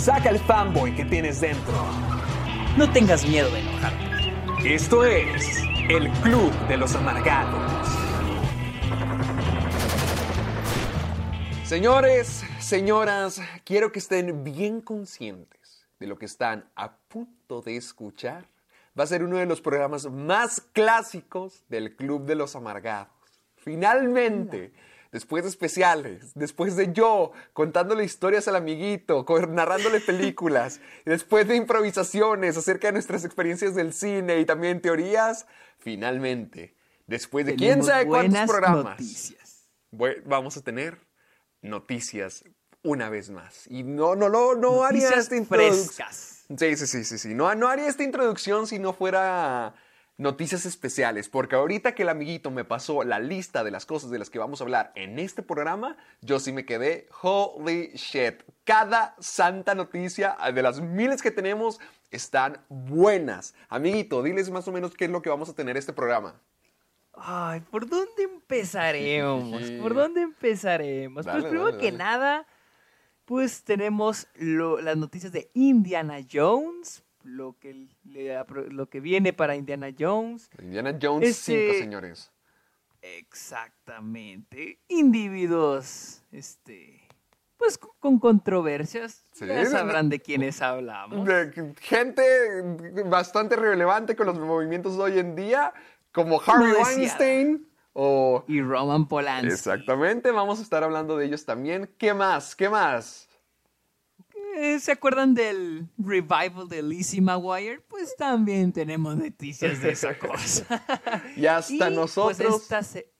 Saca el fanboy que tienes dentro. No tengas miedo de enojarte. Esto es el Club de los Amargados. Señores, señoras, quiero que estén bien conscientes de lo que están a punto de escuchar. Va a ser uno de los programas más clásicos del Club de los Amargados. Finalmente, después de especiales, después de yo contándole historias al amiguito, narrándole películas, después de improvisaciones acerca de nuestras experiencias del cine y también teorías, finalmente, después de quién sabe cuántos programas, noticias. Vamos a tener noticias una vez más. Y no, no, no, no haría esta introducción. Sí, sí, sí, sí, sí. No, no haría esta introducción si no fuera noticias especiales, porque ahorita que el amiguito me pasó la lista de las cosas de las que vamos a hablar en este programa, yo sí me quedé holy shit. Cada santa noticia de las miles que tenemos están buenas. Amiguito, diles más o menos qué es lo que vamos a tener este programa. Ay, ¿por dónde empezaremos? ¿Por dónde empezaremos? Dale, pues primero dale, que dale. nada, pues tenemos lo- las noticias de Indiana Jones, lo que, le lo que viene para Indiana Jones. Indiana Jones Este- 5, señores. Exactamente. Individuos, este, pues con- con controversias. Sí, ya sabrán de quiénes hablamos. de gente bastante relevante con los movimientos de hoy en día, como Harvey No. Weinstein o... Y Roman Polanski. Exactamente, vamos a estar hablando de ellos también. ¿Qué más? ¿Qué más? Eh, ¿Se acuerdan del revival de Lizzie McGuire? Pues también tenemos noticias de esa cosa. Y hasta Y, pues, nosotros... esta se-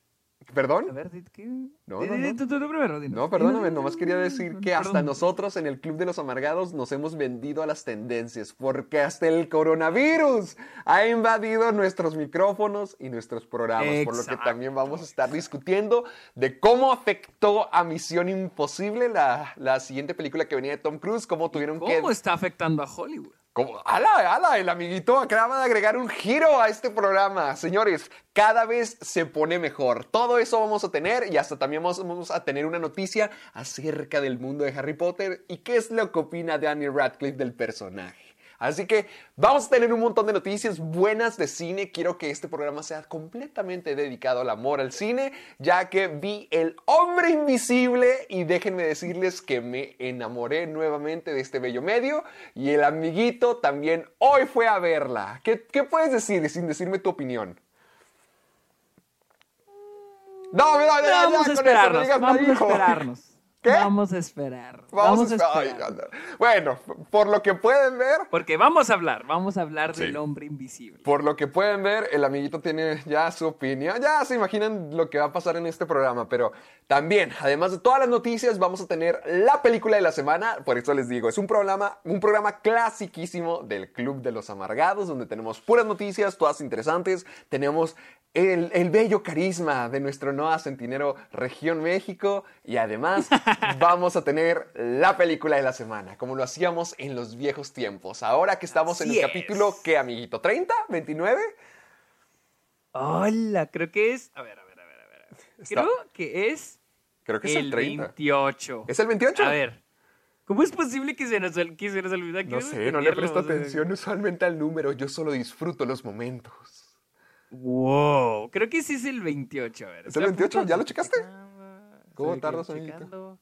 ¿Perdón? A ver, di- ¿qué? No, no, no. tú- tú- tú primero, dinos. No, perdóname, nomás quería decir que hasta Perdón. nosotros en el Club de los Amargados nos hemos vendido a las tendencias, porque hasta el coronavirus ha invadido nuestros micrófonos y nuestros programas, por lo que también vamos a estar discutiendo de cómo afectó a Misión Imposible, la, la siguiente película que venía de Tom Cruise, cómo tuvieron que... ¿Cómo está afectando a Hollywood? ¿Cómo? ¡Hala, hala! El amiguito acaba de agregar un giro a este programa. Señores, cada vez se pone mejor. Todo eso vamos a tener y hasta también vamos, vamos a tener una noticia acerca del mundo de Harry Potter y qué es lo que opina Daniel Radcliffe del personaje. Así que vamos a tener un montón de noticias buenas de cine. Quiero que este programa sea completamente dedicado al amor al cine, ya que vi El Hombre Invisible y déjenme decirles que me enamoré nuevamente de este bello medio y el amiguito también hoy fue a verla. ¿Qué, qué puedes decir sin decirme tu opinión? No, mira, ya, ya, Vamos a con eso, esperarnos, no digas vamos a hijo. esperarnos. ¿Qué? Vamos a esperar. Vamos, a esperar. esperar. Bueno, por lo que pueden ver, Porque vamos a hablar, vamos a hablar Sí. del hombre invisible. Por lo que pueden ver, el amiguito tiene ya su opinión. Ya se imaginan lo que va a pasar en este programa, pero también, además de todas las noticias, vamos a tener la película de la semana. Por eso les digo, es un programa, un programa clasiquísimo del Club de los Amargados, donde tenemos puras noticias, todas interesantes. Tenemos el, el bello carisma de nuestro Noah Centinero Región México y además vamos a tener la película de la semana, como lo hacíamos en los viejos tiempos. Ahora que estamos en el es. capítulo, ¿qué amiguito? ¿30? ¿29? Hola, creo que es. A ver, a ver, a ver, a ver. Está- Creo que es Creo que es el, el 30. 28. ¿Es el 28? A ver. ¿Cómo es posible que se nos, que se nos olvida? No Quiero sé, no le presto atención usualmente al número, yo solo disfruto los momentos. Wow, creo que sí es el 28. A ver, ¿Es el estoy a 28? punto ¿Ya lo checaste? ¿Cómo tardas, amiguito? checando.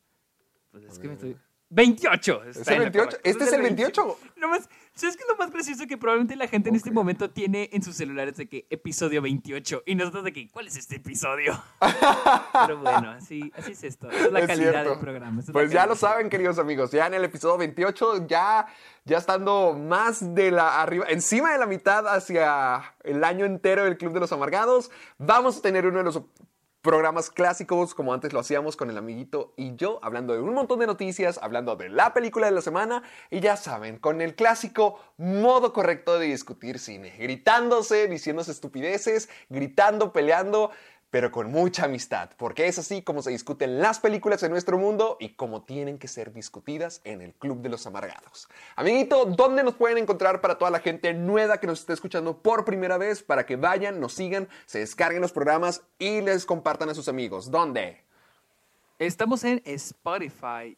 Pues es que me estoy. 28. ¿Es está el en la 28? correcta. ¿Este es el 28? Lo más, ¿Sabes qué es lo más gracioso? Que probablemente la gente en este momento tiene en sus celulares de que episodio 28 y nosotros de que, ¿cuál es este episodio? Pero bueno, así, así es esto. Esa es la Es calidad cierto. del programa. es Pues ya lo saben, queridos amigos. Ya en el episodio 28, ya, ya estando más de la arriba, encima de la mitad hacia el año entero del Club de los Amargados, vamos a tener uno de los programas clásicos como antes lo hacíamos con el amiguito y yo, hablando de un montón de noticias, hablando de la película de la semana y ya saben, con el clásico modo correcto de discutir cine, gritándose, diciéndose estupideces, gritando, peleando pero con mucha amistad, porque es así como se discuten las películas en nuestro mundo y como tienen que ser discutidas en el Club de los Amargados. Amiguito, ¿dónde nos pueden encontrar para toda la gente nueva que nos esté escuchando por primera vez para que vayan, nos sigan, se descarguen los programas y les compartan a sus amigos? ¿Dónde? Estamos en Spotify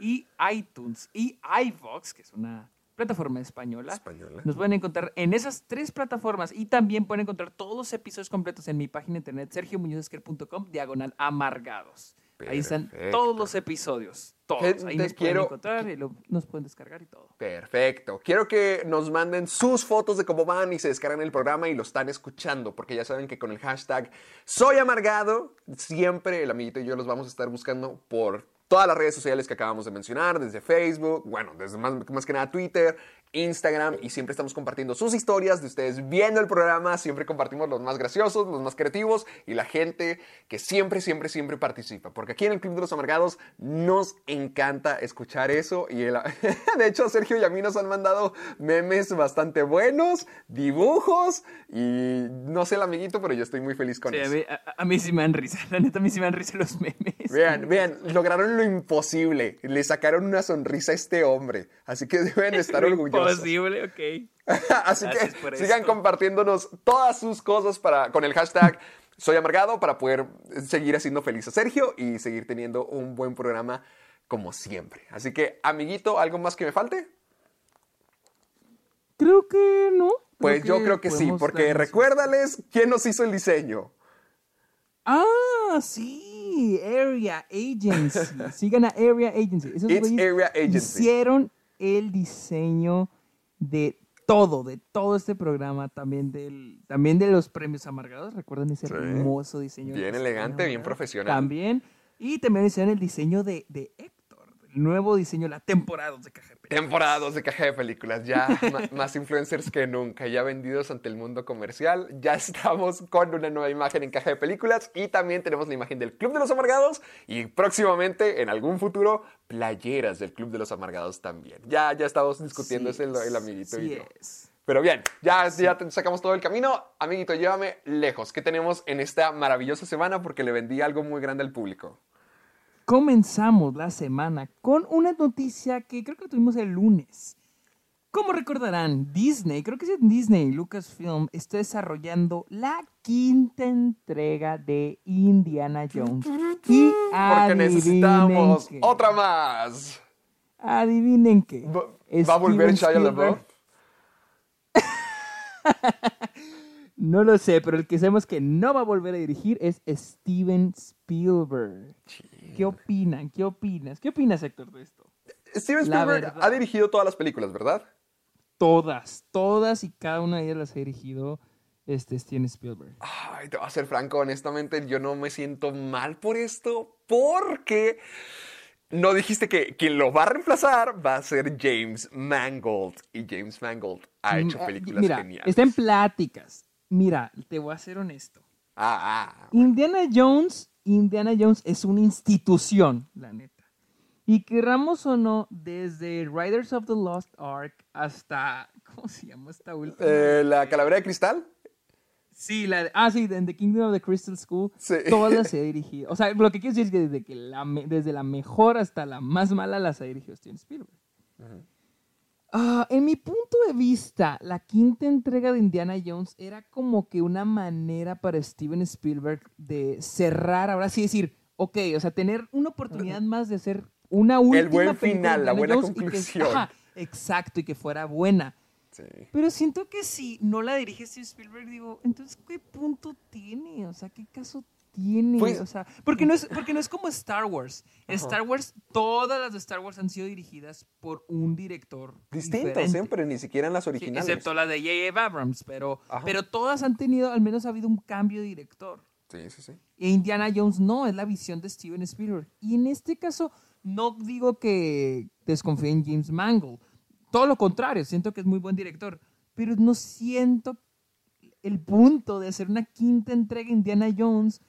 y iTunes y iVox, que es una plataforma española. Española. Nos pueden encontrar en esas tres plataformas y también pueden encontrar todos los episodios completos en mi página de internet sergiomuñozesquer.com diagonal amargados. Ahí están todos los episodios, todos. Gente, Ahí nos quiero- pueden encontrar y lo- nos pueden descargar y todo. Perfecto. Quiero que nos manden sus fotos de cómo van y se descargan el programa y lo están escuchando, porque ya saben que con el hashtag Soy Amargado, siempre el amiguito y yo los vamos a estar buscando por todas las redes sociales que acabamos de mencionar, desde Facebook, bueno, desde más, más que nada Twitter, Instagram, y siempre estamos compartiendo sus historias de ustedes viendo el programa, siempre compartimos los más graciosos, los más creativos y la gente que siempre, siempre, siempre participa, porque aquí en el Club de los Amargados nos encanta escuchar eso y el- de hecho Sergio y a mí nos han mandado memes bastante buenos, dibujos y no sé el amiguito, pero yo estoy muy feliz con Sí, a, eso. mí, a- a mí sí me dan risa, la neta a mí sí me dan risa los memes. Vean, vean, lograron lo imposible. Le sacaron una sonrisa a este hombre. Así que deben de estar orgullosos. Imposible, ok. Así Gracias que sigan esto. compartiéndonos todas sus cosas para, con el hashtag Soy Amargado para poder seguir haciendo feliz a Sergio y seguir teniendo un buen programa como siempre. Así que, amiguito, ¿algo más que me falte? Creo que no. Pues yo creo que sí, porque recuérdales quién nos hizo el diseño. Ah, sí, Area Agency. Sigan a Area Agency. Esos It's Area Agency. Hicieron el diseño de todo, de todo este programa, también del, también de los premios amargados. Recuerdan ese Sí. hermoso diseño. Bien elegante, bien profesional. También. Y también hicieron el diseño de, de nuevo diseño, la temporada de Caja de Películas. Temporadas de caja de películas, ya más influencers que nunca, ya vendidos ante el mundo comercial. Ya estamos con una nueva imagen en caja de películas y también tenemos la imagen del Club de los Amargados y próximamente, en algún futuro, playeras del Club de los Amargados también. Ya, ya estamos discutiendo Así eso el, amiguito y yo. es. Pero bien, ya, ya sacamos todo el camino. Amiguito, llévame lejos. ¿Qué tenemos en esta maravillosa semana? Porque le vendí algo muy grande al público. Comenzamos la semana con una noticia que creo que tuvimos el lunes. Como recordarán, Disney, creo que es Disney, Lucasfilm, está desarrollando la quinta entrega de Indiana Jones. Y Porque necesitamos qué. otra más. Adivinen qué. Va, va a volver Shia Spielberg- LaBeouf. No lo sé, pero el que sabemos que no va a volver a dirigir es Steven Spielberg. ¿Qué opinan? ¿Qué opinas? ¿Qué opinas, Héctor, de esto? Steven Spielberg ha dirigido todas las películas, ¿verdad? Todas, todas y cada una de ellas las ha dirigido este Steven Spielberg. Ay, te voy a ser franco, honestamente, yo no me siento mal por esto, porque no dijiste que quien lo va a reemplazar va a ser James Mangold. Y James Mangold ha hecho Mm, ah, películas Mira, geniales. está en pláticas. Mira, te voy a ser honesto. Ah, ah. Indiana Jones, Indiana Jones es una institución, la neta. Y querramos o no, desde Riders of the Lost Ark hasta. ¿Cómo se llama esta última? Eh, ¿La calavera de cristal? Sí, la de- ah, sí, en The Kingdom of the Crystal School. Sí. Todas las he dirigido. O sea, lo que quiero decir es que desde, que la, desde la mejor hasta la más mala las ha dirigido Steven Spielberg. Ah, en mi punto de vista, la quinta entrega de Indiana Jones era como que una manera para Steven Spielberg de cerrar, ahora sí decir, ok, o sea, tener una oportunidad más de hacer una última buen película de final, la buena Jones y que- conclusión. ajá, exacto, y que fuera buena. Sí. Pero siento que si no la dirige Steven Spielberg, digo, entonces, ¿qué punto tiene? O sea, ¿qué caso tiene? Pues- o sea, porque no es, porque no es como Star Wars. Star Wars, todas las de Star Wars han sido dirigidas por un director Distinto diferente. siempre, ni siquiera en las Sí, originales. excepto la de J.J. Abrams, pero, Ajá. pero todas han tenido, al menos ha habido un cambio de director. Sí, sí, sí. E Indiana Jones no, es la visión de Steven Spielberg. Y en este caso, no digo que desconfíe en James Mangold. Todo lo contrario, siento que es muy buen director. Pero no siento el punto de hacer una quinta entrega Indiana Jones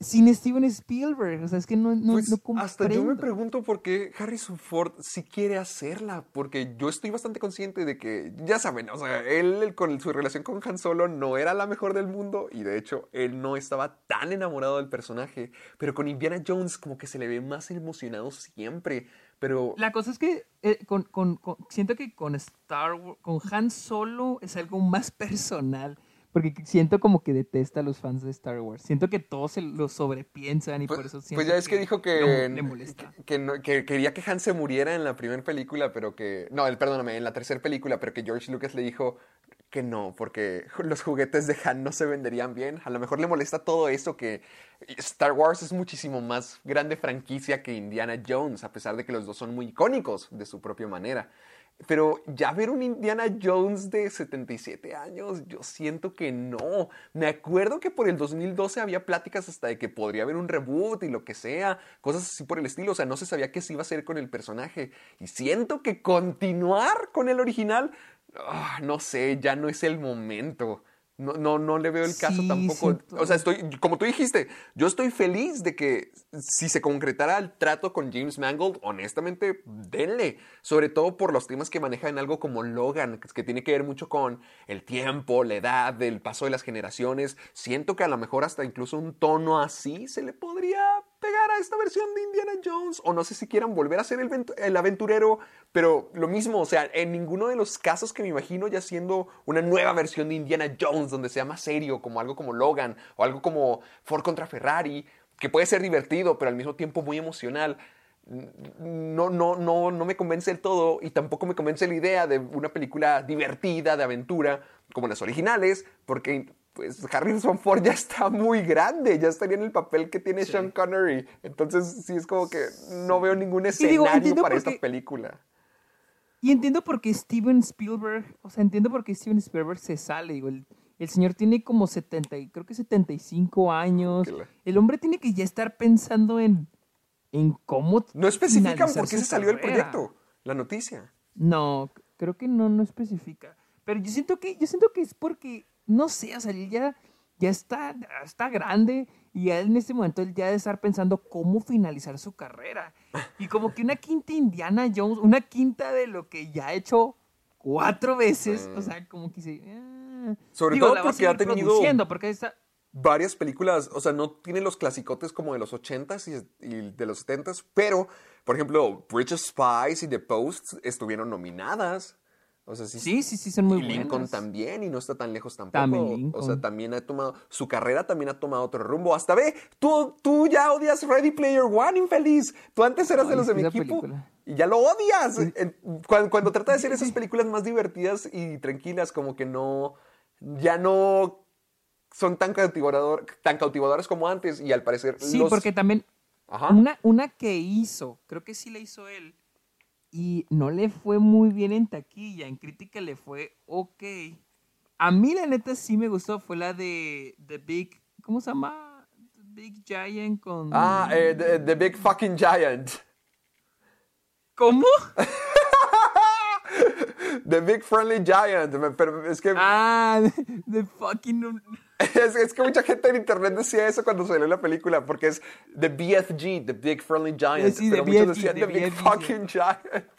sin Steven Spielberg. O sea, es que no, no, Pues, no hasta yo me comprendo. pregunto por qué Harrison Ford sí quiere hacerla, porque yo estoy bastante consciente de que, ya saben, o sea, él él con su relación con Han Solo no era la mejor del mundo y de hecho él no estaba tan enamorado del personaje, pero con Indiana Jones como que se le ve más emocionado siempre, pero La cosa es que eh, con, con- con- siento que con Star Wars, con Han Solo es algo más personal. Porque siento como que detesta a los fans de Star Wars. Siento que todos se lo sobrepiensan y Pues, por eso siento pues ya es que, dijo que, le molesta. que, que no- que quería que Han se muriera en la primera película, pero que... No, el- perdóname, en la tercera película, pero que George Lucas le dijo que no, porque los juguetes de Han no se venderían bien. A lo mejor le molesta todo eso, que Star Wars es muchísimo más grande franquicia que Indiana Jones, a pesar de que los dos son muy icónicos de su propia manera. Pero ya ver un Indiana Jones de 77 años, yo siento que no. Me acuerdo que por el 2012 había pláticas hasta de que podría haber un reboot y lo que sea, cosas así por el estilo. O sea, no se sabía qué se iba a hacer con el personaje. Y siento que continuar con el original, ah, no sé, ya no es el momento. No, no, no le veo el caso Sí, tampoco. O sea, estoy, como tú dijiste, yo estoy feliz de que si se concretara el trato con James Mangold, honestamente, denle. Sobre todo por los temas que maneja en algo como Logan, que tiene que ver mucho con el tiempo, la edad, el paso de las generaciones. Siento que a lo mejor hasta incluso un tono así se le podría pegar a esta versión de Indiana Jones. O no sé si quieran volver a ser el, vent- el aventurero, pero lo mismo, o sea, en ninguno de los casos que me imagino ya siendo una nueva versión de Indiana Jones, donde sea más serio, como algo como Logan, o algo como Ford contra Ferrari, que puede ser divertido, pero al mismo tiempo muy emocional. No, no, no, no me convence del todo y tampoco me convence la idea de una película divertida, de aventura, como las originales, porque pues Harrison Ford ya está muy grande, ya estaría en el papel que tiene Sean Connery. Entonces sí es como que no veo ningún escenario para esta qué- película. Y entiendo por qué Steven Spielberg, o sea, entiendo por qué Steven Spielberg se sale. Digo, el, el señor tiene como 70, y- creo que 75 años. La- El hombre tiene que ya estar pensando en, en cómo. No especifican por qué se salió del carrera. proyecto, la noticia. No, creo que no, no especifica. Pero yo siento que, yo siento que es porque, no sé, o sea, él ya, ya está, está grande y ya en este momento él ya debe estar pensando cómo finalizar su carrera. Y como que una quinta Indiana Jones, una quinta de lo que ya ha hecho cuatro veces, o sea, como que se... ah. Sobre Digo, todo porque ha tenido- Porque está, varias películas, o sea, no tiene los clasicotes como de los 80s y, y de los 70s, pero, por ejemplo, Bridge of Spies y The Post estuvieron nominadas. O sea, sí, sí, sí, sí, son muy y Lincoln buenas. también, y no está tan lejos tampoco. También O sea, también ha tomado, su carrera también ha tomado otro rumbo. Hasta ve, tú, tú ya odias Ready Player One, infeliz. Tú antes eras de los de mi equipo película. y ya lo odias. Cuando, cuando trata de hacer esas películas más divertidas y tranquilas, como que no, ya no son tan, cautivador, tan cautivadoras como antes y al parecer Sí, los- porque también Ajá. Una, una que hizo, creo que sí la hizo él, y no le fue muy bien en taquilla, en crítica le fue ok. A mí la neta sí me gustó, fue la de The Big, ¿cómo se llama? The Big Giant con... Ah, eh, the, The Big Fucking Giant. ¿Cómo? The Big Friendly Giant. Pero es que... Ah, The Fucking... Es, es que mucha gente en internet decía eso cuando salió la película, porque es The BFG, The Big Friendly Giant. Sí, pero The muchos BFG, decían The The Big BFG, Fucking Giant.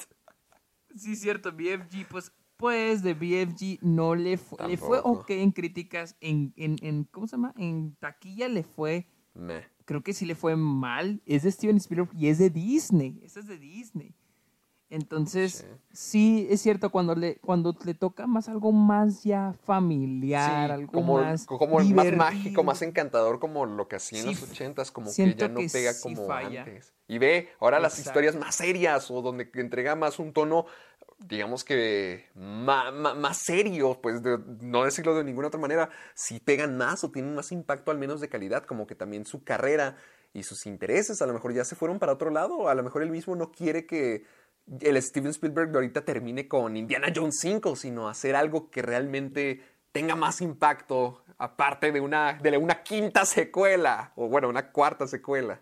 Sí, cierto, BFG, pues, pues de BFG no le fue, le fue ok en críticas, en, en, en, ¿cómo se llama? En taquilla le fue Meh. creo que sí le fue mal. Es de Steven Spielberg y es de Disney. Esa es de Disney. Entonces, sí, es cierto, cuando le, cuando le toca más algo más ya familiar, Sí, algo como, más. como más divertido. mágico, más encantador, como lo que hacía en Sí, los ochentas, como que ya no que pega como falla. antes. Y ve, ahora las historias más serias o donde entrega más un tono digamos que ma- más, serios, pues de- no decirlo de ninguna otra manera, si pegan más o tienen más impacto al menos de calidad, como que también su carrera y sus intereses a lo mejor ya se fueron para otro lado, a lo mejor él mismo no quiere que el Steven Spielberg de ahorita termine con Indiana Jones 5, sino hacer algo que realmente tenga más impacto, aparte de una, de una quinta secuela, o bueno, una cuarta secuela.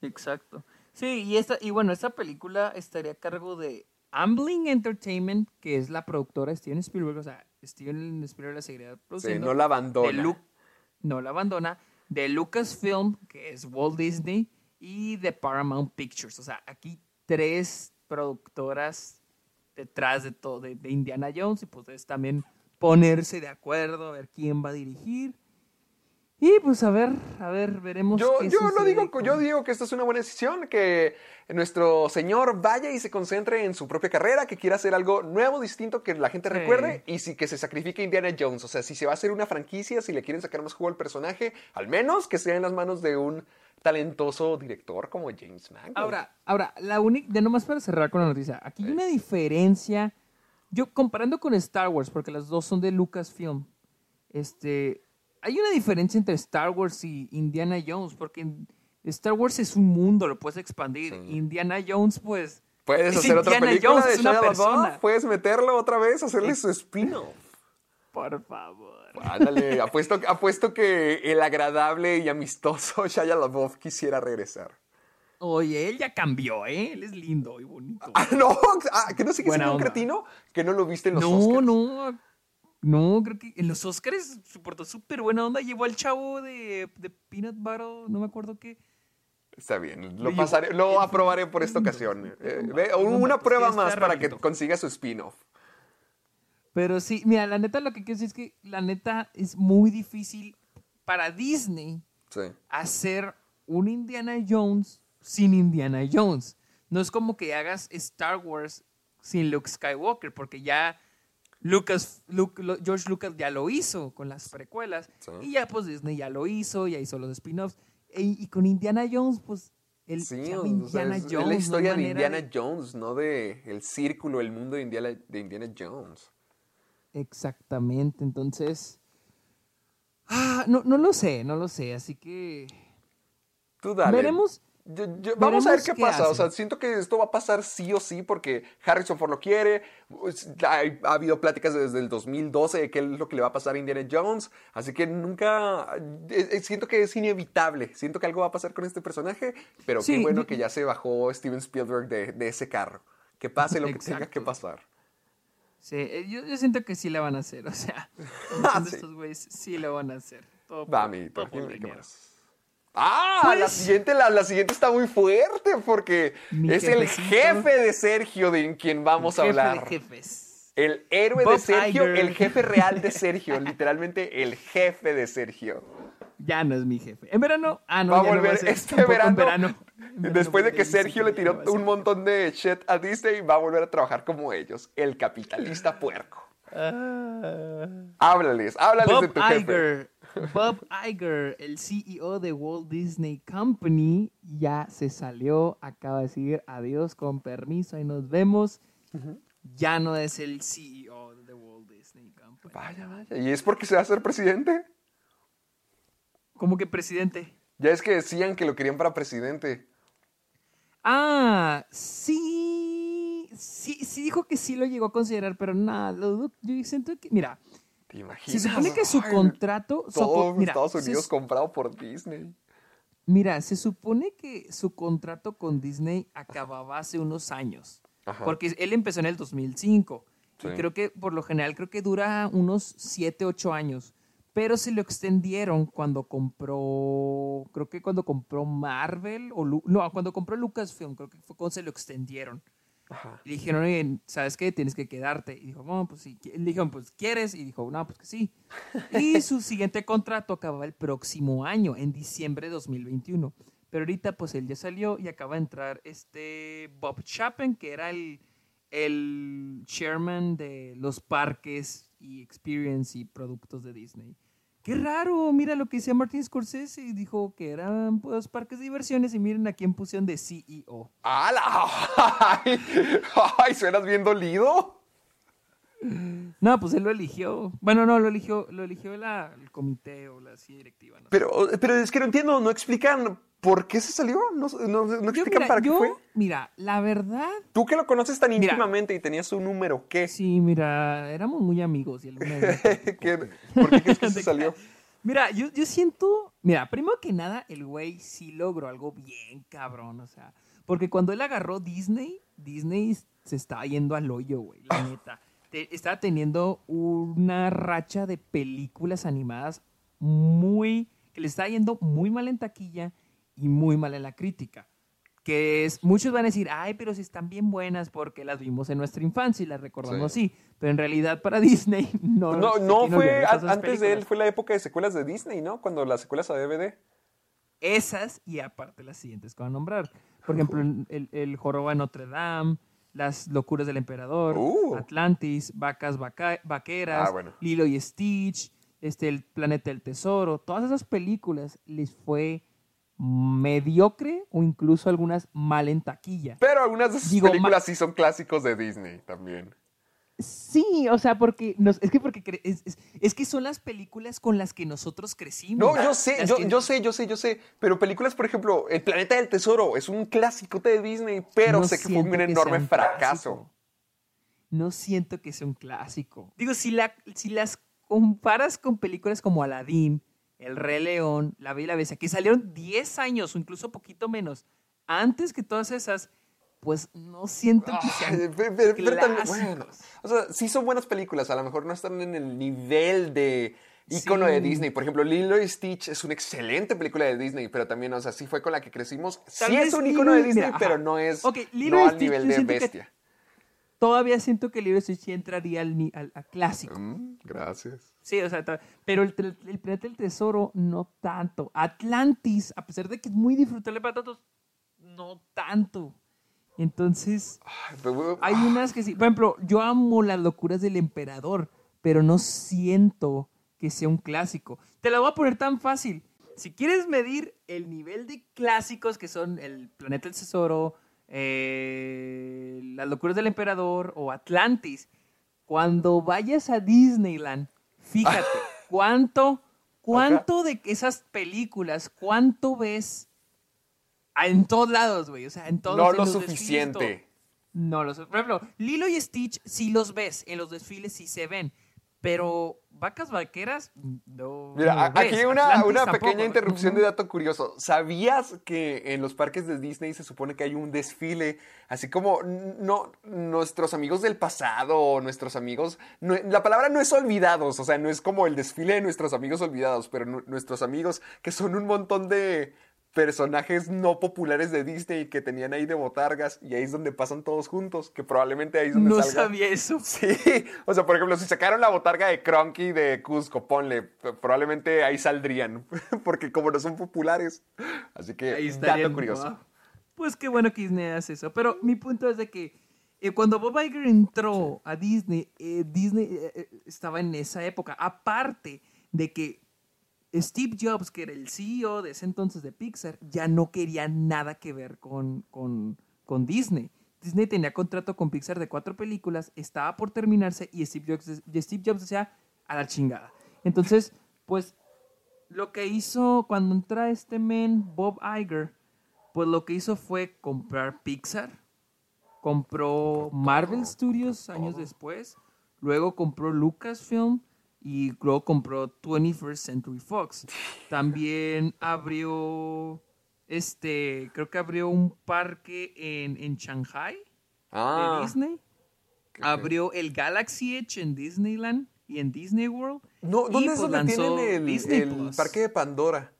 Exacto. Sí, y, esta, y bueno, esta película estaría a cargo de Ambling Entertainment, que es la productora de Steven Spielberg. O sea, Steven Spielberg la seguiría Sí, produciendo. no la abandona. No la abandona. De Lucasfilm, que es Walt Disney, y de Paramount Pictures. O sea, aquí tres productoras detrás de todo, de, de Indiana Jones, y pues es también ponerse de acuerdo, a ver quién va a dirigir. Y pues a ver, a ver, veremos. Yo, qué yo lo digo, con- yo digo que esta es una buena decisión, que nuestro señor vaya y se concentre en su propia carrera, que quiera hacer algo nuevo, distinto, que la gente Sí. recuerde, y si que se sacrifique Indiana Jones. O sea, si se va a hacer una franquicia, si le quieren sacar más jugo al personaje, al menos que sea en las manos de un talentoso director como James Mangold. Ahora, ahora, la única, de nomás para cerrar con la noticia, aquí hay una diferencia, yo comparando con Star Wars, porque las dos son de Lucasfilm, este, hay una diferencia entre Star Wars y Indiana Jones, porque Star Wars es un mundo, lo puedes expandir, Indiana Jones, pues... Puedes es hacer otra Indiana película Jones, de es una persona. puedes meterlo otra vez, hacerle su spin-off. Por favor. Ándale, apuesto, apuesto que el agradable y amistoso Shia LaBeouf quisiera regresar. Oye, él ya cambió, ¿eh? Él es lindo y bonito. Ah, no, ah, que no sé qué es un cretino que no lo viste en los no, Oscars. no, no, creo que en los Oscars se portó súper buena onda. Llevó al chavo de, de Peanut Butter, no me acuerdo qué. Está bien, lo pasaré, lo aprobaré por esta ocasión. Eh, No, una prueba más para que consiga su spin-off. Pero sí, mira, la neta lo que quiero decir es que la neta es muy difícil para Disney Sí. hacer un Indiana Jones sin Indiana Jones. No es como que hagas Star Wars sin Luke Skywalker, porque ya Lucas, Luke- George Lucas ya lo hizo con las precuelas, Sí. y ya pues Disney ya lo hizo, ya hizo los spin-offs, e- y con Indiana Jones, pues el Sí, se llama sea, Indiana es, es Jones. la no hay historia de Indiana Jones, no de el círculo, el mundo de Indiana, de Indiana Jones. Exactamente, entonces... Ah, no, no lo sé, no lo sé, así que... Tú dale. Veremos. Yo- yo- vamos a ver qué qué pasa. O sea, siento que esto va a pasar sí o sí porque Harrison Ford lo quiere. Pues, ha habido pláticas desde el 2012 de qué es lo que le va a pasar a Indiana Jones. Así que nunca. eh, eh, siento que es inevitable. Siento que algo va a pasar con este personaje. Pero qué bueno que ya se bajó Steven Spielberg de, de ese carro. Que pase lo que tenga que pasar. Sí, eh, yo, yo siento que sí la van a hacer, o sea, Ah, sí. estos güeyes sí la van a hacer. Todo Va, por- amiguito. todo por qué más. Ah, la Pues- siguiente, la, la siguiente está muy fuerte porque es el jefe de Sergio de quien vamos a Jefe hablar. de jefes. El héroe Bob de Sergio, Iger. el jefe real de Sergio, literalmente el jefe de Sergio. Ya no es mi jefe. En verano, ah, no, va a ya no volver ser, este verano después de que y Sergio le tiró un montón de shit a Disney, va a volver a trabajar como ellos, el capitalista puerco. Háblales, háblales de Bob tu jefe. Iger, Bob Iger, el CEO de Walt Disney Company, ya se salió, acaba de decir adiós, con permiso, ahí nos vemos. Ya no es el CEO de Walt Disney Company. Vaya, vaya. ¿Y es porque se va a ser presidente? Como que presidente. Ya es que decían que lo querían para presidente. Ah, sí, sí, sí dijo que sí lo llegó a considerar, pero nada, yo siento que, mira, ¿Te imaginas? se supone que su Ay, contrato, Todo co- mira, Estados Unidos comprado por Disney. Mira, se supone que su contrato con Disney acababa hace unos años. Ajá. Porque él empezó en el 2005. Sí. Y creo que, por lo general, creo que dura unos 7, 8 años. Pero se lo extendieron cuando compró, creo que cuando compró Marvel, o Lu- no, cuando compró Lucasfilm, creo que fue cuando se lo extendieron. Ajá. Y le dijeron, oye, ¿sabes qué? Tienes que quedarte. Y dijo, no, pues sí. Le dijeron, pues, ¿quieres? Y dijo, no, pues que sí. Y su siguiente contrato acababa el próximo año, en diciembre de 2021. Pero ahorita, pues, él ya salió y acaba de entrar este Bob Chapin, que era el, el chairman de los parques y experience y productos de Disney. qué raro, mira lo que decía Martin Scorsese dijo que eran pues, parques de diversiones y miren a quién pusieron de CEO. ¡Hala! ¡Ay! ¡Ay! ¿Suenas bien dolido? No, pues él lo eligió. Bueno, no, lo eligió, lo eligió la- el comité o la silla directiva. no sé. Pero, pero es que no entiendo, no explican por qué se salió, no, no, no Yo, explican mira, para qué fue. mira, la verdad, Tú que lo conoces tan Mira. íntimamente y tenías su número, ¿qué? sí, mira, éramos muy amigos. Y me- ¿Qué- ¿Por qué crees que se salió? Mira, yo, yo siento, mira, primero que nada, el güey sí logró algo bien cabrón, o sea, porque cuando él agarró Disney, Disney se estaba yendo al hoyo, güey, la neta. Te- estaba teniendo una racha de películas animadas muy, que le estaba yendo muy mal en taquilla y muy mal en la crítica. Que es, muchos van a decir, ay, pero si están bien buenas porque las vimos en nuestra infancia y las recordamos así. Pero en realidad para Disney no. No, no fue, a- antes de él fue la época de secuelas de Disney, ¿no? Cuando las secuelas a DVD. Esas y aparte las siguientes que voy a nombrar. Por ejemplo, el, el, Joroba Notre Dame, Las locuras del emperador, Uh. Atlantis, Vacas vaca- Vaqueras, Ah, bueno. Lilo y Stitch, este, El Planeta del Tesoro. Todas esas películas les fue mediocre o incluso algunas mal en taquilla. Pero algunas de sus Digo, películas sí son clásicos de Disney también. Sí, o sea, porque nos, es que porque cre- es, es- es que son las películas con las que nosotros crecimos. No, yo sé, yo, que- yo sé, yo sé, yo sé. Pero películas, por ejemplo, El Planeta del Tesoro es un clásico de Disney, pero no sé que fue un que enorme un fracaso. clásico. No siento que sea un clásico. Digo, si, la, si las comparas con películas como Aladdin, El Rey León, La Bella y la Bestia, que salieron 10 años o incluso poquito menos antes que todas esas, pues no siento que sean Ay, pero, pero- pero también, bueno, o sea, sí son buenas películas, a lo mejor no están en el nivel de ícono de. Disney. Por ejemplo, Lilo y Stitch es una excelente película de Disney, pero también, o sea, sí fue con la que crecimos. Tal sí es un Lilo ícono de y- Disney, mira, pero no es Ok, Lilo no y al Stitch, nivel de bestia. Todavía siento que libro de Stitch entraría al, al- a clásico. Mm, gracias. Sí, o sea, pero el, el, el planeta del tesoro no tanto. Atlantis, a pesar de que es muy disfrutable para todos, no tanto. Entonces, hay unas que sí. Por ejemplo, yo amo las locuras del emperador, pero no siento que sea un clásico. Te la voy a poner tan fácil. Si quieres medir el nivel de clásicos que son el planeta del tesoro, eh, las locuras del emperador o Atlantis, cuando vayas a Disneyland, fíjate cuánto, cuánto de esas películas, cuánto ves Ah, en todos lados, güey. O sea, en todos no en lo desfiles, suficiente. No, los, por ejemplo, Lilo y Stitch sí los ves, en los desfiles sí se ven, pero vacas vaqueras no. Mira, no lo aquí una, Atlantis una tampoco, pequeña interrupción de dato curioso. ¿Sabías que en los parques de Disney se supone que hay un desfile? Así como no, nuestros amigos del pasado, o nuestros amigos. no- la palabra no es olvidados, o sea, no es como el desfile de nuestros amigos olvidados, pero nu- nuestros amigos que son un montón de personajes no populares de Disney que tenían ahí de botargas y ahí es donde pasan todos juntos, que probablemente ahí es donde No salga. sabía eso. Sí, o sea, por ejemplo, si sacaron la botarga de Cronky de Cusco, ponle, probablemente ahí saldrían, porque como no son populares. Así que, Ahí dato estarían, curioso. wow. Pues qué bueno que Disney hace eso. Pero mi punto es de que eh, cuando Bob Iger entró a Disney, eh, Disney eh, estaba en esa época. Aparte de que Steve Jobs, que era el CEO de ese entonces de Pixar, ya no quería nada que ver con, con, con Disney. Disney tenía contrato con Pixar de cuatro películas, estaba por terminarse y Steve Jobs, y decía a la chingada. Entonces, pues lo que hizo cuando entra este men, Bob Iger, pues lo que hizo fue comprar Pixar, compró Marvel Studios años después, luego compró Lucasfilm y luego compró 21st Century Fox. También abrió, este, creo que abrió un parque en, en Shanghai Ah, de Disney. Abrió el Galaxy Edge en Disneyland y en Disney World. no, Y, ¿dónde es pues, donde lanzó tienen el, el parque de Pandora?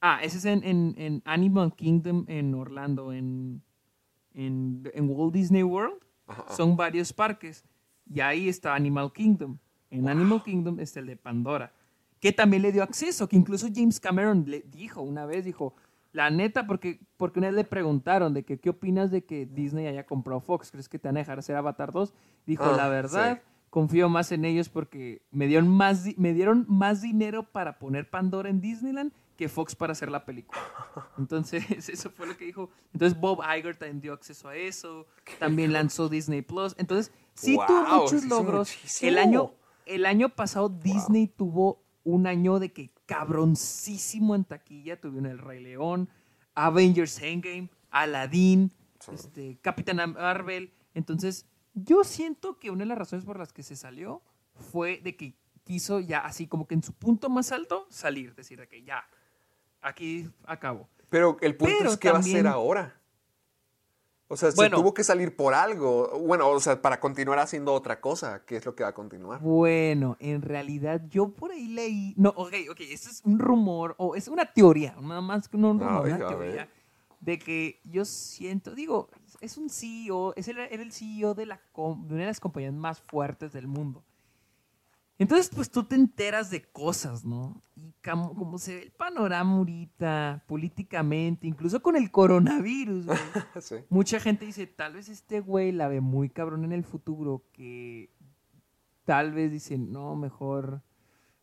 Ah, ese es en, en, en Animal Kingdom en Orlando, en, en, en Walt Disney World. Son varios parques. Y ahí está Animal Kingdom. En Animal Kingdom está el de Pandora. Que también le dio acceso, que incluso James Cameron le dijo una vez, dijo, la neta, porque, porque una vez le preguntaron de que qué opinas de que Disney haya comprado Fox, ¿crees que te van a dejar hacer Avatar 2? Dijo, Ah, la verdad, confío más en ellos porque me dieron más, me dieron más dinero para poner Pandora en Disneyland que Fox para hacer la película. Entonces, eso fue lo que dijo. Entonces, Bob Iger también dio acceso a eso. También lanzó Disney Plus. Entonces, sí Wow, tuvo muchos logros. muchísimo. El año, el año pasado, Disney tuvo un año de que cabroncísimo en taquilla. Tuvieron El Rey León, Avengers Endgame, Aladdin, este, Capitán Marvel. Entonces, yo siento que una de las razones por las que se salió fue de que quiso ya así como que en su punto más alto salir, decir de que ya, aquí acabo. Pero el punto Pero es qué va a también- ahora. O sea, Bueno. se tuvo que salir por algo. Bueno, o sea, para continuar haciendo otra cosa, ¿qué es lo que va a continuar? Bueno, en realidad yo por ahí leí, no, ok, ok, esto es un rumor o es una teoría, nada más que no un rumor, Ay, una teoría de que yo siento, digo, es un CEO, es el, era el CEO de, la, de una de las compañías más fuertes del mundo. Entonces, pues tú te enteras de cosas, ¿no? Y como, como se ve el panorama ahorita, políticamente, incluso con el coronavirus, güey. Sí. Mucha gente dice, tal vez este güey la ve muy cabrón en el futuro, que tal vez dicen, no, mejor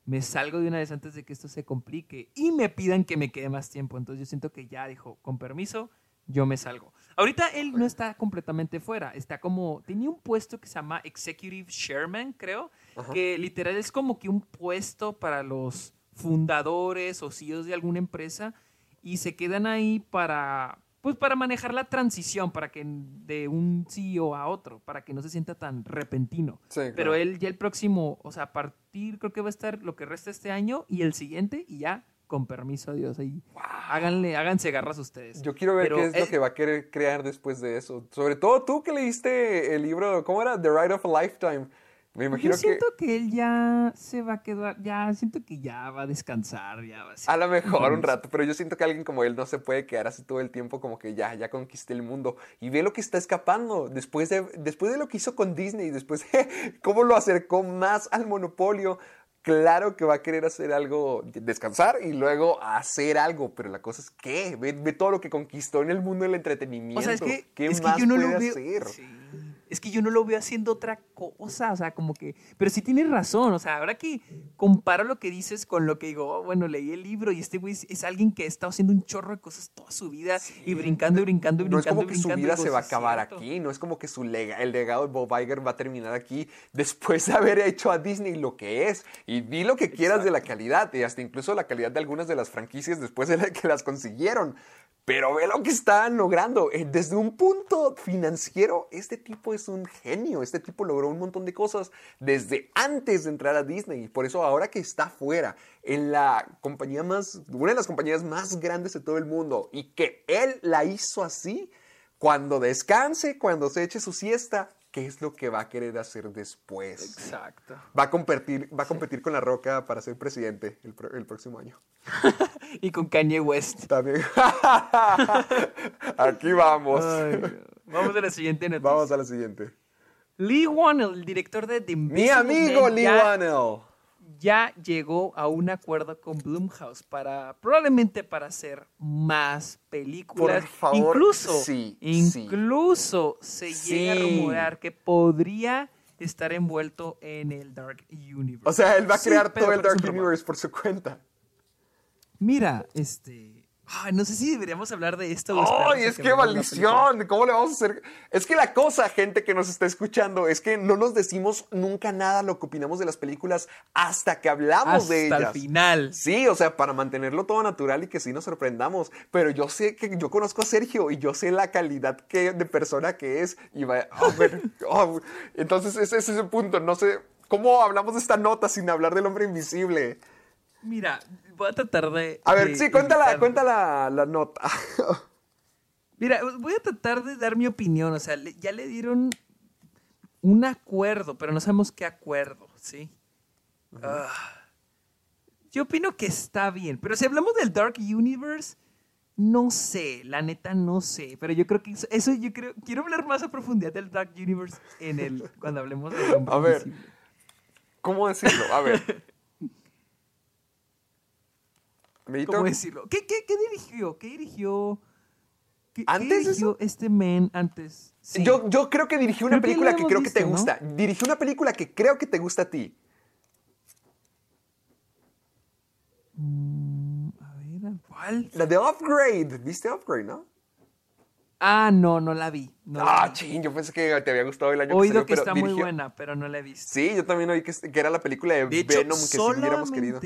me salgo de una vez antes de que esto se complique y me pidan que me quede más tiempo. Entonces yo siento que ya dijo, con permiso, yo me salgo. Ahorita él no está completamente fuera, está como, tenía un puesto que se llama Executive Chairman, creo, que literal es como que un puesto para los fundadores o CEOs de alguna empresa y se quedan ahí para, pues para manejar la transición, para que de un CEO a otro, para que no se sienta tan repentino. Sí, Pero él ya el próximo, o sea, a partir creo que va a estar lo que resta este año y el siguiente y ya con permiso, adiós ahí. Háganle, háganse garras ustedes. Yo quiero ver Pero qué es lo que va a querer crear después de eso. Sobre todo tú que leíste el libro, ¿cómo era? The Ride of a Lifetime. Me imagino Yo que siento que... él ya se va a quedar, ya siento que ya va a descansar, ya va a ser- a lo mejor un rato, pero yo siento que alguien como él no se puede quedar así todo el tiempo como que ya, ya conquisté el mundo. Y ve lo que está escapando después de, después de lo que hizo con Disney, después de cómo lo acercó más al monopolio. Claro que va a querer hacer algo, descansar y luego hacer algo, pero la cosa es que ve, ve todo lo que conquistó en el mundo del entretenimiento. O sea, es que, ¿Qué es que más yo no puede lo veo. hacer? sí. Es que yo no lo veo haciendo otra cosa, o sea, como que. Pero sí tienes razón, o sea, ahora que comparo lo que dices con lo que digo, oh, bueno, leí el libro y este güey es, es alguien que ha estado haciendo un chorro de cosas toda su vida y brincando y brincando y No es brincando. como que su brincando, vida se va a "Sí es acabar cierto". aquí, no es como que su lega- el legado de Bob Iger va a terminar aquí después de haber hecho a Disney lo que es. Y di lo que quieras de la calidad, y hasta incluso la calidad de algunas de las franquicias después de la que las consiguieron. Pero ve lo que están logrando. Eh, Desde un punto financiero, este tipo es un genio. Este tipo logró un montón de cosas desde antes de entrar a Disney. Y por eso ahora que está fuera, en la compañía más, una de las compañías más grandes de todo el mundo, y que él la hizo así, cuando descanse, cuando se eche su siesta, ¿qué es lo que va a querer hacer después? Exacto. Va a competir, va a competir con La Roca para ser presidente el, próximo año. Y con Kanye West. También. Aquí vamos. Ay. Vamos a la siguiente noticia. Vamos a la siguiente. Lee Wannell, el director de The Mi Invisible amigo Man, Lee ya- Wannell. Ya llegó a un acuerdo con Blumhouse para probablemente para hacer más películas. Por favor, incluso, sí, sí. incluso se llega a rumorar que podría estar envuelto en el Dark Universe. O sea, él va a crear todo el Dark. Universe por su cuenta. Mira, este, ay, no sé si deberíamos hablar de esto. ¡Ay, es que que maldición! ¿Cómo le vamos a hacer? Es que la cosa, gente que nos está escuchando, es que no nos decimos nunca nada lo que opinamos de las películas hasta que hablamos de Hasta ellas. el final. Sí, o sea, para mantenerlo todo natural y que sí nos sorprendamos. Pero yo sé que yo conozco a Sergio y yo sé la calidad que, de persona que es. Y va, a ver, oh, entonces ese es ese punto. No sé cómo hablamos de esta nota sin hablar del hombre invisible. Mira, voy a tratar de. A ver, de sí, cuéntala, cuéntala la nota. Mira, voy a tratar de dar mi opinión. O sea, le- ya le dieron un acuerdo, pero no sabemos qué acuerdo, ¿sí? Ah, yo opino que está bien, pero si hablamos del Dark Universe, no sé, la neta no sé, pero yo creo que eso, eso yo creo, quiero hablar más a profundidad del Dark Universe en el, cuando hablemos hombre A ver. ¿Cómo decirlo? A ver. ¿Cómo decirlo? ¿Qué, qué, qué dirigió? ¿Qué dirigió ¿Qué, ¿Antes ¿qué dirigió este men antes? Sí. Yo, yo creo que dirigió una Creo que película que creo que te visto, ¿no? gusta. Dirigió una película que creo que te gusta a ti. Mm, a ver, ¿cuál? La de Upgrade. ¿Viste Upgrade, no? Ah, no, no la vi. No la ah, vi. ching, yo pensé que te había gustado el año oído salió, que pero está muy dirigió- buena, pero no la he visto. Sí, yo también oí que, que era la película de, De hecho, Venom que sí hubiéramos querido.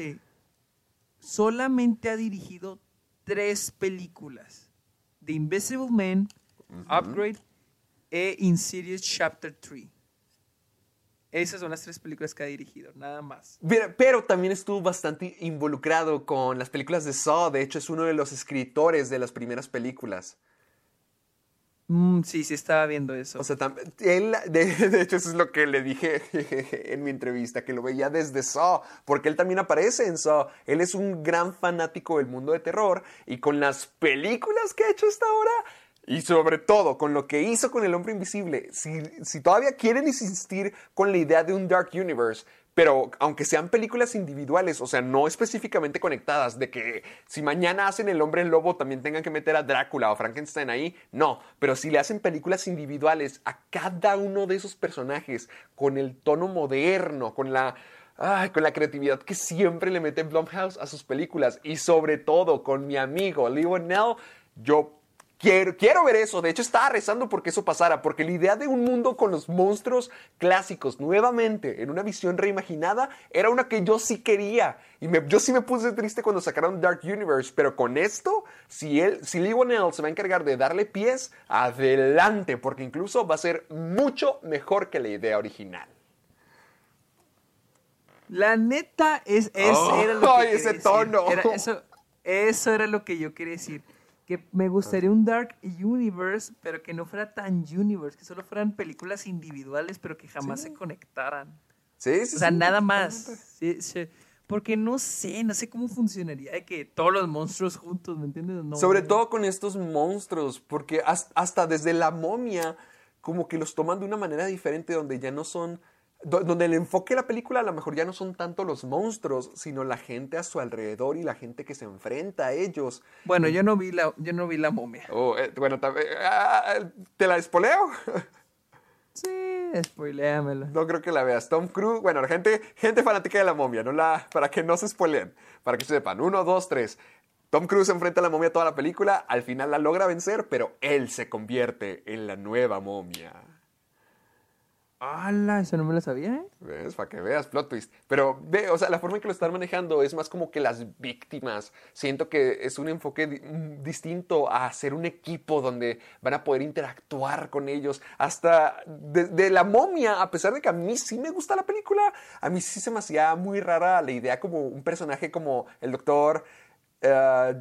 Solamente, ha dirigido tres películas. The Invisible Man, Upgrade e Insidious Chapter 3. Esas son las tres películas que ha dirigido, nada más. Pero, pero también estuvo bastante involucrado con las películas de Saw. De hecho, es uno de los escritores de las primeras películas. Mm, sí, sí estaba viendo eso. O sea, él, de, hecho, eso es lo que le dije en mi entrevista, que lo veía desde Saw, porque él también aparece en Saw. Él es un gran fanático del mundo de terror y con las películas que ha hecho hasta ahora, y sobre todo con lo que hizo con El Hombre Invisible, si, si todavía quieren insistir con la idea de un Dark Universe, pero aunque sean películas individuales, o sea, no específicamente conectadas, de que si mañana hacen El Hombre Lobo también tengan que meter a Drácula o Frankenstein ahí, no, pero si le hacen películas individuales a cada uno de esos personajes con el tono moderno, con la... con la creatividad que siempre le mete Blumhouse a sus películas y sobre todo con mi amigo Lionel, yo Quiero, quiero ver eso. De hecho, estaba rezando porque eso pasara. Porque la idea de un mundo con los monstruos clásicos nuevamente en una visión reimaginada era una que yo sí quería. Y me- yo sí me puse triste cuando sacaron Dark Universe. Pero con esto, si, él, si Lee Whannell se va a encargar de darle pies, adelante. Porque incluso va a ser mucho mejor que la idea original. La neta, es, es- Oh, era lo que ay, quería ese decir. tono. Era eso, eso era lo que yo quería decir. Que me gustaría un Dark Universe, pero que no fuera tan Universe, que solo fueran películas individuales, pero que jamás se conectaran. Sí, sí, O sea, sí, nada más. Sí, sí. Porque no sé, no sé cómo funcionaría de que todos los monstruos juntos, ¿me entiendes? No. Sobre todo con estos monstruos, porque has- hasta desde la momia, como que los toman de una manera diferente, donde ya no son, donde el enfoque de la película a lo mejor ya no son tanto los monstruos, sino la gente a su alrededor y la gente que se enfrenta a ellos. Bueno, yo no vi la, yo no vi la momia. Oh, eh, bueno, eh, ah, ¿te la espoleo? Sí, spoiléamela. No creo que la veas. Tom Cruise, bueno, la gente, gente fanática de la momia, no la, para que no se spoileen, para que sepan. Uno, dos, tres. Tom Cruise enfrenta a la momia toda la película, al final la logra vencer, pero él se convierte en la nueva momia. ¡Hala! Eso no me lo sabía, ¿eh? ¿Ves? Para que veas, plot twist. Pero ve, o sea, la forma en que lo están manejando es más como que las víctimas. Siento que es un enfoque di- distinto a ser un equipo donde van a poder interactuar con ellos. Hasta de la momia, a pesar de que a mí sí me gusta la película, a mí sí se me hacía muy rara la idea como un personaje como el doctor eh,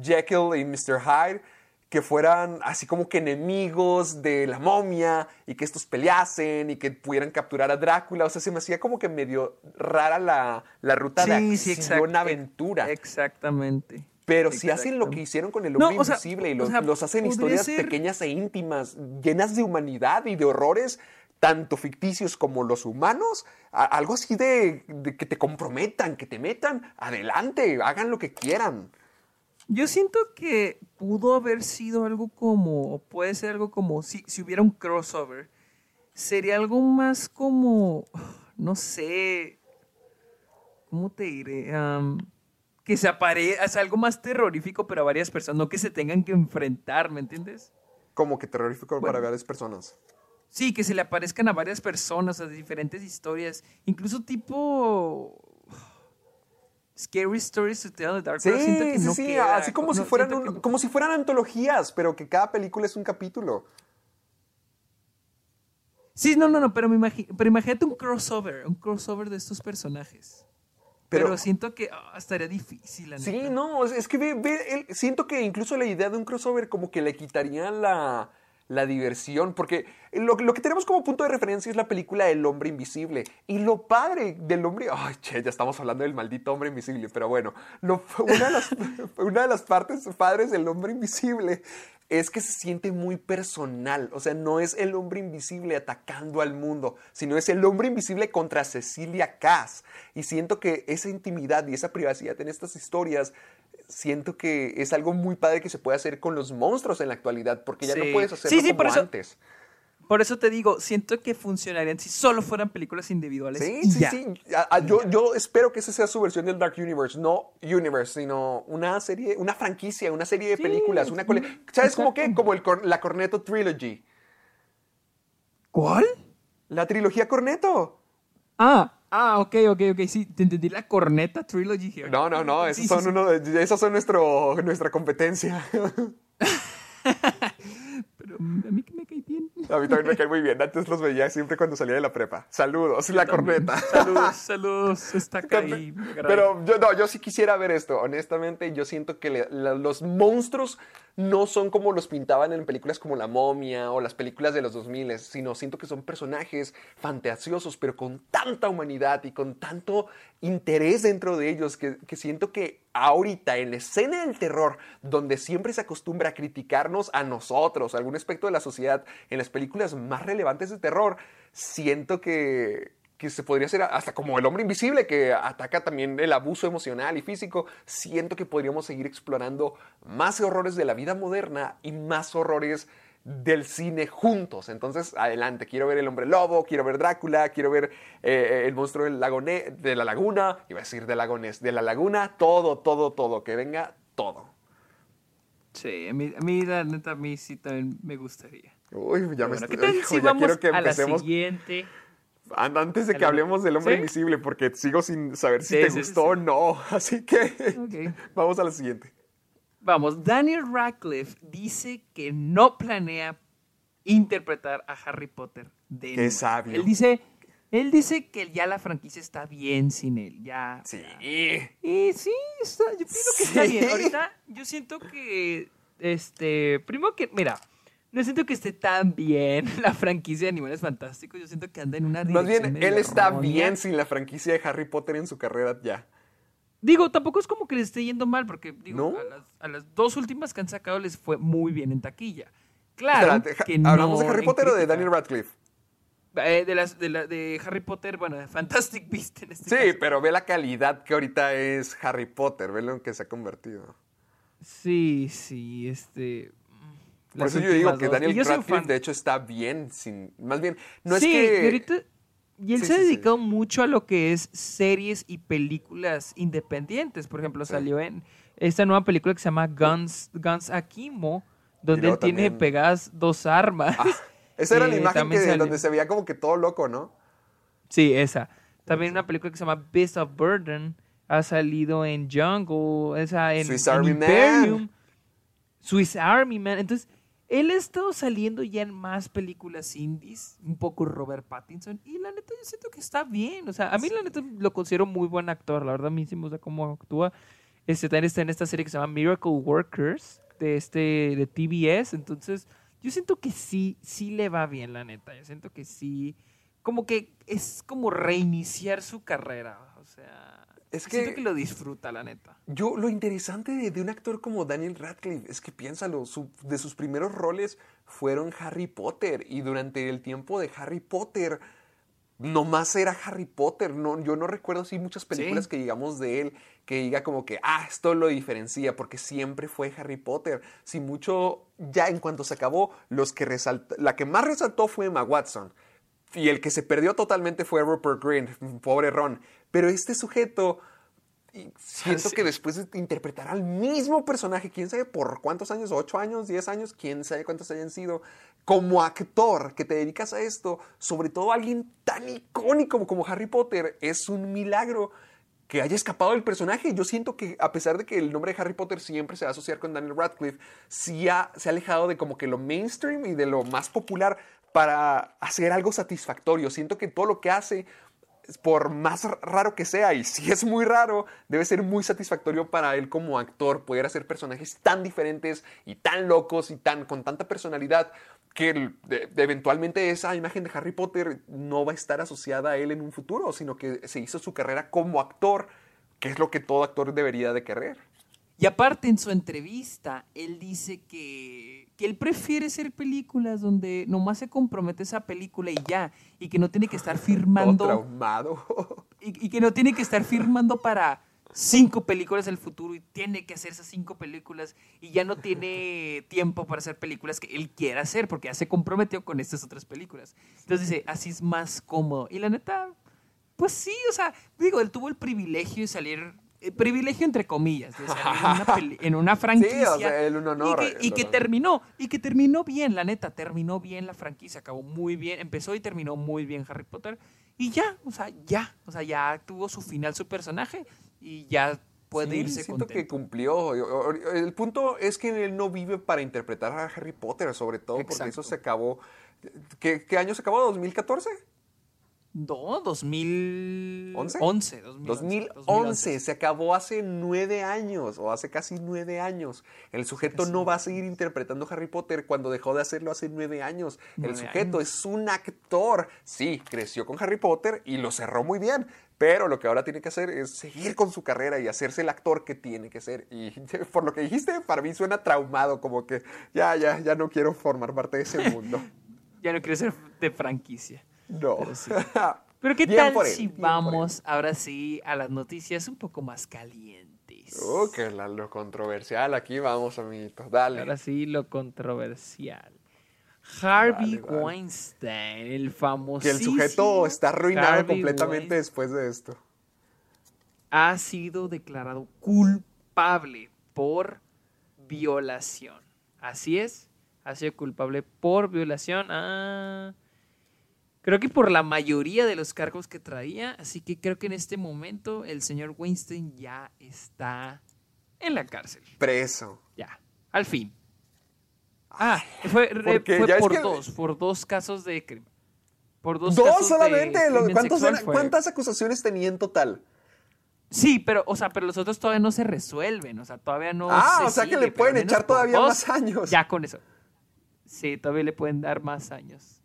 Jekyll y Mr. Hyde que fueran así como que enemigos de la momia y que estos peleasen y que pudieran capturar a Drácula. O sea, se me hacía como que medio rara la, la ruta de acción aventura. Exactamente. Pero si hacen lo que hicieron con el No, hombre o sea, invisible y o los, sea, los hacen historias ser- pequeñas e íntimas, llenas de humanidad y de horrores, tanto ficticios como los humanos, algo así de, de que te comprometan, que te metan, adelante, hagan lo que quieran. Yo siento que pudo haber sido algo como, o puede ser algo como, si, si hubiera un crossover, sería algo más como, no sé, ¿cómo te diré? Que se aparezca, algo más terrorífico para varias personas, no que se tengan que enfrentar, ¿me entiendes? Como que terrorífico para varias personas. Sí, que se le aparezcan a varias personas, a diferentes historias, incluso tipo... Scary Stories to Tell Dark, Sí, siento que sí, no sí, queda, así como, no, si fueran un- que- como si fueran antologías, pero que cada película es un capítulo. Sí, no, no, no, pero, me imagi- pero imagínate un crossover, un crossover de estos personajes. Pero, Pero- siento que ah, estaría difícil. la Sí, neta. no, es- es que ve, ve, el- siento que incluso la idea de un crossover como que le quitaría la, la diversión, porque lo, que tenemos como punto de referencia es la película El Hombre Invisible. Y lo padre del hombre... Ay, che, ya estamos hablando del maldito hombre invisible, pero bueno, una, de las, una de las partes padres del hombre invisible es que se siente muy personal. O sea, no es el hombre invisible atacando al mundo, sino es el hombre invisible contra Cecilia Cass. Y siento que esa intimidad y esa privacidad en estas historias siento que es algo muy padre que se puede hacer con los monstruos en la actualidad, porque ya no puedes hacerlo Sí, sí, por como eso- antes. Por eso te digo, siento que funcionarían si solo fueran películas individuales. Sí, y sí, ya. sí. A- a- yo, yo espero que esa sea su versión del Dark Universe. No Universe, sino una serie, una franquicia, una serie de películas. Una cole- ¿Sabes cómo qué? Como el, cor- la Cornetto Trilogy. ¿Cuál? La trilogía Cornetto. Ah, ah, ok, ok, ok. Sí, te entendí la corneta trilogy here. No, no, no. Esos Sí, son, sí. uno de- esos son nuestro, nuestra competencia. Pero a mí que me cae bien. A mí también me cae muy bien. Antes los veía siempre cuando salía de la prepa. Saludos, la corneta. Saludos, saludos. Está acá ahí. Pero yo, no, yo sí quisiera ver esto. Honestamente, yo siento que le- la- los monstruos no son como los pintaban en películas como La momia o las películas de los 2000, sino siento que son personajes fantasiosos, pero con tanta humanidad y con tanto interés dentro de ellos que, que siento que ahorita en la escena del terror, donde siempre se acostumbra a criticarnos a nosotros, a algún aspecto de la sociedad, en las películas más relevantes de terror, siento que, que se podría hacer hasta como el hombre invisible que ataca también el abuso emocional y físico, siento que podríamos seguir explorando más horrores de la vida moderna y más horrores del cine juntos. Entonces, adelante, quiero ver el hombre lobo, quiero ver Drácula, quiero ver eh, el monstruo del lago Ne- de la laguna, iba a decir de lagones, de la laguna, todo, todo, todo, que venga todo. Sí, a mí, a mí, la neta, a mí sí también me gustaría. Uy, ya me Bueno, estoy, ¿qué tal hijo, si ya vamos quiero que a la empecemos siguiente? An- Antes de que ¿El- hablemos del hombre ¿Sí? invisible, porque sigo sin saber si Sí, te sí, gustó o no. Así que vamos a la siguiente. Vamos, Daniel Radcliffe dice que no planea interpretar a Harry Potter de Qué sabio. Él dice, él dice que ya la franquicia está bien sin él, ya. Sí. Y sí, está, yo pienso que está bien. Ahorita yo siento que, este, primero que, mira, no siento que esté tan bien la franquicia de Animales Fantásticos. Yo siento que anda en una Más bien, él está bien sin la franquicia de Harry Potter en su carrera ya. Digo, tampoco es como que le esté yendo mal, porque digo, ¿No? a, las, a las dos últimas que han sacado les fue muy bien en taquilla. Claro. Que ¿Hablamos no de Harry Potter o de. Daniel Radcliffe? Eh, de, las, de, la- de Harry Potter, bueno, de Fantastic Beast en este Sí, caso. pero ve la calidad que ahorita es Harry Potter, ve lo en que se ha convertido. Sí, sí, este. Por eso yo digo que. Daniel Radcliffe, de hecho, está bien sin... Más bien, no sí, es que... y ahorita. Y él Sí, se ha sí, dedicado mucho a lo que es series y películas independientes. Por ejemplo, salió en esta nueva película que se llama Guns, Guns Akimo, donde él tiene también- pegadas dos armas. Ah, esa era la Eh, imagen que, salió- donde se veía como que todo loco, ¿no? Sí, esa. También una película que se llama Beast of Burden. Ha salido en Jungle, esa en, Swiss en Army Imperium. Man. Swiss Army Man. Entonces, él ha estado saliendo ya en más películas indies, un poco Robert Pattinson, y la neta yo siento que está bien. O sea, a mí la neta lo considero muy buen actor, la verdad a mí sí me gusta cómo actúa. Este también está en esta serie que se llama Miracle Workers, de este, de TBS, entonces yo siento que sí, sí le va bien, la neta. Yo siento que sí, como que es como reiniciar su carrera, o sea, Es siento que- que lo disfruta, la neta. Yo, lo interesante de, de un actor como Daniel Radcliffe es que piénsalo, su- de sus primeros roles fueron Harry Potter y durante el tiempo de Harry Potter nomás era Harry Potter. No, yo no recuerdo así muchas películas Sí. que digamos de él que diga como que, ah, esto lo diferencia porque siempre fue Harry Potter. Si mucho, ya en cuanto se acabó, los que la que más resaltó fue Emma Watson. Y el que se perdió totalmente fue Rupert Grint, pobre Ron. Pero este sujeto siento que después de interpretar al mismo personaje, quién sabe por cuántos años, ocho años, diez años, quién sabe cuántos hayan sido, como actor que te dedicas a esto, sobre todo alguien tan icónico como Harry Potter, es un milagro que haya escapado del personaje. Yo siento que a pesar de que el nombre de Harry Potter siempre se va a asociar con Daniel Radcliffe, sí ha- se ha alejado de como que lo mainstream y de lo más popular para hacer algo satisfactorio. Siento que todo lo que hace por más raro que sea, y si es muy raro, debe ser muy satisfactorio para él como actor poder hacer personajes tan diferentes y tan locos y tan con tanta personalidad que eventualmente esa imagen de Harry Potter no va a estar asociada a él en un futuro, sino que se hizo su carrera como actor, que es lo que todo actor debería de querer. Y aparte en su entrevista, él dice que, que él prefiere hacer películas donde nomás se compromete esa película y ya, y que no tiene que estar Todo firmando, traumado. y, y que no tiene que estar firmando para cinco películas del futuro y tiene que hacer esas cinco películas y ya no tiene tiempo para hacer películas que él quiera hacer porque ya se comprometió con estas otras películas. Entonces dice, así es más cómodo. Y la neta, pues sí, o sea, digo, él tuvo el privilegio de salir privilegio entre comillas, de salir en una, peli- en una franquicia Sí, o sea, el un honor, y que, y terminó, y que terminó bien, la neta, terminó bien la franquicia, acabó muy bien, empezó y terminó muy bien Harry Potter, y ya, o sea, ya, o sea, ya tuvo su final su personaje, y ya puede Sí, irse siento contento. que cumplió. El punto es que él no vive para interpretar a Harry Potter, sobre todo porque eso se acabó. ¿Qué, qué año se acabó? ¿2014? No, 2011. 11? 2011. 2011, se acabó hace nueve años o hace casi nueve años. El sujeto Casi no va a seguir interpretando Harry Potter cuando dejó de hacerlo hace nueve años. El sujeto años. es un actor. Sí, creció con Harry Potter y lo cerró muy bien. Pero lo que ahora tiene que hacer es seguir con su carrera y hacerse el actor que tiene que ser. Y por lo que dijiste, para mí suena traumado, como que ya, ya, ya no quiero formar parte de ese mundo. Ya no quiero ser de franquicia. No. Pero sí. Pero qué Bien tal si vamos ahora sí a las noticias un poco más calientes. Oh, que la, lo controversial. Aquí vamos, amiguito. Dale. Ahora sí, lo controversial. Harvey. Weinstein, el famoso. Que el sujeto está arruinado Harvey completamente Weinstein después de esto. ha sido declarado culpable por violación. Así es, ha sido culpable por violación. Ah, creo que por la mayoría de los cargos que traía. Así que creo que en este momento el señor Weinstein ya está en la cárcel. Preso. Ya, al fin. Ah, fue, porque fue ya es por que- dos, por dos casos de crimen. Por dos, Dos, casos solamente. Lo- crimen ¿cuántos sexual eran- fue. ¿Cuántas acusaciones tenía en total? Sí, pero, o sea, pero los otros todavía no se resuelven, o sea, todavía no Ah, se o sea que le pueden echar todavía dos, más años. Ya con eso. Sí, todavía le pueden dar más años.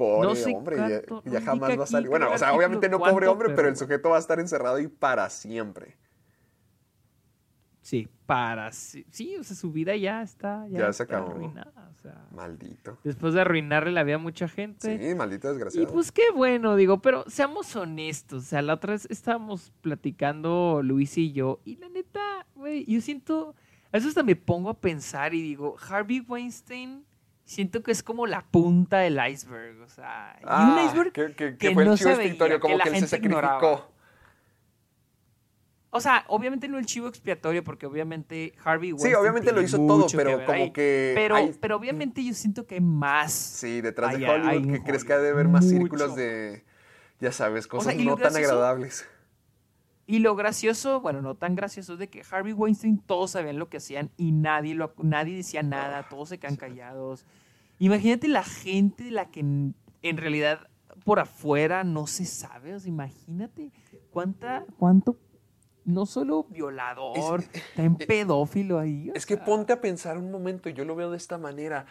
Pobre No sé hombre, cuánto, ya, jamás va a salir. Bueno, o sea, obviamente no pobre hombre, pero... pero- el sujeto va a estar encerrado y para siempre. Sí, para sí, sí, o sea, su vida ya está ya, Ya se está acabó. arruinada, o sea, Maldito. después de arruinarle la vida a mucha gente. Sí, maldito Y desgraciado. pues qué bueno, digo, pero seamos honestos. O sea, la otra vez estábamos platicando Luis y yo, y la neta, güey, yo siento. A veces hasta me pongo a pensar y digo, Harvey Weinstein, siento que es como la punta del iceberg. O sea, y un Ah, iceberg que, que- que que fue no el chivo expiatorio, como que él se sacrificó. ignoraba. O sea, obviamente no el chivo expiatorio, porque obviamente Harvey Weinstein. obviamente lo hizo todo, pero como ahí. que Pero, hay- pero obviamente yo siento que hay más. Sí, detrás de Hay- Hollywood, que crees que Hollywood. ha de haber más Mucho. círculos de, ya sabes, cosas y lo no tan agradables. Y lo gracioso, bueno, no tan gracioso, es de que Harvey Weinstein todos sabían lo que hacían y nadie, lo, nadie decía nada, todos se quedan callados. Imagínate la gente de la que en, en realidad por afuera no se sabe. O sea, imagínate cuánta, cuánto, no solo violador, también pedófilo ahí. Es que ponte a pensar un momento, yo lo veo de esta manera,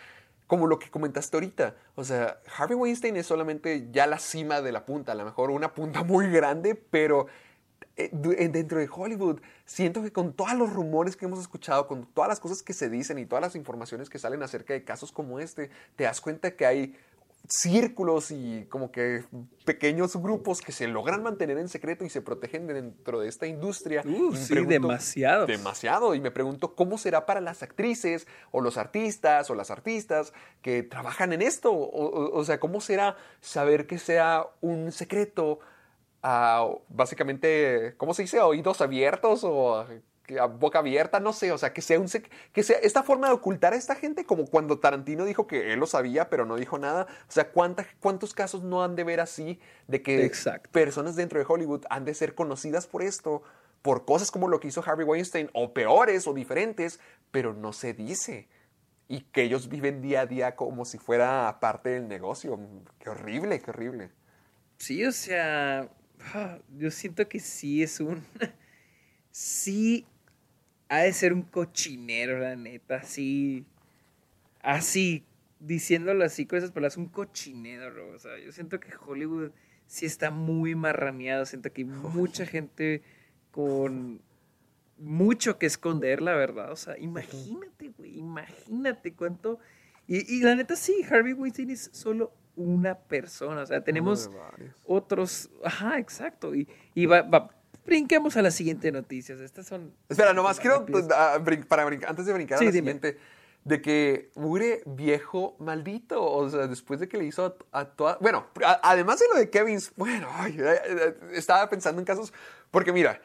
como lo que comentaste ahorita. O sea, Harvey Weinstein es solamente ya la cima de la punta, a lo mejor una punta muy grande, pero eh, eh, dentro de Hollywood, siento que con todos los rumores que hemos escuchado, con todas las cosas que se dicen y todas las informaciones que salen acerca de casos como este, te das cuenta que hay círculos y como que pequeños grupos que se logran mantener en secreto y se protegen dentro de esta industria. Uh, sí, demasiados. Demasiado. Y me pregunto cómo será para las actrices o los artistas o las artistas que trabajan en esto. O, o- o sea, cómo será saber que sea un secreto, básicamente, ¿cómo se dice? Oídos abiertos o a boca abierta, no sé, o sea, que sea un que sea esta forma de ocultar a esta gente, como cuando Tarantino dijo que él lo sabía, pero no dijo nada. O sea, ¿cuánta- ¿cuántos casos no han de ver así de que Exacto. personas dentro de Hollywood han de ser conocidas por esto, por cosas como lo que hizo Harvey Weinstein, o peores o diferentes, pero no se dice. Y que ellos viven día a día como si fuera parte del negocio. Qué horrible, qué horrible. Sí, o sea, yo siento que sí es un... sí ha de ser un cochinero, la neta, así... Así, diciéndolo así con esas palabras, un cochinero, o sea, yo siento que Hollywood sí está muy marraneado, siento que hay mucha gente con mucho que esconder, la verdad, o sea, imagínate, güey, imagínate cuánto... Y, y la neta sí, Harvey Weinstein es solo una persona, o sea, tenemos otros, ajá, exacto, y, y va, va- brinquemos a las siguientes noticias. Estas son. Espera, nomás quiero, ah, para brin- antes de brincar Sí, a la dime. siguiente, de que mugre viejo maldito, o sea, después de que le hizo a, a toda... Bueno, a- además de lo de Kevin, bueno, ay, eh, eh, estaba pensando en casos, porque mira,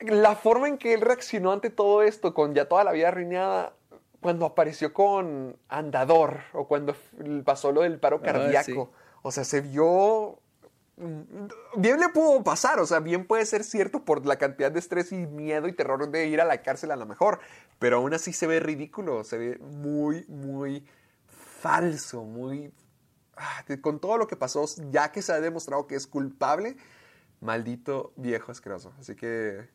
la forma en que él reaccionó ante todo esto, con ya toda la vida arruinada, cuando apareció con Andador, o cuando pasó lo del paro Ah, cardíaco, o sea, se vio mm, bien le pudo pasar, o sea, bien puede ser cierto por la cantidad de estrés y miedo y terror de ir a la cárcel a lo mejor, pero aún así se ve ridículo, se ve muy, muy falso, muy... ah, Con todo lo que pasó, ya que se ha demostrado que es culpable, maldito viejo asqueroso. Así que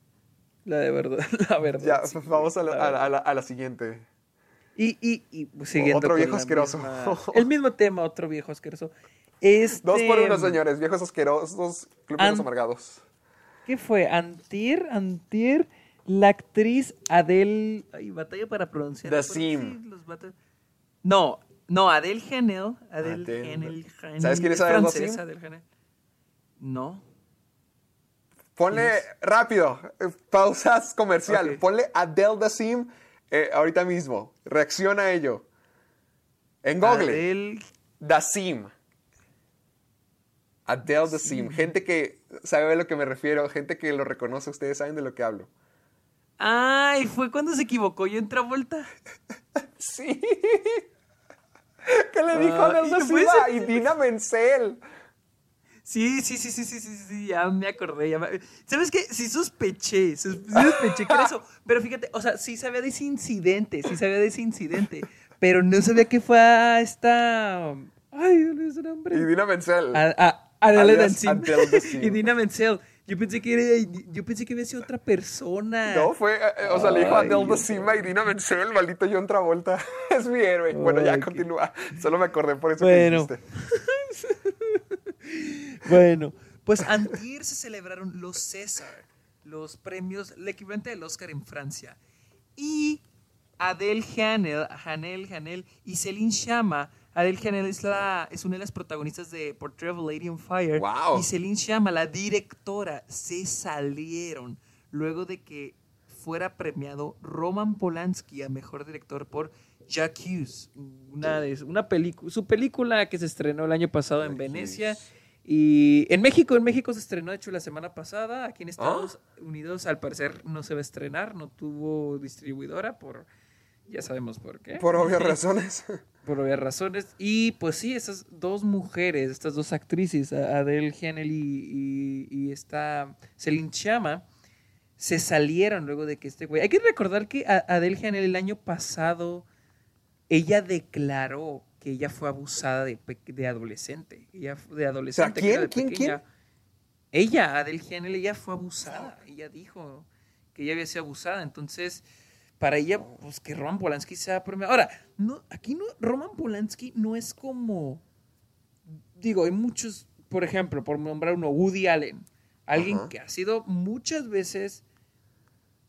La de verdad, la verdad. ya, sí, vamos a la, la a la- a la- a la siguiente. Y, y, y pues, siguiendo Otro viejo asqueroso. misma- el mismo tema, otro viejo asqueroso. Este, Dos por uno, señores, viejos asquerosos, clubes amargados. ¿Qué fue? Antier, Antier, la actriz Adele... Ay, batalla para pronunciar. The Sim. sí, No, no, Adele Hanel. Adele Adele. Hanel, ¿Sabes quién es Adele francesa? Adele Hanel. No. Ponle rápido, eh, pausas comercial. Ponle Adele Dazeem eh, ahorita mismo. Reacciona a ello. En Google. Adele... Dazeem. Adele Dazeem. Gente que sabe a lo que me refiero, gente que lo reconoce, ustedes saben de lo que hablo. Ay, fue cuando se equivocó yo en Travolta. Sí. ¿Qué le dijo Ah, Adele y Dazeem fue a ese- Idina Menzel? Sí, sí, sí, sí, sí, sí, sí, ya me acordé. Ya me- ¿Sabes qué? Sí sospeché, sospeché que era eso. Pero fíjate, o sea, sí sabía de ese incidente, sí sabía de ese incidente, pero no sabía que fue a esta... Ay, ¿cuál es su nombre? Idina Menzel. A, a, Adele Alias Dazeem. Adele Dazeem. Y Dina Menzel. Yo pensé que era, yo pensé que había sido otra persona. No, fue, eh, eh, o sea, le dijo Ay, Adele Dios Dazeem a Idina Menzel, maldito John Travolta. es mi héroe. Bueno, ya qué- continúa. Solo me acordé por eso Bueno. que dijiste. Bueno, pues antier se celebraron los César, los premios, el equivalente del Oscar en Francia. Y Adele Hanel, Hanel, Hanel y Céline Chama. Adele Hanel es, la, es una de las protagonistas de Portrait of a Lady on Fire. Wow. Y Céline Chama, la directora, se salieron luego de que fuera premiado Roman Polanski a mejor director por J'accuse, una de una película, su película que se estrenó el año pasado en Venecia y en México, en México se estrenó de hecho la semana pasada, aquí en Estados Unidos al parecer no se va a estrenar, no tuvo distribuidora por ya sabemos por qué. Por obvias razones. Por obvias razones. Y pues sí, esas dos mujeres, estas dos actrices, Adele Hanel y, y, y esta Celine Chama, se salieron luego de que este güey. Hay que recordar que Adele Hanel el año pasado, ella declaró que ella fue abusada de, adolescente. Ella de adolescente. ¿quién? era de ¿Quién? pequeña. Ella, Adele Hanel, ella fue abusada. Ella dijo que ella había sido abusada. Entonces, para ella, pues que Roman Polanski sea premiado. Ahora, no, aquí no, Roman Polanski no es como. Digo, hay muchos, por ejemplo, por nombrar uno, Woody Allen. Alguien Ajá. que ha sido muchas veces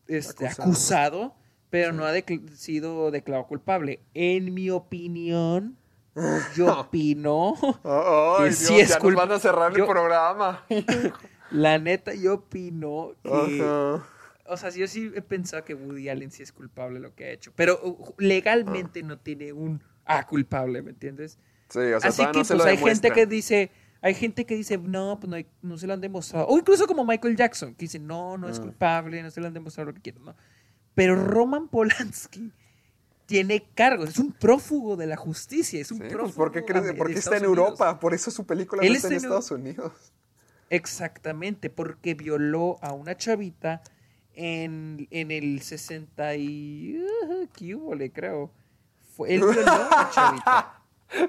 este, Acusado. acusado, pero no ha sido declarado culpable. En mi opinión, yo opino. Ay, Que Dios, sí es ya nos van a cerrar el yo- programa. La neta, yo opino que. O sea, yo sí he pensado que Woody Allen sí es culpable de lo que ha hecho. Pero uh, legalmente no tiene un ah, culpable, ¿me entiendes? Sí, o sea, Así que no se pues lo hay gente que dice, hay gente que dice, no, pues no, hay- no se lo han demostrado. O incluso como Michael Jackson, que dice, no, no es Mm. culpable, no se lo han demostrado lo que quieran, ¿no? Pero Roman Polanski tiene cargos, es un prófugo de la justicia, es un Sí, prófugo pues, ¿por qué, crees- de por qué está en Unidos. Europa? Por eso su película no está en está en Estados Unidos. Exactamente, porque violó a una chavita en, en el 60 y... Uh, ¿Qué hubo, le creo? Fue, él violó a una chavita.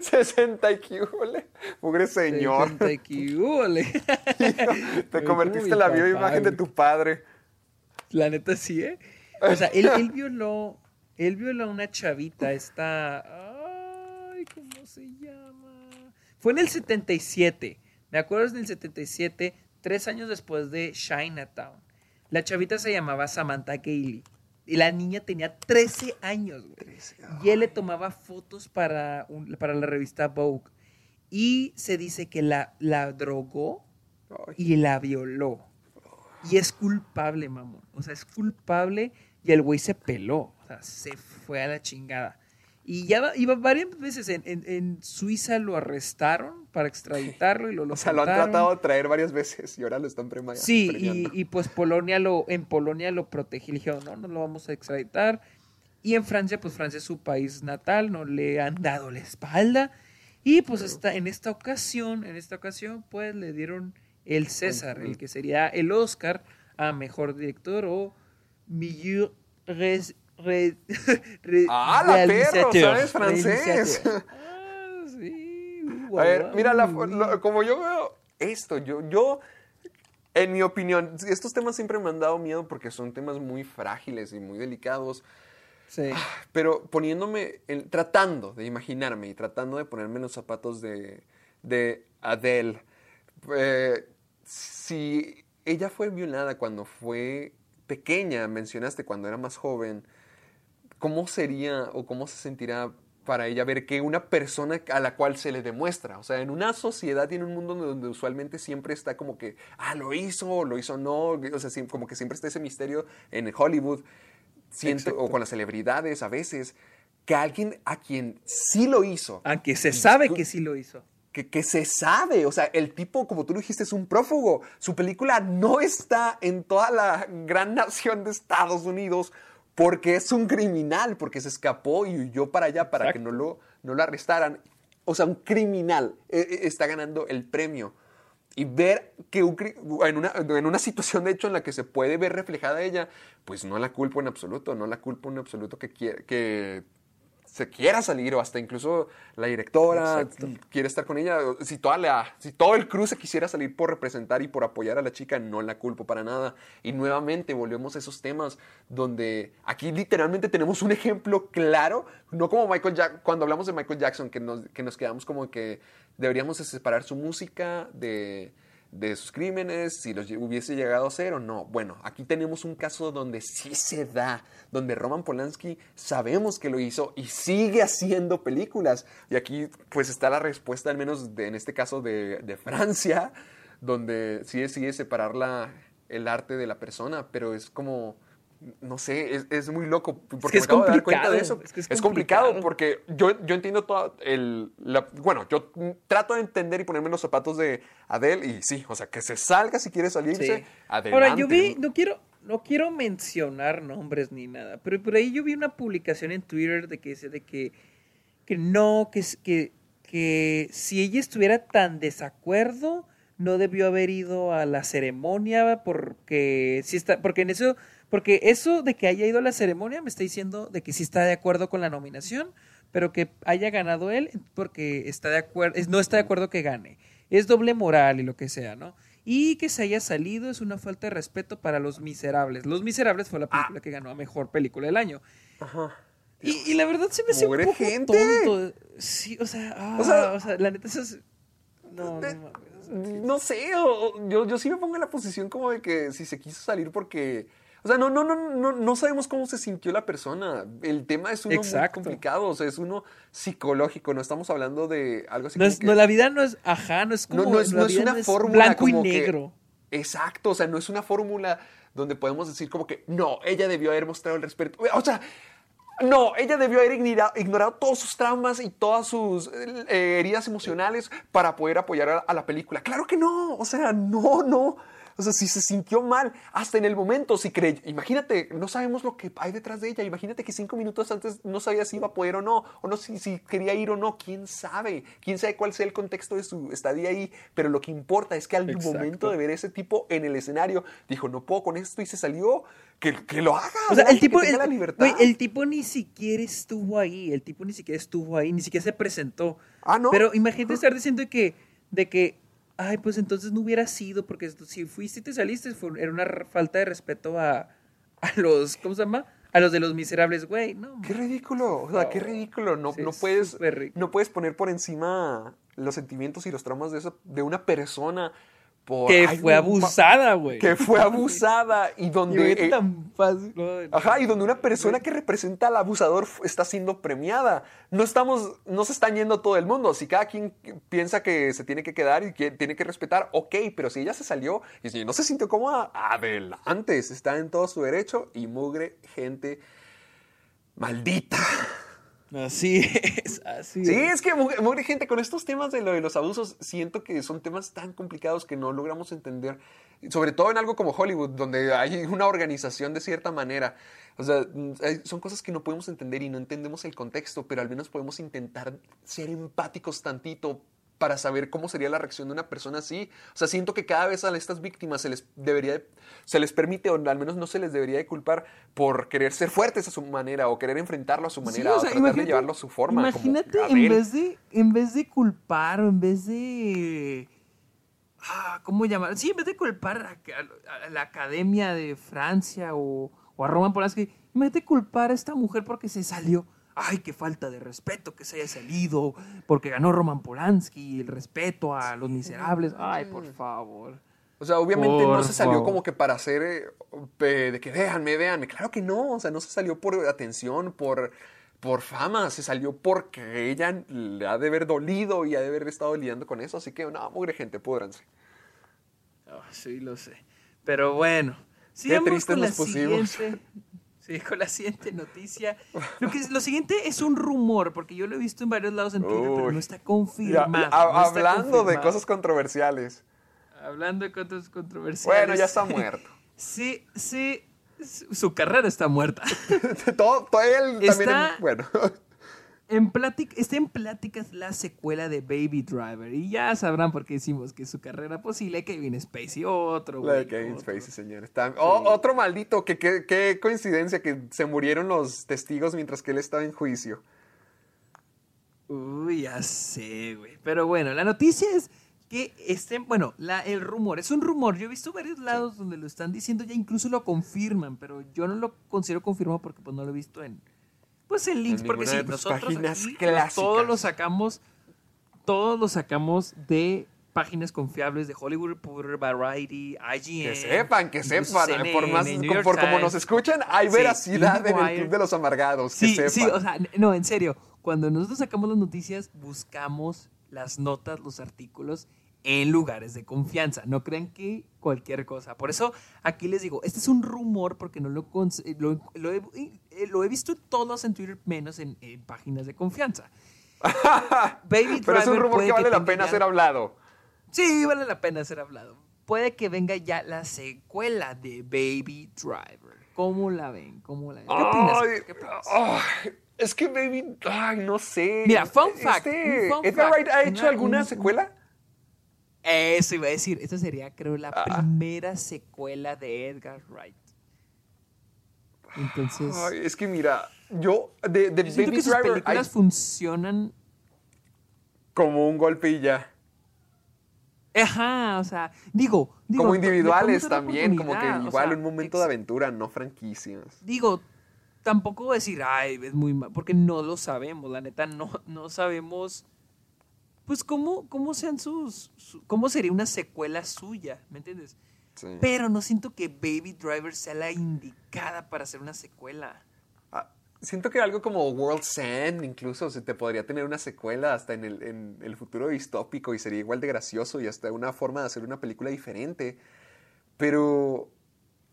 60 y quíbole. Mugre señor. 60 y qué hubo, le. Te convertiste en la papá, bioimagen de tu padre. La neta sí, ¿eh? O sea, él, él violó... Él violó a una chavita, esta... Ay, ¿cómo se llama? Fue en el 77. Me acuerdo en el 77, tres años después de Chinatown. La chavita se llamaba Samantha Gailey. Y la niña tenía 13 años, güey. Y él le tomaba fotos para, un- para la revista Vogue. Y se dice que la, la drogó y la violó. Y es culpable, mamón. O sea, es culpable y el güey se peló. O sea, se fue a la chingada. Y ya iba varias veces en, en- en Suiza lo arrestaron para extraditarlo y lo, lo O sea, lo han tratado de traer varias veces y ahora lo están prema- Sí, y, premiando. y pues Polonia lo, en Polonia lo protegí, le dijeron, no, no lo vamos a extraditar. Y en Francia, pues Francia es su país natal, no le han dado la espalda. Y pues está, en esta ocasión, en esta ocasión, pues le dieron el César, el que sería el Oscar a mejor director o meilleur res- re- re- ¡Ah, la perro! ¿Sabes francés? Ah, sí. A ver, mira, la- lo- como yo veo esto, yo, yo, en mi opinión, estos temas siempre me han dado miedo porque son temas muy frágiles y muy delicados. Sí. Pero poniéndome, tratando de imaginarme y tratando de ponerme en los zapatos de, de Adele, eh, si ella fue violada cuando fue pequeña, mencionaste cuando era más joven, ¿cómo sería o cómo se sentirá para ella ver que una persona a la cual se le demuestra, o sea, en una sociedad y en un mundo donde usualmente siempre está como que, ah, lo hizo, lo hizo no, o sea, como que siempre está ese misterio en Hollywood, siento, o con las celebridades a veces, que alguien a quien sí lo hizo, Aunque se sabe que sí lo hizo. que, que se sabe, o sea, el tipo, como tú lo dijiste, es un prófugo. Su película no está en toda la gran nación de Estados Unidos porque es un criminal, porque se escapó y huyó para allá para que no lo, no lo arrestaran. O sea, un criminal eh, eh, está ganando el premio. Y ver que un en, una, en una situación, de hecho, en la que se puede ver reflejada ella, pues no la culpo en absoluto, no la culpo en absoluto que, quiere, que se quiera salir o hasta incluso la directora quiere estar con ella. Si, toda la, si todo el crew se quisiera salir por representar y por apoyar a la chica, no la culpo para nada. Y nuevamente volvemos a esos temas donde aquí literalmente tenemos un ejemplo claro, no como Michael Jackson, cuando hablamos de Michael Jackson, que nos, que nos quedamos como que deberíamos de separar su música de de sus crímenes, si los hubiese llegado a hacer o no. Bueno, aquí tenemos un caso donde sí se da, donde Roman Polanski sabemos que lo hizo y sigue haciendo películas. Y aquí pues está la respuesta, al menos en este caso de, de Francia, donde sí decide separar la, el arte de la persona, pero es como... No sé, es, es muy loco. Porque que es me acabo de dar cuenta de complicado, eso. es que es es complicado complicado. porque yo, yo entiendo todo el... la- bueno, yo trato de entender y ponerme en los zapatos de Adele y sí, o sea, que se salga si quiere salirse, Sí. adelante. Ahora, yo vi, no quiero, no quiero mencionar nombres ni nada, pero por ahí yo vi una publicación en Twitter de que dice de que, que no, que, es- que, que si ella estuviera tan desacuerdo, no debió haber ido a la ceremonia porque si está, porque en eso, porque eso de que haya ido a la ceremonia me está diciendo de que sí está de acuerdo con la nominación, pero que haya ganado él porque está de acuerdo, no está de acuerdo que gane. Es doble moral y lo que sea, ¿no? Y que se haya salido es una falta de respeto para Los Miserables. Los Miserables fue la película que ganó a mejor película del año. Y, y la verdad se me hace un poco gente. tonto. Sí, o sea, ah, O sea- o sea, la neta eso es... No, sé, o yo, yo sí me pongo en la posición como de que si se quiso salir porque... O sea, no, no, no, no, no sabemos cómo se sintió la persona. El tema es uno Exacto. muy complicado, o sea, es uno psicológico, no estamos hablando de algo así No, como es, que- no, la vida no es, ajá, no es como... no es, la no es una fórmula Blanco y que- negro. exacto, o sea, no es una fórmula donde podemos decir como que no, ella debió haber mostrado el respeto. O sea, no, ella debió haber ignora- ignorado todos sus traumas y todas sus eh, heridas emocionales para poder apoyar a, a la película. Claro que no, o sea, no, no. O sea, si se sintió mal, hasta en el momento, si creyó, imagínate, no sabemos lo que hay detrás de ella, imagínate que cinco minutos antes no sabía si iba a poder o no, o no si, si quería ir o no, quién sabe, quién sabe cuál sea el contexto de su estadía ahí, pero lo que importa es que al Exacto. momento de ver ese tipo en el escenario, dijo, no puedo con esto y se salió, que, que lo haga. O sea, el tipo, que tenga el, la libertad. el tipo ni siquiera estuvo ahí, el tipo ni siquiera estuvo ahí, ni siquiera se presentó. Ah, ¿no? Pero imagínate estar diciendo que, de que, ay, pues entonces no hubiera sido, porque si fuiste y te saliste, fue- era una falta de respeto a, a los, ¿cómo se llama? A los de los miserables, güey, no. Qué ridículo, o sea, qué ridículo. No, Sí, no, puedes, no puedes poner por encima los sentimientos y los traumas de, esa, de una persona por... Que ay, fue abusada, güey. Que fue abusada y Y donde... ahorita eh, tan fácil. no, no. Ajá, y donde una persona que representa al abusador está siendo premiada. No estamos, no se están yendo todo el mundo. Si cada quien piensa que se tiene que quedar y que tiene que respetar, ok, pero si ella se salió y si no se sintió cómoda, adelante, está en todo su derecho y mugre gente maldita. Así es, así Sí, es. es que mugre gente, con estos temas de lo de los abusos, siento que son temas tan complicados que no logramos entender, sobre todo en algo como Hollywood, donde hay una organización de cierta manera. O sea, mm, son cosas que no podemos entender y no entendemos el contexto, pero al menos podemos intentar ser empáticos tantito para saber cómo sería la reacción de una persona así. O sea, siento que cada vez a estas víctimas se les debería, de- se les permite, o al menos no se les debería de culpar por querer ser fuertes a su manera, o querer enfrentarlo a su manera, o o, sea, tratar de llevarlo a su forma. como Imagínate, en vez, de, en vez de culpar o en vez de. Ah, ¿Cómo llamar? Sí, en vez de culpar a, a la Academia de Francia o, o a Roman Polanski, imagínate culpar a esta mujer porque se salió. Ay, qué falta de respeto que se haya salido porque ganó Roman Polanski, el respeto a los miserables. Ay, por favor. O sea, obviamente no se salió favor. como que para hacer eh, de que véanme, véanme. Claro que no. O sea, no se salió por atención, por, por fama. Se salió porque ella le ha de haber dolido y ha de haber estado lidiando con eso. Así que, no, mugre gente, pudranse. Ah, sí, lo sé. Pero bueno, sigamos tristes con la siguiente. Sí, con la siguiente noticia. Lo, que, lo siguiente es un rumor, porque yo lo he visto en varios lados en Twitter, pero no está Ya, confirmado. ya, no está hablando de cosas controversiales. Hablando de cosas controversiales. Bueno, ya está muerto. Sí, sí. Su carrera está muerta. todo, todo él también. Bueno. En plática, está en pláticas la secuela de Baby Driver. Y ya sabrán por qué decimos que su carrera posible Kevin Spacey, otro. La de Kevin otro. Spacey, señor. Está- o- otro maldito. que que- Qué coincidencia que se murieron los testigos mientras que él estaba en juicio. Uy, ya sé, güey. Pero bueno, la noticia es que estén, bueno, la, el rumor, es un rumor. Yo he visto varios lados donde lo están diciendo, ya incluso lo confirman, pero yo no lo considero confirmado porque pues no lo he visto en, pues en links, En porque sí, de tus nosotros páginas aquí, clásicas. todos lo sacamos, todos lo sacamos de páginas confiables de Hollywood Reporter, Variety, IGN. Que sepan, que sepan. CNN, por más, por como nos escuchan, hay Sí, veracidad en el. Club de los Amargados. Que Sí, sepan. sí, o sea, no, en serio. Cuando nosotros sacamos las noticias, buscamos las notas, los artículos en lugares de confianza. No crean que cualquier cosa. Por eso aquí les digo, este es un rumor porque no lo, eh, lo, lo he, lo he visto todos en Twitter, menos en, en páginas de confianza. Baby Pero es un Driver rumor que vale la pena ya- ser hablado. Sí, vale la pena ser hablado. Puede que venga ya la secuela de Baby Driver. ¿Cómo la ven? ¿Cómo la ven? ¿Qué opinas? Ay, ¿Qué opinas? ay, es que, baby, ay, no sé. Mira, fun fact, Este, un fun ¿Edgar fact, Wright ha hecho una- alguna un- secuela? Eso iba a decir. Esta sería, creo, la Ah. primera secuela de Edgar Wright. Entonces, Ay, es que mira, yo de, de yo Baby que sus Driver películas hay funcionan. como un golpe y ya. Ajá, o sea, digo. digo como le individuales también, como que o igual sea, un momento de aventura, no franquicias. Digo, tampoco decir, ay, es muy mal, porque no lo sabemos, la neta, no, no sabemos. Pues cómo, cómo sean sus, su- cómo sería una secuela suya, ¿me entiendes? Sí. Pero no siento que Baby Driver sea la indicada para hacer una secuela. Ah, siento que algo como World's End incluso se te podría tener una secuela hasta en el, en el futuro distópico y sería igual de gracioso y hasta una forma de hacer una película diferente. Pero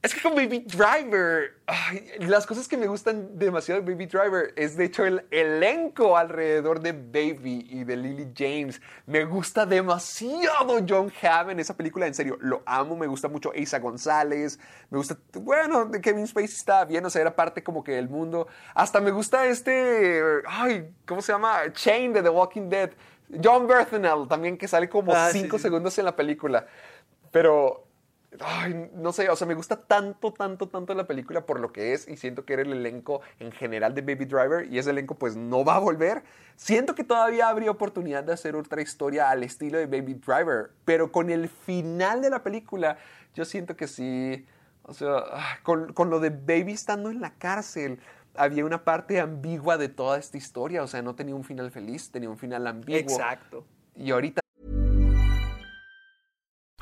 es que con Baby Driver, ay, las cosas que me gustan demasiado de Baby Driver es de hecho el elenco alrededor de Baby y de Lily James. Me gusta demasiado John Hamm en esa película, en serio, lo amo, me gusta mucho Isa González, me gusta, bueno, de Kevin Spacey está bien, o sea, era parte como que del mundo. Hasta me gusta este, ay, ¿cómo se llama? Chain de The Walking Dead. John Berthenel también que sale como Ah, sí, cinco sí. segundos en la película. Pero Ay, no sé, o sea, me gusta tanto, tanto, tanto la película por lo que es y siento que era el elenco en general de Baby Driver y ese elenco pues no va a volver. Siento que todavía habría oportunidad de hacer otra historia al estilo de Baby Driver, pero con el final de la película yo siento que sí, o sea, ah, con, con lo de Baby estando en la cárcel. Había una parte ambigua de toda esta historia, o sea, no tenía un final feliz, tenía un final ambiguo. Exacto. Y ahorita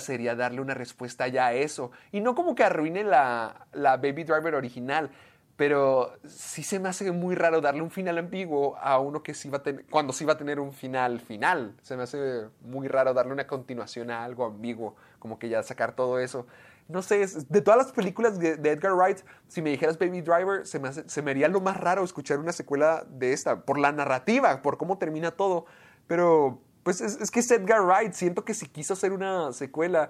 Sería darle una respuesta ya a eso. Y no como que arruine la, la Baby Driver original, pero sí se me hace muy raro darle un final ambiguo a uno que sí va a tener, cuando sí va a tener un final final. Se me hace muy raro darle una continuación a algo ambiguo, como que ya sacar todo eso. No sé, de todas las películas de, Edgar Wright, si me dijeras Baby Driver, se me, se me haría lo más raro escuchar una secuela de esta, por la narrativa, por cómo termina todo. Pero, pues es, es que es Edgar Wright, siento que si quiso hacer una secuela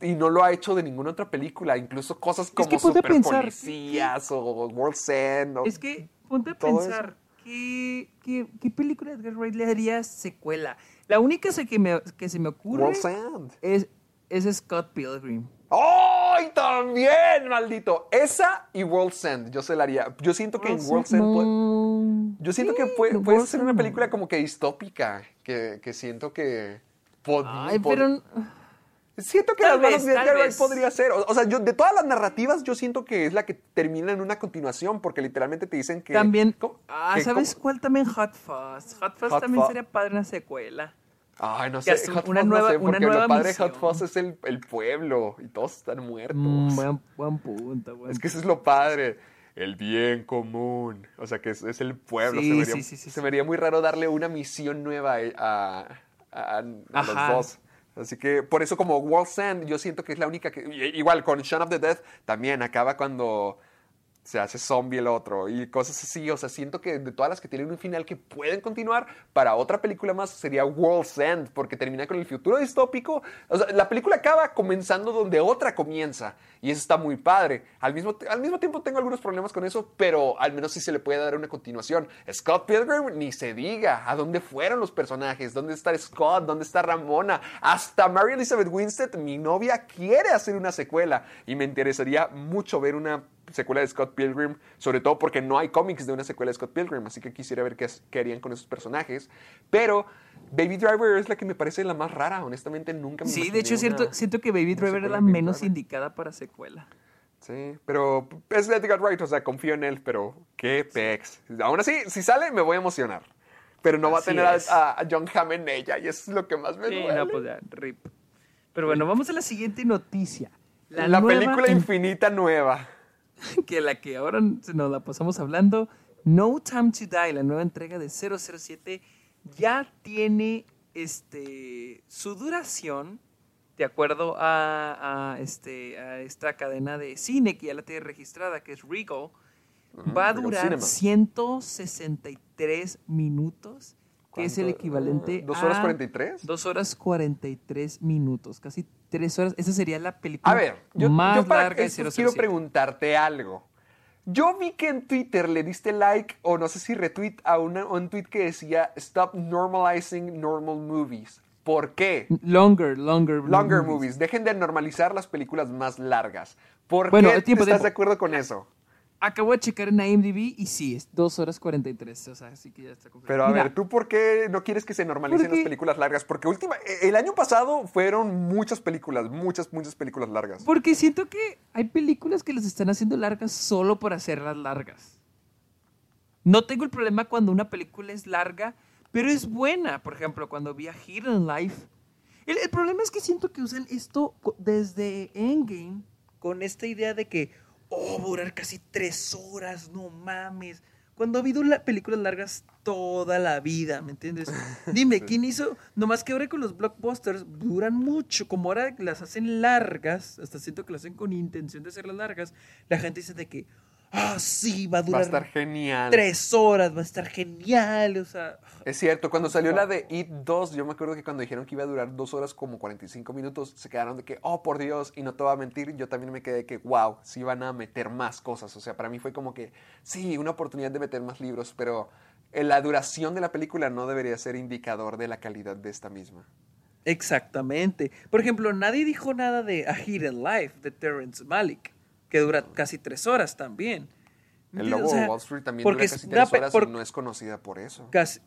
y no lo ha hecho de ninguna otra película, incluso cosas como que a Super pensar, Policías o World's End. o- Es que ponte a pensar, ¿qué, qué, qué película de Edgar Wright le haría secuela? La única que, me, que se me ocurre World's End. es, es Scott Pilgrim. ¡Ay, también, maldito! Esa y World's End, yo se la haría. Yo siento que en World's End... puede-. Yo siento que puede, puede ser una película como que distópica, que, que siento que... pod- Ay, pod- pero... Siento que Tal las manos vez, de Edgar podría ser. O, o sea, yo de todas las narrativas, yo siento que es la que termina en una continuación, porque literalmente te dicen que... También... ¿Cómo? Ah, que ¿sabes cómo- cuál también? Hot Fuzz. Hot Fuzz Hot también Fuzz. sería padre una secuela. Ay, no sé, Hot una Fuzz nueva- no sé, una nueva lo padre de Hot misión. Fuzz es el, el pueblo y todos están muertos. Mm, buen, buen punto, buen Es que eso es lo padre. El bien común. O sea, que es, es el pueblo. Sí, se, sí, sí, haría muy raro darle una misión nueva a, a- a los dos. Así que por eso como World's End yo siento que es la única que... Igual con Shaun of the Dead también acaba cuando se hace zombie el otro y cosas así. O sea, siento que de todas las que tienen un final que pueden continuar, para otra película más sería World's End, porque termina con el futuro distópico. O sea, la película acaba comenzando donde otra comienza y eso está muy padre. Al mismo, al mismo tiempo tengo algunos problemas con eso, pero al menos sí se le puede dar una continuación. Scott Pilgrim, ni se diga. ¿A dónde fueron los personajes? ¿Dónde está Scott? ¿Dónde está Ramona? Hasta Mary Elizabeth Winstead, mi novia, quiere hacer una secuela y me interesaría mucho ver una secuela de Scott Pilgrim, sobre todo porque no hay cómics de una secuela de Scott Pilgrim, así que quisiera ver qué, qué harían con esos personajes. Pero Baby Driver es la que me parece la más rara, honestamente nunca me Sí, de hecho siento, que Baby Driver es la menos Driver. indicada para secuela. Sí, pero es Edgar Wright, o sea, confío en él, pero qué pex. Aún así, si sale, me voy a emocionar. Pero no va a Así tener a, John Hamm en ella, y eso es lo que más me Sí, duele. no, pues ya, rip. Pero bueno, vamos a la siguiente noticia. la nueva película infinita nueva. que la que ahora se nos la pasamos hablando, No Time to Die, la nueva entrega de 007, ya tiene este, su duración, de acuerdo a, a, este, a esta cadena de cine que ya la tiene registrada, que es Regal, va a durar Cinema. 163 minutos, que es el equivalente ¿Dos horas a 43? 2 horas 43 minutos, casi 3 horas. Esa sería la película A ver, yo, más yo para larga de esto 007. quiero preguntarte algo. Yo vi que en Twitter le diste like o no sé si retweet a, una- a un tweet que decía Stop normalizing normal movies. ¿Por qué? Longer, longer. Longer movies. Dejen de normalizar las películas más largas. ¿Por Bueno, qué tiempo, estás tiempo. de acuerdo con eso? Acabo de checar en IMDb y sí, es 2 horas 43. O sea, así que ya está completo. Pero a Mira, ver, ¿tú por qué no quieres que se normalicen Porque- las películas largas? Porque última, eh, el año pasado fueron muchas películas, muchas, muchas películas largas. Porque siento que hay películas que las están haciendo largas solo por hacerlas largas. No tengo el problema cuando una película es larga, pero es buena. Por ejemplo, cuando vi a Hidden Life. El, el problema es que siento que usan esto desde Endgame con esta idea de que, oh, va a durar casi tres horas, no mames. Cuando ha habido la- películas largas toda la vida, ¿me entiendes? Dime, ¿quién hizo? Nomás que ahora con los blockbusters duran mucho, como ahora las hacen largas, hasta siento que las hacen con intención de hacerlas largas, la gente dice de que, ah, sí, va a Va a durar estar genial. tres horas, va a estar genial, o sea... Es cierto, cuando salió la de It 2, yo me acuerdo que cuando dijeron que iba a durar dos horas como 45 minutos, se quedaron de que, oh, por Dios, y no te voy a mentir, yo también me quedé de que, wow, sí van a meter más cosas. O sea, para mí fue como que, sí, una oportunidad de meter más libros, pero la duración de la película no debería ser indicador de la calidad de esta misma. Exactamente. Por ejemplo, nadie dijo nada de A Hidden Life de Terrence Malick, que dura casi tres horas también. El ¿Entiendes? Lobo O sea, de Wall Street también porque dura casi tres horas por- y no es conocida por eso. Casi.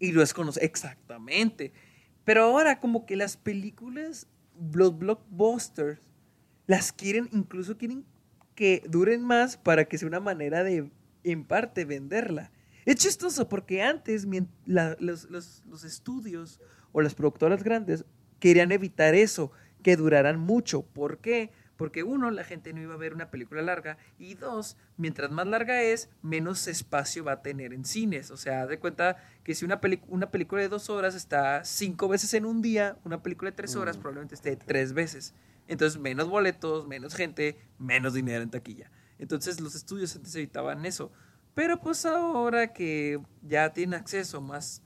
Y lo es conocido. Exactamente. Pero ahora, como que las películas, los blockbusters, las quieren, incluso quieren que duren más para que sea una manera de, en parte, venderla. Es chistoso porque antes la- los, los- los estudios o las productoras grandes querían evitar eso, que duraran mucho. ¿Por qué? Porque uno, la gente no iba a ver una película larga y dos, mientras más larga es, menos espacio va a tener en cines. O sea, de cuenta que si una, una película de dos horas está cinco veces en un día, una película de tres horas Mm. probablemente esté tres veces. Entonces, menos boletos, menos gente, menos dinero en taquilla. Entonces, los estudios antes evitaban eso. Pero pues ahora que ya tienen acceso a más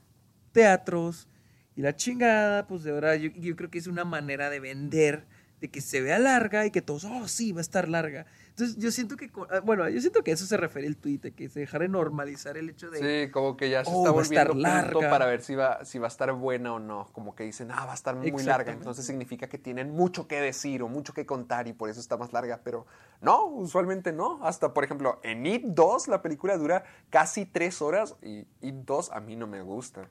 teatros y la chingada, pues de ahora yo, yo creo que es una manera de vender, de que se vea larga y que todos, oh, sí, va a estar larga. Entonces yo siento que, ah, bueno, yo siento que a eso se refiere el tweet, de que se dejara de normalizar el hecho de... Sí, como que ya se "Oh, está volviendo punto larga". para ver si va, si va a estar buena o no. Como que dicen, ah, va a estar muy larga. Entonces significa que tienen mucho que decir o mucho que contar y por eso está más larga. Pero no, usualmente no. Hasta, por ejemplo, en It 2 la película dura casi tres horas y It 2 a mí no me gusta.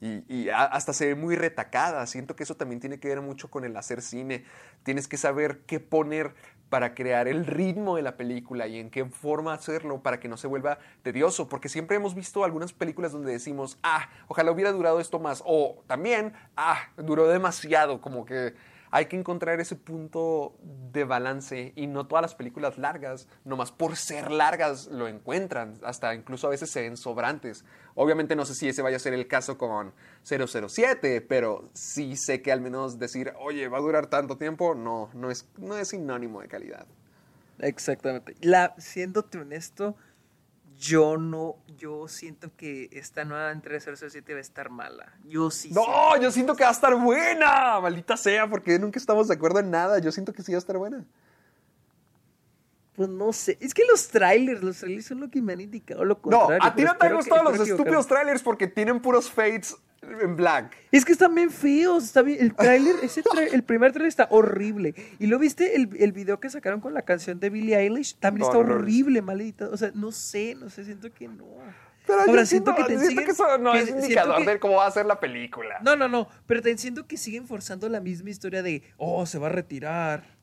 Y, hasta se ve muy retacada. Siento que eso también tiene que ver mucho con el hacer cine. Tienes que saber qué poner para crear el ritmo de la película y en qué forma hacerlo para que no se vuelva tedioso. Porque siempre hemos visto algunas películas donde decimos, ah, ojalá hubiera durado esto más. O también, ah, duró demasiado. Como que hay que encontrar ese punto de balance y no todas las películas largas, nomás por ser largas, lo encuentran. Hasta incluso a veces se ven sobrantes. Obviamente no sé si ese vaya a ser el caso con 007, pero sí sé que al menos decir, oye, va a durar tanto tiempo, no, no es, no es sinónimo de calidad. Exactamente. La, siéndote honesto, yo no, yo siento que esta nueva entre 007 va a estar mala. Yo sí. siento- No, yo siento que va a estar buena, maldita sea, porque nunca estamos de acuerdo en nada. Yo siento que sí va a estar buena. Pues no sé. Es que los trailers, los trailers son lo que me han indicado lo No, contrario. a ti no te han gustado los estúpidos trailers porque tienen puros fades en black. Es que están bien feos, está bien, el tráiler, ese tra- el primer tráiler está horrible. Y lo viste el, el video que sacaron con la canción de Billie Eilish, también No, está no horrible, mal editado. O sea, no sé, no sé, siento que no. Pero Ahora, yo siento, que te siento siguen- que eso no que- es indicador que- de cómo va a ser la película. No, no, no, pero te siento que siguen forzando la misma historia de, oh, se va a retirar.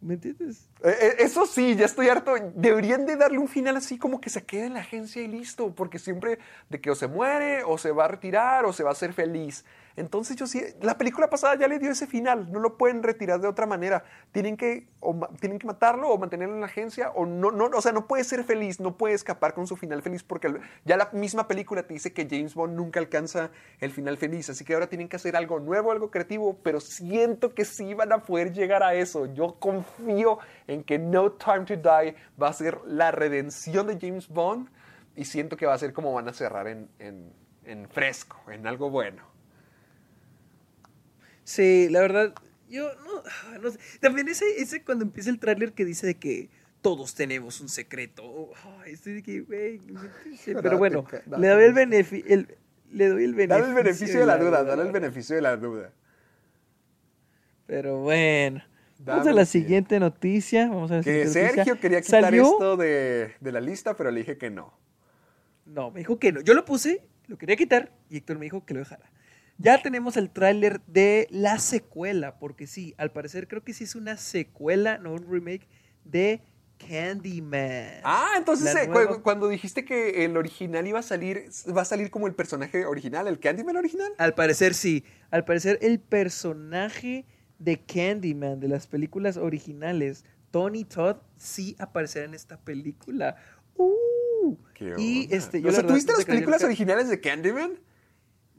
¿Me entiendes? Eh, eh, Eso sí, ya estoy harto. Deberían de darle un final así como que se quede en la agencia y listo, porque siempre de que o se muere, o se va a retirar, o se va a hacer feliz. Entonces yo sí, la película pasada ya le dio ese final, no lo pueden retirar de otra manera. Tienen que, tienen que matarlo o mantenerlo en la agencia, o no, no, o sea, no puede ser feliz, no puede escapar con su final feliz, porque ya la misma película te dice que James Bond nunca alcanza el final feliz, así que ahora tienen que hacer algo nuevo, algo creativo, pero siento que sí van a poder llegar a eso. Yo confío en que No Time to Die va a ser la redención de James Bond y siento que va a ser como van a cerrar en fresco, en algo bueno. Sí, la verdad, yo no, ah, no sé. También ese, ese cuando empieza el tráiler que dice de que todos tenemos un secreto. Oh, ay, estoy de que, güey, pero bueno, le doy el beneficio, el, le doy el beneficio. Dale el beneficio de la duda, dale el beneficio de la duda. Pero bueno. Vamos a la siguiente noticia. Vamos a la Que noticia. Sergio quería quitar Salió- esto de, de la lista, pero le dije que no. No, me dijo que no. Yo lo puse, lo quería quitar y Héctor me dijo que lo dejara. Ya tenemos el tráiler de la secuela, porque sí, al parecer creo que sí es una secuela, no un remake, de Candyman. Ah, entonces eh, cu- cuando dijiste que el original iba a salir, va a salir como el personaje original, el Candyman original. Al parecer sí. Al parecer el personaje de Candyman de las películas originales, Tony Todd, sí aparecerá en esta película. Uh, y onda. este, yo o sea, ¿tuviste las películas originales de Candyman?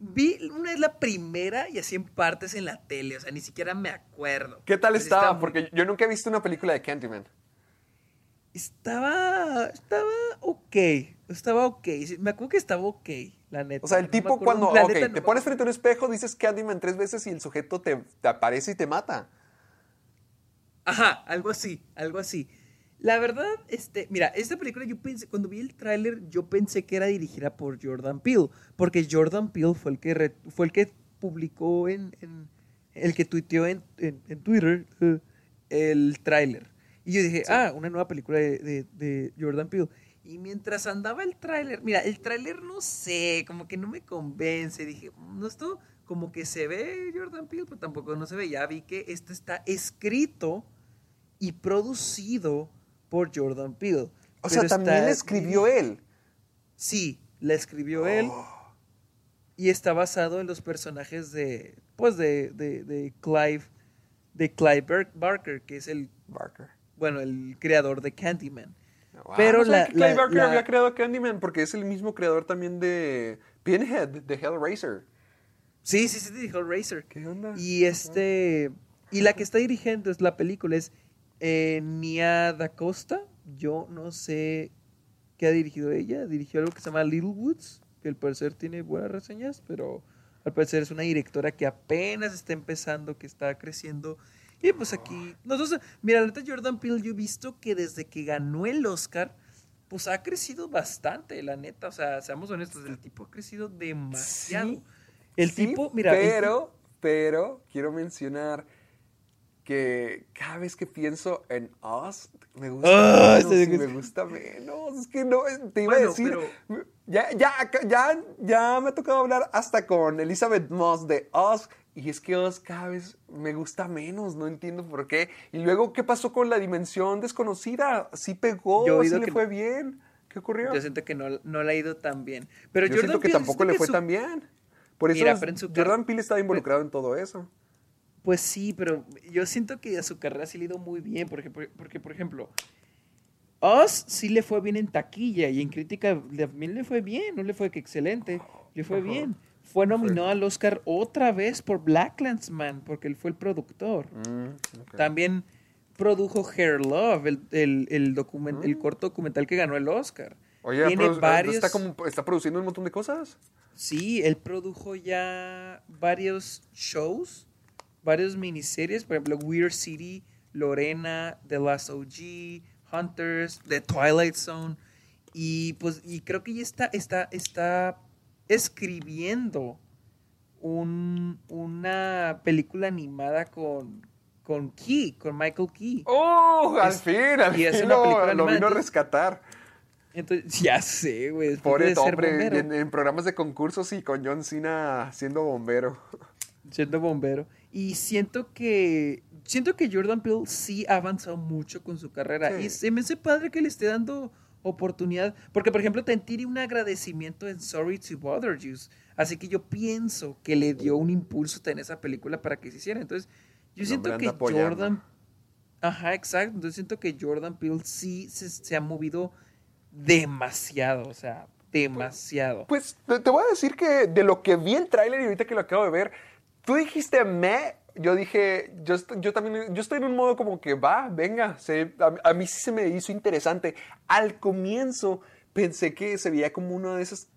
Vi una es la primera y así en partes en la tele, o sea, ni siquiera me acuerdo. ¿Qué tal Pues estaba? Porque yo nunca he visto una película de Candyman. Estaba. Estaba ok. Estaba ok. Me acuerdo que estaba ok, la neta. O sea, el tipo cuando, la ok, neta no te pones frente a un espejo, dices Candyman tres veces y el sujeto te, te aparece y te mata. Ajá, algo así, algo así. La verdad, este, mira, esta película yo pensé, cuando vi el tráiler, yo pensé que era dirigida por Jordan Peele, porque Jordan Peele fue el que, re- fue el que publicó en, en, el que tuiteó en, en- en Twitter eh, el tráiler. Y yo dije, ah, una nueva película de, de- de Jordan Peele. Y mientras andaba el tráiler, mira, el tráiler no sé, como que no me convence. Dije, no, esto como que se ve Jordan Peele, pero tampoco no se ve. Ya vi que esto está escrito y producido por Jordan Peele. O sea, también está la escribió él. Sí, la escribió él y está basado en los personajes de, pues, de, de, de Clive, de Clive Bar- Barker, que es el, Barker. bueno, el creador de Candyman. Wow, Pero no la- que Clive la- Barker la- había creado Candyman porque es el mismo creador también de Pinhead, de Hellraiser. Sí, sí, sí, de Hellraiser. ¿Qué onda? Y este, y la que está dirigiendo es la película es eh, Nia Da Costa. Yo no sé qué ha dirigido ella. Dirigió algo que se llama Little Woods, que al parecer tiene buenas reseñas, pero al parecer es una directora que apenas está empezando, que está creciendo. Y pues aquí, nosotros, mira, la neta Jordan Peele, yo he visto que desde que ganó el Oscar, pues ha crecido bastante, la neta. O sea, seamos honestos, el tipo ha crecido demasiado. Sí, el Sí, tipo, mira, el Pero, pero, quiero mencionar que cada vez que pienso en Us, me gusta Ah, menos me gusta menos. Es que no, te iba Bueno, a decir. pero- Ya, ya, ya, ya me ha tocado hablar hasta con Elizabeth Moss de Us. Y es que Us cada vez me gusta menos, no entiendo por qué. Y luego, ¿qué pasó con la dimensión desconocida? Sí pegó, Yo sí le que- fue bien. ¿Qué ocurrió? Yo siento que no, no le ha ido tan bien. Pero Yo Jordan siento que Peele, tampoco siento le que fue su- tan bien. Por eso Mira, Jordan Peele estaba involucrado en todo eso. Pues sí, pero yo siento que a su carrera sí le ha ido muy bien. Porque, porque, por ejemplo, Us sí le fue bien en taquilla y en crítica también le fue bien. No le fue que excelente, le fue Ajá. bien. Fue nominado al Oscar otra vez por Black Clansman, porque él fue el productor. Mm, También produjo Hair Love, el, el, el, Mm. el corto documental que ganó el Oscar. Oye, Tiene varios... está, como, está produciendo un montón de cosas. Sí, él produjo ya varios shows, varios miniseries, por ejemplo, Weird City, Lorena, The Last OG, Hunters, The Twilight Zone. Y pues, y creo que ya está, está, está escribiendo un- una película animada con, con Key, con Michael Key. ¡Oh! Al Es- fin, al y fin lo, vino a rescatar. Entonces, ya sé, güey. Pobre hombre, en, en programas de concursos y con John Cena siendo bombero. siendo bombero. Y siento que siento que Jordan Peele sí ha avanzado mucho con su carrera. Sí. Y se me hace padre que le esté dando oportunidad. Porque, por ejemplo, tiene un agradecimiento en Sorry to Bother You. Así que yo pienso que le dio un impulso en esa película para que se hiciera. Entonces, yo siento que apoyando. Jordan. Ajá, exacto. Entonces siento que Jordan Peele sí se, se ha movido demasiado. O sea, demasiado. Pues te, te voy a decir que de lo que vi el tráiler y ahorita que lo acabo de ver, tú dijiste me, yo dije, yo, yo también, yo estoy en un modo como que va, venga, a, mí sí se me hizo interesante. Al comienzo pensé que se veía como una de esas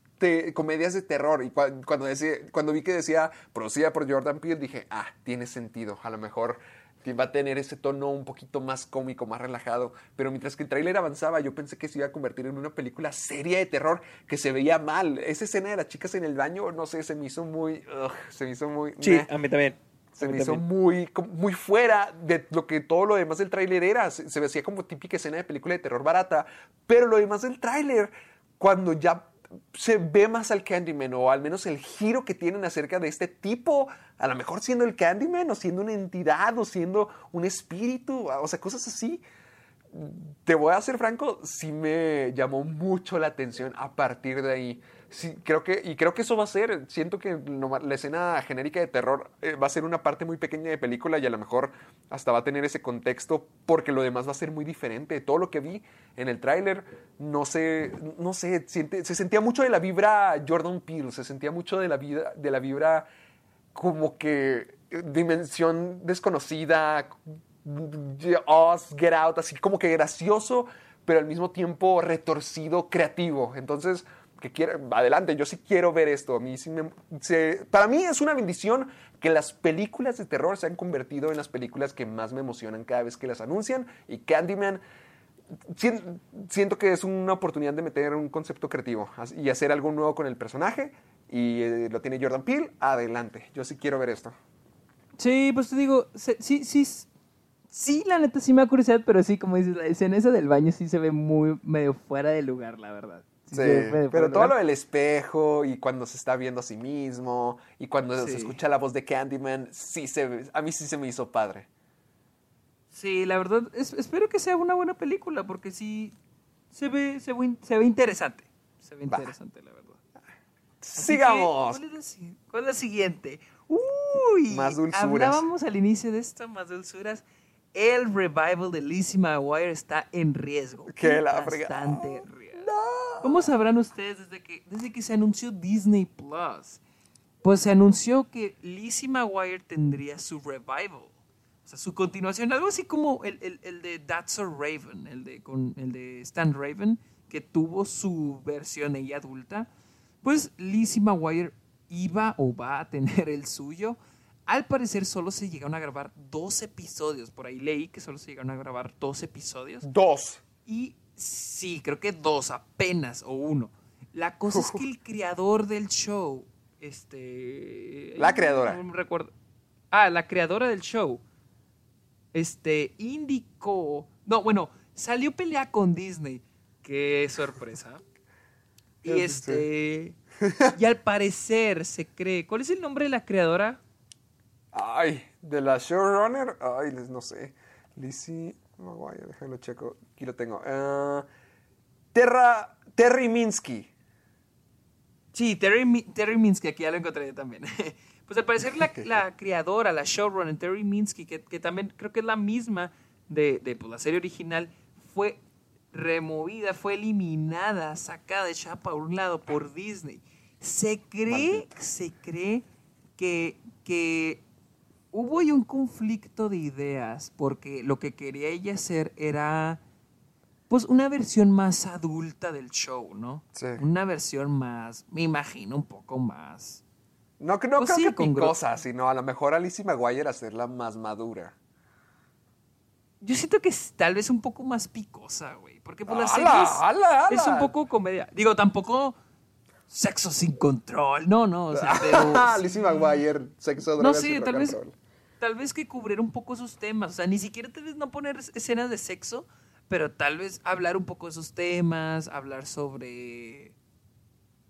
comedias de terror y cua- cuando, cuando vi que decía producida por Jordan Peele dije, ah, tiene sentido, a lo mejor que va a tener ese tono un poquito más cómico, más relajado. Pero mientras que el tráiler avanzaba, yo pensé que se iba a convertir en una película seria de terror que se veía mal. Esa escena de las chicas en el baño, no sé, se me hizo muy... ugh, se me hizo muy... Sí, meh. a mí también. Se me hizo muy, muy fuera de lo que todo lo demás del tráiler era. Se, se veía como típica escena de película de terror barata. Pero lo demás del tráiler, cuando ya se ve más al Candyman, o al menos el giro que tienen acerca de este tipo, a lo mejor siendo el Candyman, o siendo una entidad, o siendo un espíritu, o sea, cosas así. Te voy a ser franco, sí me llamó mucho la atención a partir de ahí. Sí, creo que, y creo que eso va a ser, siento que la escena genérica de terror eh, va a ser una parte muy pequeña de película y a lo mejor hasta va a tener ese contexto porque lo demás va a ser muy diferente. Todo lo que vi en el tráiler, no sé, no sé, siente- se sentía mucho de la vibra Jordan Peele, se sentía mucho de la, vida, de la vibra como que dimensión desconocida, Oz, Get Out, así como que gracioso, pero al mismo tiempo retorcido, creativo. Entonces, que adelante, yo sí quiero ver esto. A mí sí me- para mí es una bendición que las películas de terror se han convertido en las películas que más me emocionan cada vez que las anuncian. Y Candyman, sien- siento que es una oportunidad de meter un concepto creativo y hacer algo nuevo con el personaje. Y eh, lo tiene Jordan Peele, adelante. Yo sí quiero ver esto. Sí, pues te digo, sí, sí, sí, la neta sí me da curiosidad, pero sí, como dices, la escena del baño sí se ve muy medio fuera de lugar, la verdad. Sí, pero todo lo del espejo y cuando se está viendo a sí mismo y cuando se escucha la voz de Candyman, sí se, a mí sí se me hizo padre. Sí, la verdad, es- espero que sea una buena película, porque sí se ve, se ve, in- se ve interesante. Se ve interesante, la verdad. Así Sigamos. que, ¿Cuál es la, si- cuál es la siguiente? Uy, Más dulzuras. Hablábamos al inicio de esto, más dulzuras. El revival de Lizzie McGuire está en riesgo. Que la Bastante riesgo. ¿Cómo sabrán ustedes desde que, desde que se anunció Disney Plus? Pues se anunció que Lizzie McGuire tendría su revival. O sea, su continuación, algo así como el, el- el de That's So Raven, el de, con, el de Stan Raven, que tuvo su versión ella adulta. Pues Lizzie McGuire iba o va a tener el suyo. Al parecer solo se llegaron a grabar dos episodios. Por ahí leí que solo se llegaron a grabar dos episodios. Dos. Y sí, creo que dos apenas o uno. La cosa es que el creador del show, este... La creadora. No me recuerdo. Ah, la creadora del show, este, indicó... No, bueno, salió a pelear con Disney. Qué sorpresa. Y este... Y al parecer se cree... ¿Cuál es el nombre de la creadora? Ay, de la showrunner, ay, no sé. Lizzie Maguire, déjalo checo. Aquí lo tengo. Ah, Terra, Terry Minsky. Sí, Terry, Terry Minsky, aquí ya lo encontré también. pues al parecer la, la creadora, la showrunner, Terry Minsky, que, que también creo que es la misma de, de, pues, la serie original, fue removida, fue eliminada, sacada, echada para un lado por Disney. Se cree, se cree que, que hubo ahí un conflicto de ideas, porque lo que quería ella hacer era pues una versión más adulta del show, ¿no? Sí. Una versión más, me imagino, un poco más. No, no Pues creo sí, que picosa, sino a lo mejor a Lizzie Maguire hacerla más madura. Yo siento que es tal vez un poco más picosa, güey. Porque pues la ¡Hala, serie es, hala, es un poco comedia. Digo, tampoco sexo sin control. No, no, o sea, pero... Lizzie Maguire, sexo, no drogas sé, y rock tal vez, roll. Tal vez que cubrir un poco esos temas. O sea, ni siquiera tal vez no poner es- escenas de sexo, pero tal vez hablar un poco de esos temas, hablar sobre...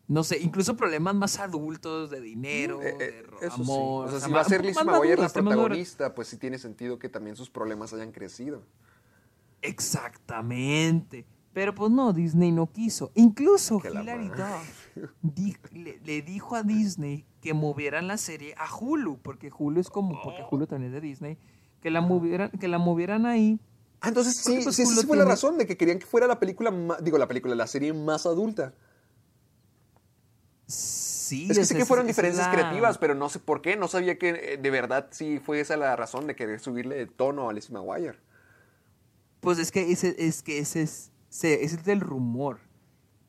No sé, incluso problemas más adultos de dinero, Eh, eh, de amor. sí. O sea, si va a ser más Maguire la protagonista, pues sí tiene sentido que también sus problemas hayan crecido. Exactamente. Pero pues no, Disney no quiso. Incluso Hilary. Duff le dijo a Disney que movieran la serie a Hulu, porque Hulu es como, porque Hulu también es de Disney, que la movieran, que la movieran ahí. Ah, entonces sí, pues, sí, esa fue la razón de que querían que fuera la película, digo, la película, la serie más adulta. Sí, Es que sé que fueron diferencias la- creativas, pero no sé por qué. No sabía que eh, de verdad sí fue esa la razón de querer subirle de tono a Lizzie Maguire. Pues es que ese es que ese es, se- ese es el rumor.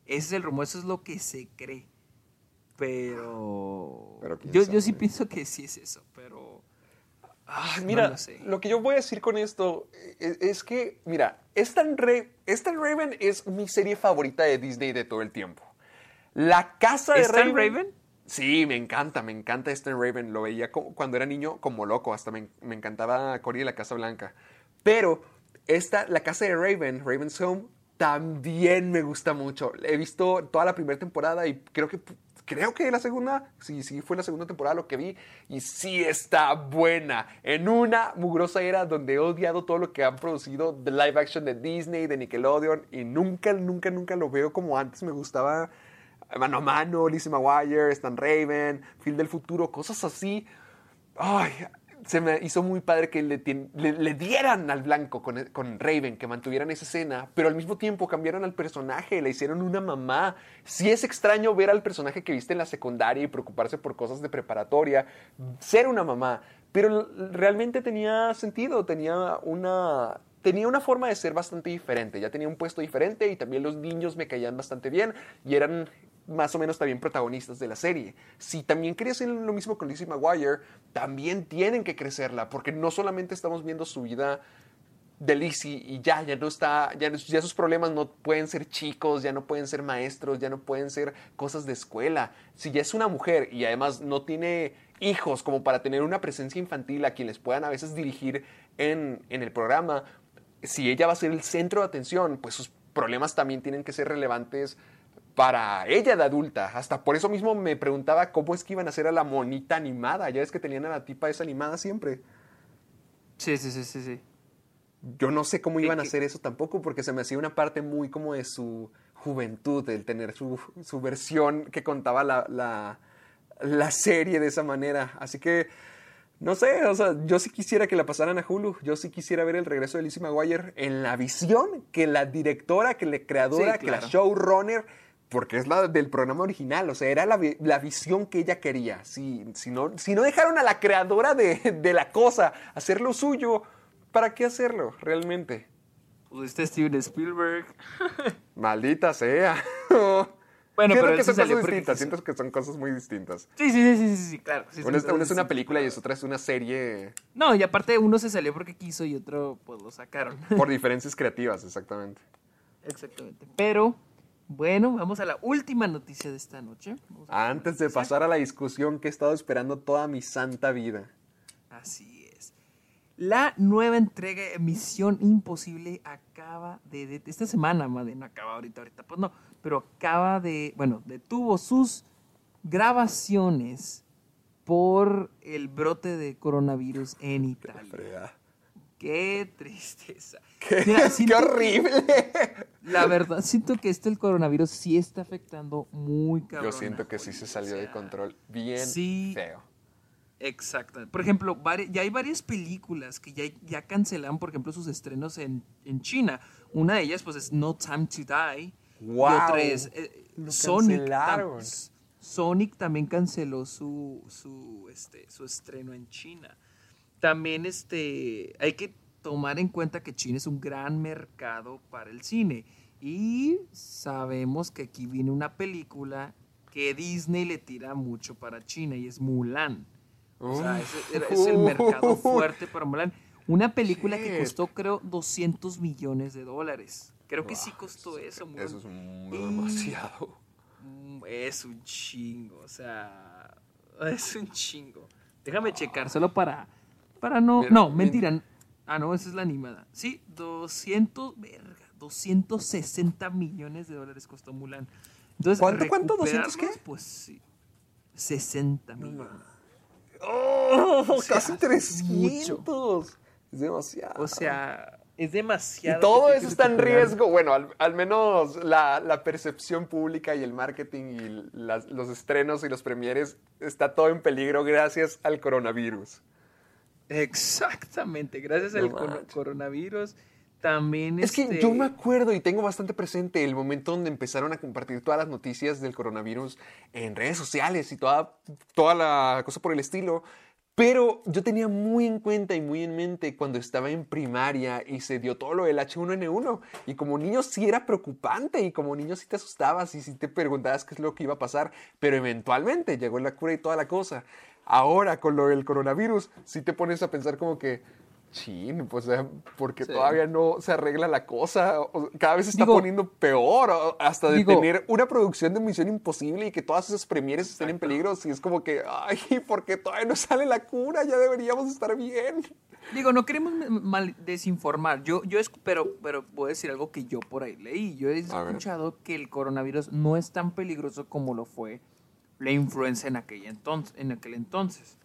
Ese es el rumor, eso es lo que se cree. Pero, yo, yo sí pienso que sí es eso, pero Ah, no mira, lo sé. lo que yo voy a decir con esto es, es que, mira, Stan, Ra Stan Raven es mi serie favorita de Disney de todo el tiempo. La casa de ¿Stan Raven. Raven? Sí, me encanta, me encanta Stan Raven. Lo veía como- cuando era niño como loco, hasta me, me encantaba Cory de la Casa Blanca. Pero esta, la casa de Raven, Raven's Home, también me gusta mucho. He visto toda la primera temporada y creo que creo que la segunda, sí, sí fue la segunda temporada lo que vi y sí está buena. En una mugrosa era donde he odiado todo lo que han producido de live action de Disney, de Nickelodeon y nunca, nunca, nunca lo veo como antes me gustaba mano a mano, Lizzie McGuire, Stan Raven, Phil del futuro, cosas así. Ay, se me hizo muy padre que le, dieran al blanco con, con Raven, que mantuvieran esa escena, pero al mismo tiempo cambiaron al personaje, le hicieron una mamá. Sí es extraño ver al personaje que viste en la secundaria y preocuparse por cosas de preparatoria, ser una mamá, pero realmente tenía sentido, tenía una, tenía una forma de ser bastante diferente, ya tenía un puesto diferente y también los niños me caían bastante bien y eran más o menos también protagonistas de la serie. Si también quería hacer lo mismo con Lizzie McGuire, también tienen que crecerla, porque no solamente estamos viendo su vida de Lizzie y ya, ya no está, ya, ya sus problemas no pueden ser chicos, ya no pueden ser maestros, ya no pueden ser cosas de escuela. Si ya es una mujer y además no tiene hijos como para tener una presencia infantil a quien les puedan a veces dirigir en, en el programa, si ella va a ser el centro de atención, pues sus problemas también tienen que ser relevantes para ella de adulta. Hasta por eso mismo me preguntaba cómo es que iban a hacer a la monita animada. Ya ves que tenían a la tipa esa animada siempre. Sí, sí, sí, sí, sí. Yo no sé cómo ¿Qué- iban a hacer eso tampoco, porque se me hacía una parte muy como de su juventud, el tener su, su versión que contaba la, la, la serie de esa manera. Así que, no sé, o sea, yo sí quisiera que la pasaran a Hulu, yo sí quisiera ver el regreso de Lizzie McGuire en la visión que la directora, que la creadora, Sí, que la showrunner, porque es la del programa original, o sea, era la, la visión que ella quería. Si, si, no, si no dejaron a la creadora de, de la cosa hacer lo suyo, ¿para qué hacerlo realmente? Pues este Steven Spielberg. Maldita sea. Bueno, Siento pero que son cosas distintas, siento que son cosas muy distintas. Sí, sí, sí, sí, sí, claro. sí, Una, es- una es película y distintas. otra es una serie No, y aparte uno se salió porque quiso y otro pues lo sacaron. por diferencias creativas, exactamente. Exactamente. Pero, bueno, vamos a la última noticia de esta noche. Antes de pasar a la discusión que he estado esperando toda mi santa vida. Así es. La nueva entrega de Misión Imposible acaba de, de- esta semana, bien, no acaba ahorita, ahorita, pues no, pero acaba de, bueno, detuvo sus grabaciones por el brote de coronavirus en Italia. Qué tristeza. ¡Qué, Mira, qué siento que- horrible! La verdad, siento que esto el coronavirus sí está afectando muy cabrón. Yo siento que sí se salió de control bien sí. feo. Exacto. Por ejemplo, ya hay varias películas que ya, ya cancelaron, por ejemplo, sus estrenos en, en China. Una de ellas, pues, es No Time to Die. Y ¡Guau! otra es eh, Sonic. tam- Sonic también canceló su, su, este, su estreno en China. También este, hay que tomar en cuenta que China es un gran mercado para el cine. Y sabemos que aquí viene una película que Disney le tira mucho para China y es Mulan. O sea, es, es el mercado fuerte para Mulan. Una película que costó, creo, 200 millones de dólares. Creo que sí costó eso. Mulan. Eso es un- Y- demasiado. Mm, Es un chingo, o sea, es un chingo. Déjame checar, solo para, para no, no, mentira. Ah, no, esa es la animada. Sí, 200, verga, 260 millones de dólares costó Mulan. Entonces, ¿Cuánto, cuánto? ¿200 qué? Pues sí, 60 millones. ¡Oh! O sea, ¡Casi es 300! Es demasiado. O sea, es Y demasiado. todo que eso está en riesgo. Bueno, al, al menos la, la percepción pública y el marketing y las- los estrenos y los premieres está todo en peligro gracias al coronavirus. Exactamente, gracias No al coronavirus. También Es que este, yo me acuerdo y tengo bastante presente el momento donde empezaron a compartir todas las noticias del coronavirus en redes sociales y toda, toda la cosa por el estilo. Pero yo tenía muy en cuenta y muy en mente cuando estaba en primaria y se dio todo lo del H1N1. Y como niño sí era preocupante y como niño sí te asustabas y sí te preguntabas qué es lo que iba a pasar. Pero eventualmente llegó la cura y toda la cosa. Ahora con lo del coronavirus sí te pones a pensar como que... Chin, pues, porque Sí. todavía no se arregla la cosa. Cada vez se está Digo- poniendo peor. Hasta de Digo- tener una producción de Misión Imposible y que todas esas premieres estén en peligro. Y es como que, ay, porque todavía no sale la cura, ya deberíamos estar bien. Digo, no queremos mal desinformar. Yo, yo pero, pero voy a decir algo que yo por ahí leí. Yo he escuchado que el coronavirus no es tan peligroso como lo fue la influenza en aquel entonces. En aquel entonces.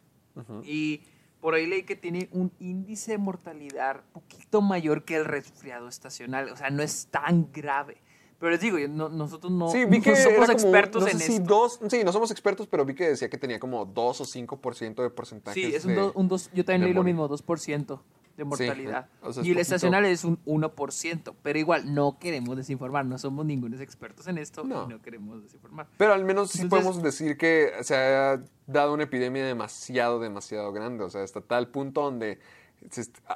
Y por ahí leí que tiene un índice de mortalidad poquito mayor que el resfriado estacional. O sea, no es tan grave. Pero les digo, no- nosotros no, Sí, vi no que somos era como, expertos no sé en si esto. dos, sí, no somos expertos, pero vi que decía que tenía como 2 o 5% de porcentaje. Sí, es un, do- un dos, yo también de leí lo mismo, 2% de mortalidad. o sea, es y el poquito. estacional es un 1%, pero igual no queremos desinformar, no somos ningunos expertos en esto No. y no queremos desinformar. Pero al menos sí podemos decir que se ha dado una epidemia demasiado, demasiado grande. O sea, hasta tal punto donde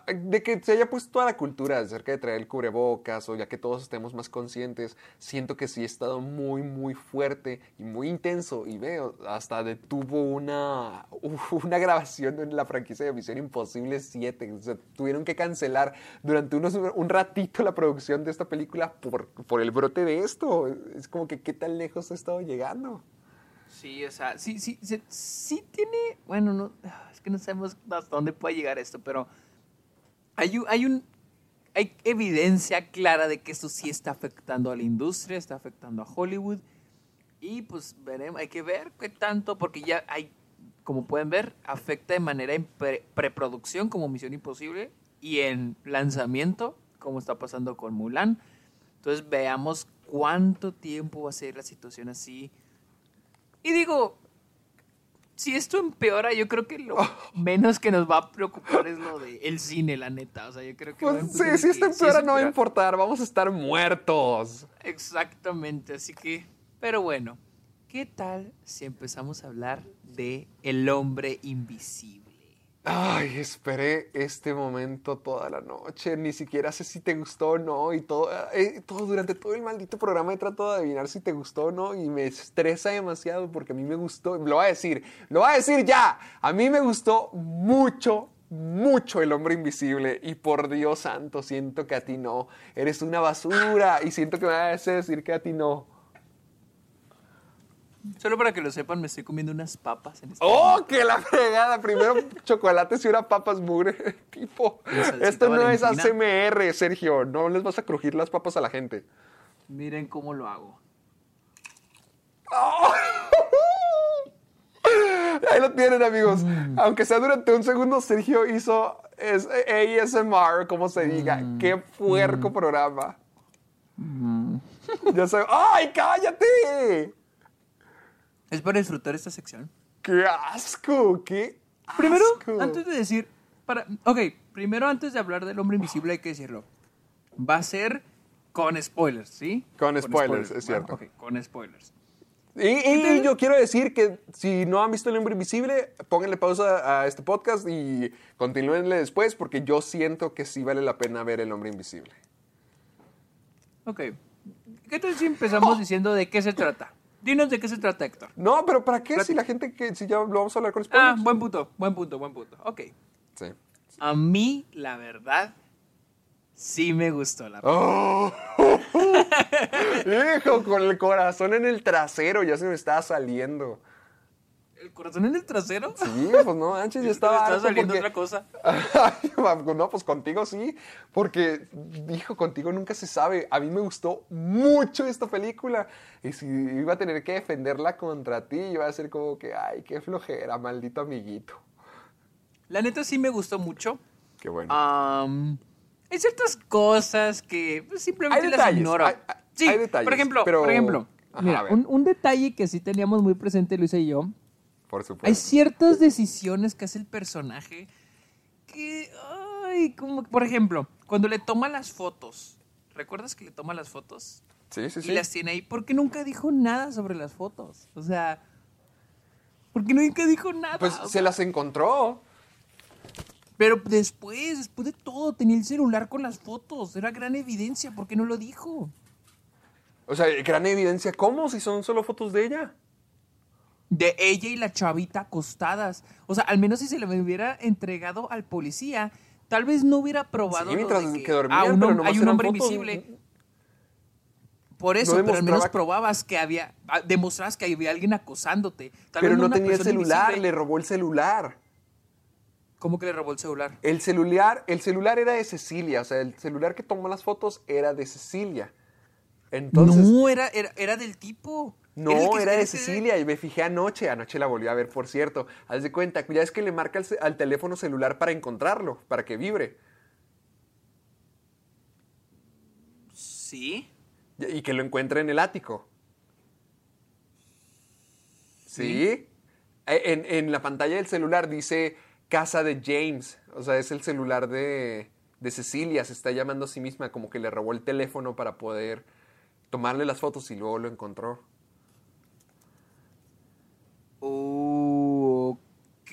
de que se haya puesto toda la cultura acerca de traer el cubrebocas o ya que todos estemos más conscientes, siento que sí ha estado muy, muy fuerte y muy intenso. Y veo, hasta detuvo una, una grabación en la franquicia de Misión Imposible 7, o sea, tuvieron que cancelar durante unos, un ratito la producción de esta película por, por el brote de esto, es como que qué tan lejos ha estado llegando. Sí, o sea, sí, sí, sí, sí tiene, bueno, no, es que no sabemos hasta dónde puede llegar esto, pero hay un, hay un, hay evidencia clara de que esto sí está afectando a la industria, está afectando a Hollywood, y pues veremos, hay que ver qué tanto, porque ya hay, como pueden ver, afecta de manera en pre- preproducción como Misión Imposible, y en lanzamiento, como está pasando con Mulan. Entonces veamos cuánto tiempo va a ser la situación así. Y digo, si esto empeora, yo creo que lo menos que nos va a preocupar es lo de el cine, la neta. O sea, yo creo que... Pues sí, si esto empeora no va a importar, vamos a estar muertos. Exactamente, así que... Pero bueno, ¿qué tal si empezamos a hablar de El Hombre Invisible? Ay, esperé este momento toda la noche. Ni siquiera sé si te gustó o no. Y todo, eh, todo durante todo el maldito programa he tratado de adivinar si te gustó o no. Y me estresa demasiado porque a mí me gustó. Lo voy a decir, lo voy a decir ya. A mí me gustó mucho, mucho el hombre invisible. Y por Dios santo, siento que a ti no. Eres una basura. Y siento que me vas a decir que a ti no. Solo para que lo sepan, me estoy comiendo unas papas en este ¡Oh, que la fregada! Primero chocolates y ahora papas mugre. Tipo, esto no es valentina. ASMR, Sergio. No les vas a crujir las papas a la gente. Miren cómo lo hago. Ahí lo tienen, amigos. Aunque sea durante un segundo, Sergio hizo es- ASMR, como se diga. ¡Qué puerco programa! Ya sé. ¡Ay, cállate! Es para disfrutar esta sección. ¡Qué asco! ¡Qué Primero, antes de decir, para, ok, primero antes de hablar del hombre invisible hay que decirlo. Va a ser con spoilers, ¿sí? Con spoilers, es cierto. ok, con spoilers. Y, y yo quiero decir que si no han visto El Hombre Invisible, pónganle pausa a este podcast y continúenle después porque yo siento que sí vale la pena ver El Hombre Invisible. Ok. ¿Qué tal si empezamos diciendo de qué se trata? Dinos de qué se trata, Héctor. No, pero ¿para qué? Si la gente que si ya lo vamos a hablar con spoilers. Ah, buen punto, buen punto, buen punto. Ok. Sí. A mí, la verdad, sí me gustó la ¡Oh! Hijo, con el corazón en el trasero, ya se me estaba saliendo. ¿El corazón en el trasero? Sí, pues no, antes ya estaba. Harto saliendo porque- otra cosa. No, pues contigo sí, porque dijo, contigo nunca se sabe. A mí me gustó mucho esta película y si iba a tener que defenderla contra ti, iba a ser como que, ay, qué flojera, maldito amiguito. La neta sí me gustó mucho. Qué bueno. Am, hay ciertas cosas que pues, simplemente Hay las detalles, ignoro. hay- hay- sí, hay detalles, por ejemplo, pero- por ejemplo, Ajá, Mira, un, un detalle que sí teníamos muy presente Luisa y yo. Por hay ciertas decisiones que hace el personaje que, ay, como por ejemplo, cuando le toma las fotos. ¿Recuerdas que le toma las fotos? Sí, sí, Y sí. las tiene ahí porque nunca dijo nada sobre las fotos. O sea, porque nunca dijo nada. Pues se sea, las encontró. Pero después, después de todo, tenía el celular con las fotos. Era gran evidencia. ¿Por qué no lo dijo? O sea, gran evidencia. ¿Cómo? Si son solo fotos de ella. De ella y la chavita acostadas. O sea, al menos si se le hubiera entregado al policía, tal vez no hubiera probado. Sí, lo mientras de que, que dormían, ah, un pero hom- nomás hay un hombre fotos. invisible. Por eso, No pero al menos probabas que había. ah, Demostrabas que había alguien acosándote. Tal Pero vez no tenía el celular, invisible. le robó el celular. ¿Cómo que le robó el celular? El celular, el celular era de Cecilia, o sea, el celular que tomó las fotos era de Cecilia. Entonces, no, no, era, era, era del tipo. Que- era de Cecilia y me fijé anoche, anoche la volví a ver, por cierto. Haz de cuenta, ya es que le marca al, teléfono celular para encontrarlo, para que vibre Sí. y que lo encuentre en el ático. ¿Sí? E- En, en la pantalla del celular dice casa de James, o sea, es el celular de, de Cecilia, se está llamando a sí misma, como que le robó el teléfono para poder tomarle las fotos y luego lo encontró. Ok.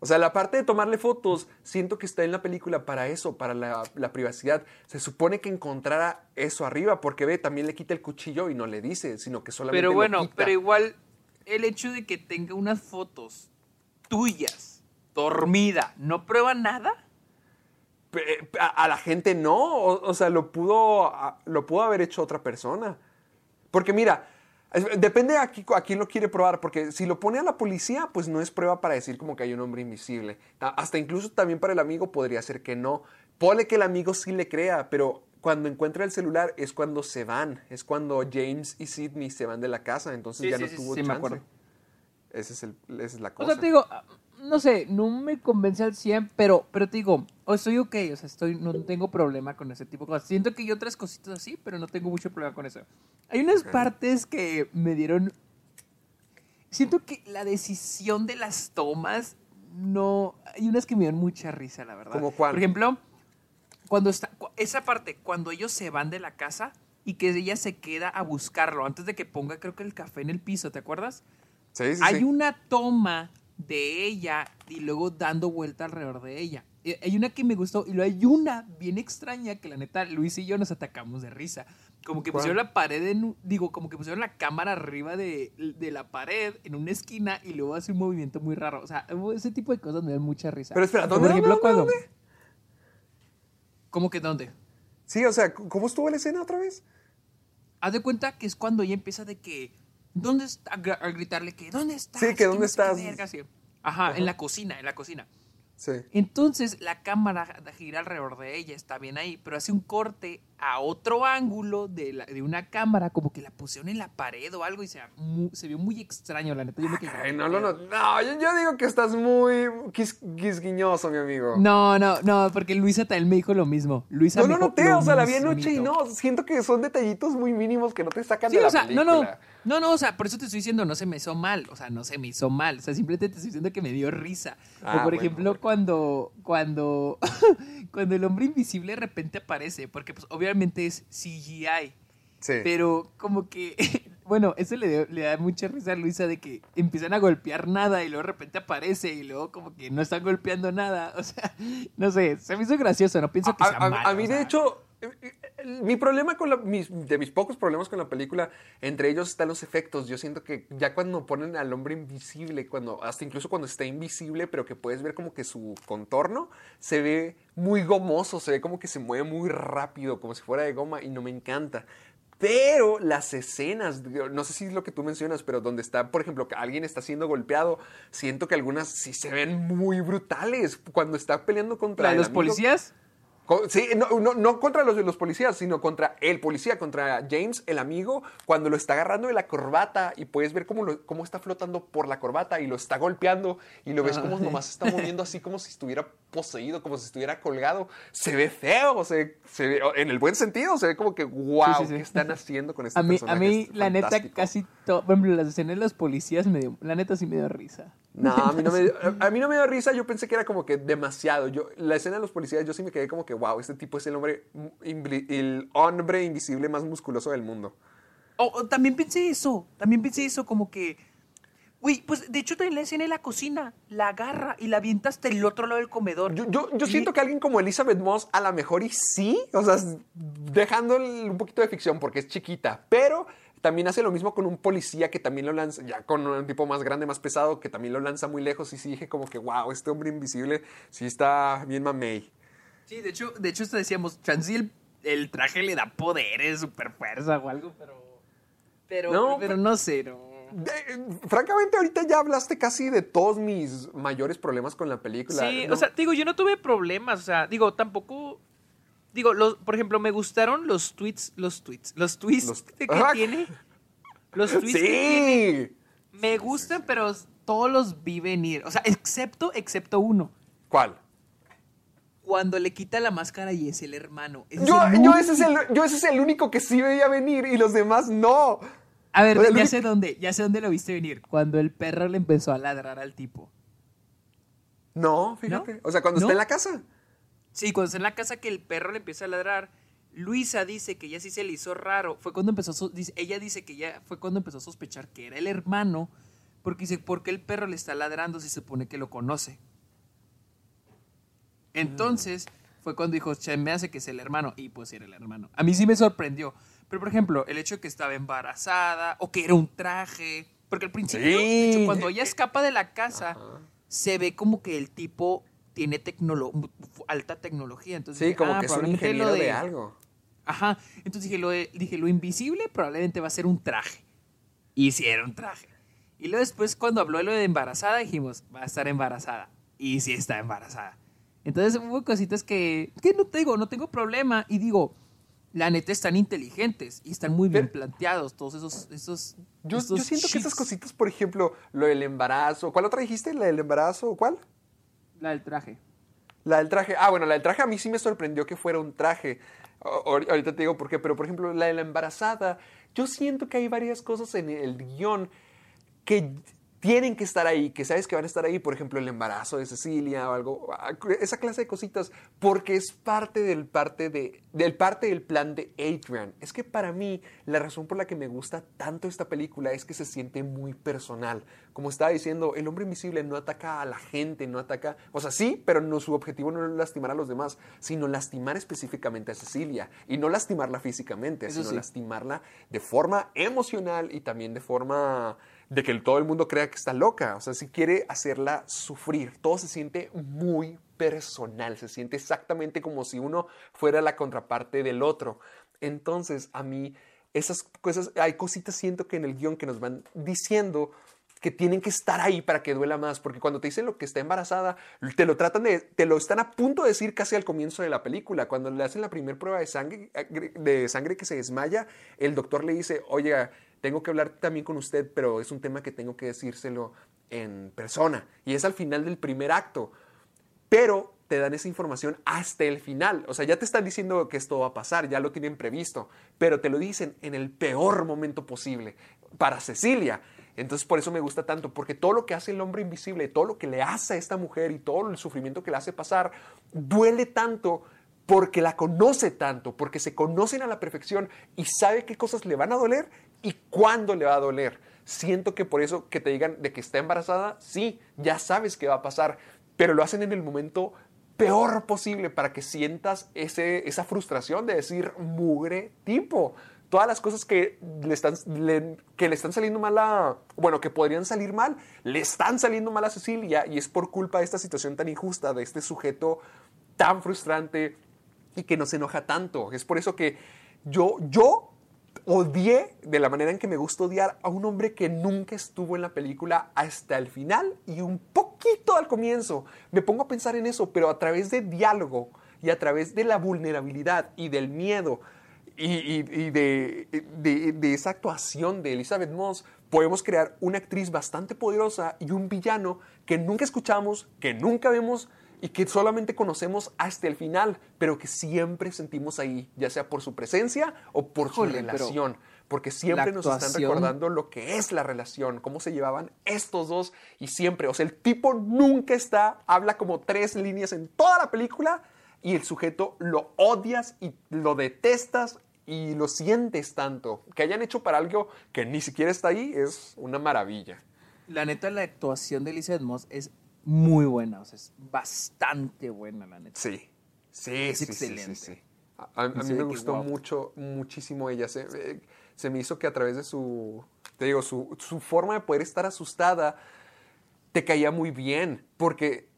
O sea, la parte de tomarle fotos, siento que está en la película para eso, para la, la privacidad. Se supone que encontrara eso arriba, porque ve, también le quita el cuchillo y no le dice, sino que solamente Pero lo bueno, quita. pero igual el hecho de que tenga unas fotos tuyas, dormida, ¿no prueba nada? Pe- A, a la gente no, o, o sea, lo pudo, a- lo pudo haber hecho otra persona. Porque mira, depende a, qui- a quién lo quiere probar, porque si lo pone a la policía, pues no es prueba para decir como que hay un hombre invisible. Ta- Hasta incluso también para el amigo podría ser que no. Pone que el amigo sí le crea, pero cuando encuentra el celular es cuando se van, es cuando James y Sidney se van de la casa, entonces Sí, ya sí, no sí, tuvo sí, me chance. acuerdo. Ese es el- esa es la O cosa. sea, te digo, no sé, no me convence al 100, pero, pero te digo, estoy ok, o sea, estoy, no tengo problema con ese tipo de cosas. Siento que hay otras cositas así, pero no tengo mucho problema con eso. Hay unas partes que me dieron... Siento que la decisión de las tomas no... Hay unas que me dieron mucha risa, la verdad. ¿Cómo cuál? Por ejemplo, cuando está... Esa parte, cuando ellos se van de la casa y que ella se queda a buscarlo antes de que ponga, creo que el café en el piso, ¿te acuerdas? Sí, sí, hay sí. una toma de ella y luego dando vuelta alrededor de ella. Eh, Hay una que me gustó y luego hay una bien extraña que la neta Luis y yo nos atacamos de risa. Como que ¿Cuál? pusieron la pared en, digo, como que pusieron la cámara arriba de, de la pared en una esquina y luego hace un movimiento muy raro. O sea, ese tipo de cosas me dan mucha risa. Pero espera, ¿dónde, Por ejemplo, dónde, cuando... dónde? ¿Cómo que dónde? Sí, o sea, ¿cómo estuvo la escena otra vez? Haz de cuenta que es cuando ella empieza de que, ¿dónde está? A gr- a gritarle que, ¿dónde estás? Sí, que ¿dónde estás? sí. Ajá, en la cocina, en la cocina. Sí. Entonces la cámara gira alrededor de ella, está bien ahí, pero hace un corte a otro ángulo de, la- de una cámara, como que la pusieron en la pared o algo y se, mu- se vio muy extraño, la neta. Yo me quedé, Ay, no, no, no, no, yo, yo digo que estás muy quis- quisquilloso, mi amigo. No, no, no, porque Luisa también me dijo lo mismo. Luisa No me lo dijo noté, lo o sea, la vi anoche y no, siento que son detallitos muy mínimos que no te sacan Sí, de la o sea, no, película. no, no, no, o sea, por eso te estoy diciendo, no se me hizo mal, o sea, no se me hizo mal, o sea, simplemente te estoy diciendo que me dio risa. Ah, o por bueno, ejemplo, bueno. cuando, cuando, cuando el hombre invisible de repente aparece, porque pues obviamente es CGI, Sí. pero como que, bueno, eso le, le da mucha risa a Luisa de que empiezan a golpear nada y luego de repente aparece y luego como que no están golpeando nada, o sea, no sé, se me hizo gracioso, no pienso que a, sea a- malo, a mí, de sea. hecho, eh, eh, mi problema con la, mis- de mis pocos problemas con la película, entre ellos están los efectos. Yo siento que ya cuando ponen al hombre invisible, cuando hasta incluso cuando está invisible, pero que puedes ver como que su contorno, se ve muy gomoso, se ve como que se mueve muy rápido, como si fuera de goma, y no me encanta. Pero las escenas, no sé si es lo que tú mencionas, pero donde está, por ejemplo, que alguien está siendo golpeado, siento que algunas sí se ven muy brutales. Cuando está peleando contra ¿La de los amigo- policías? Sí, no, no, no contra los de los policías, sino contra el policía, contra James, el amigo, cuando lo está agarrando de la corbata y puedes ver cómo, lo- cómo está flotando por la corbata y lo está golpeando y lo ves como nomás está moviendo así como si estuviera poseído, como si estuviera colgado. Se ve feo, se, se ve, en el buen sentido, se ve como que, wow, Sí, sí, sí. ¿qué están haciendo con este A mí, a personaje? mí Es la neta, casi todo. Por ejemplo, las escenas de los policías, me dio, la neta sí me dio risa. No, a mí no, me, a, a mí no me dio risa, yo pensé que era como que demasiado. Yo, la escena de los policías, yo sí me quedé como que, wow, este tipo es el hombre, el hombre invisible más musculoso del mundo. O, o también pensé eso, también pensé eso, como que. Güey, pues de hecho también la escena en la cocina, la agarra y la avienta hasta el otro lado del comedor. Yo, yo, yo Y- siento que alguien como Elizabeth Moss a lo mejor y sí, o sea, dejando un poquito de ficción porque es chiquita, pero también hace lo mismo con un policía que también lo lanza, ya con un tipo más grande, más pesado, que también lo lanza muy lejos y sí dije como que, wow, este hombre invisible sí está bien mamey. Sí, de hecho, de hecho, hasta decíamos, chance y el, el traje le da poderes, super fuerza o algo, pero. Pero, No, pero pero- no sé, no. De- francamente, ahorita ya hablaste casi de todos mis mayores problemas con la película. Sí, No- o sea, digo, yo no tuve problemas, o sea, digo, tampoco. Digo, los, por ejemplo, me gustaron los tweets, los tweets, los tweets Los- que Ajá. tiene. Los tweets que tiene. sí. Me gustan, pero todos los vi venir. O sea, excepto, excepto uno. ¿Cuál? Cuando le quita la máscara y es el hermano. Ese es Yo, el yo, ese es el, yo ese es el único que sí veía venir y los demás no. A ver, O sea, el ya único- sé dónde, ya sé dónde lo viste venir. Cuando el perro le empezó a ladrar al tipo. No, fíjate. O sea, cuando ¿No? está en la casa. Sí, cuando está en la casa que el perro le empieza a ladrar, Luisa dice que ya sí se le hizo raro. Fue cuando empezó, a ella dice que ya fue cuando empezó a sospechar que era el hermano, porque dice, ¿por qué el perro le está ladrando si se supone que lo conoce? Entonces fue cuando dijo, se me hace que es el hermano. Y pues era el hermano. A mí sí me sorprendió. Pero por ejemplo, el hecho de que estaba embarazada o que era un traje. Porque al principio, hecho, cuando ella escapa de la casa, se ve como que el tipo tiene tecnolo- alta tecnología. Entonces Sí, dije, como ah, que es un ingeniero lo de... algo. Ajá. Entonces dije lo, de- dije, lo invisible probablemente va a ser un traje. Y sí era un traje. Y luego después cuando habló de lo de embarazada dijimos, va a estar embarazada. Y sí está embarazada. Entonces hubo cositas que, que no tengo, no tengo problema. Y digo, la neta están inteligentes y están muy bien Pero- planteados todos esos... esos Yo, yo siento que esas cositas, por ejemplo, lo del embarazo. ¿Cuál otra dijiste? ¿La del embarazo? ¿Cuál? La del traje. La del traje. Ah, bueno, la del traje a mí sí me sorprendió que fuera un traje. Ahorita te digo por qué, pero por ejemplo, la de la embarazada, yo siento que hay varias cosas en el guion que tienen que estar ahí, que sabes que van a estar ahí, por ejemplo, el embarazo de Cecilia o algo, ah, esa clase de cositas, porque es parte del parte de, del parte del plan de Adrian. Es que para mí la razón por la que me gusta tanto esta película es que se siente muy personal. Como estaba diciendo, el hombre invisible no ataca a la gente, no ataca, o sea, sí, pero no su objetivo no es lastimar a los demás, sino lastimar específicamente a Cecilia y no lastimarla físicamente, Eso sino sí. lastimarla de forma emocional y también de forma de que todo el mundo crea que está loca. O sea, si quiere hacerla sufrir, todo se siente muy personal, se siente exactamente como si uno fuera la contraparte del otro. Entonces, a mí, esas cosas, hay cositas siento que en el guion que nos van diciendo que tienen que estar ahí para que duela más, porque cuando te dicen lo que está embarazada, te lo tratan de, te lo están a punto de decir casi al comienzo de la película, cuando le hacen la primera prueba de sangre, de sangre que se desmaya, el doctor le dice, oye, tengo que hablar también con usted, pero es un tema que tengo que decírselo en persona, y es al final del primer acto, pero te dan esa información hasta el final. O sea, ya te están diciendo que esto va a pasar, ya lo tienen previsto, pero te lo dicen en el peor momento posible para Cecilia. Entonces por eso me gusta tanto, porque todo lo que hace el hombre invisible, todo lo que le hace a esta mujer y todo el sufrimiento que le hace pasar, duele tanto porque la conoce tanto, porque se conocen a la perfección y sabe qué cosas le van a doler y cuándo le va a doler. Siento que por eso que te digan de que está embarazada, sí, ya sabes qué va a pasar, pero lo hacen en el momento peor posible para que sientas ese, esa frustración de decir mugre tipo. Todas las cosas que le, están, que le están saliendo mal bueno, que podrían salir mal, le están saliendo mal a Cecilia y es por culpa de esta situación tan injusta, de este sujeto tan frustrante y que nos enoja tanto. Es por eso que yo, yo odié de la manera en que me gusta odiar a un hombre que nunca estuvo en la película hasta el final y un poquito al comienzo. Me pongo a pensar en eso, pero a través de diálogo y a través de la vulnerabilidad y del miedo y, de- de esa actuación de Elizabeth Moss, podemos crear una actriz bastante poderosa y un villano que nunca escuchamos, que nunca vemos y que solamente conocemos hasta el final, pero que siempre sentimos ahí, ya sea por su presencia o por su relación, porque siempre nos están recordando lo que es la relación, cómo se llevaban estos dos y siempre, o sea, el tipo nunca está, habla como tres líneas en toda la película y el sujeto lo odias y lo detestas y lo sientes tanto. Que hayan hecho para algo que ni siquiera está ahí es una maravilla. La neta, la actuación de Elizabeth Moss es muy buena. O sea, es bastante buena, la neta. Sí, sí, Es sí, excelente. sí. A, mí me gustó mucho, muchísimo ella. Se, eh, se me hizo que a través de su, te digo, su, su forma de poder estar asustada, te caía muy bien, porque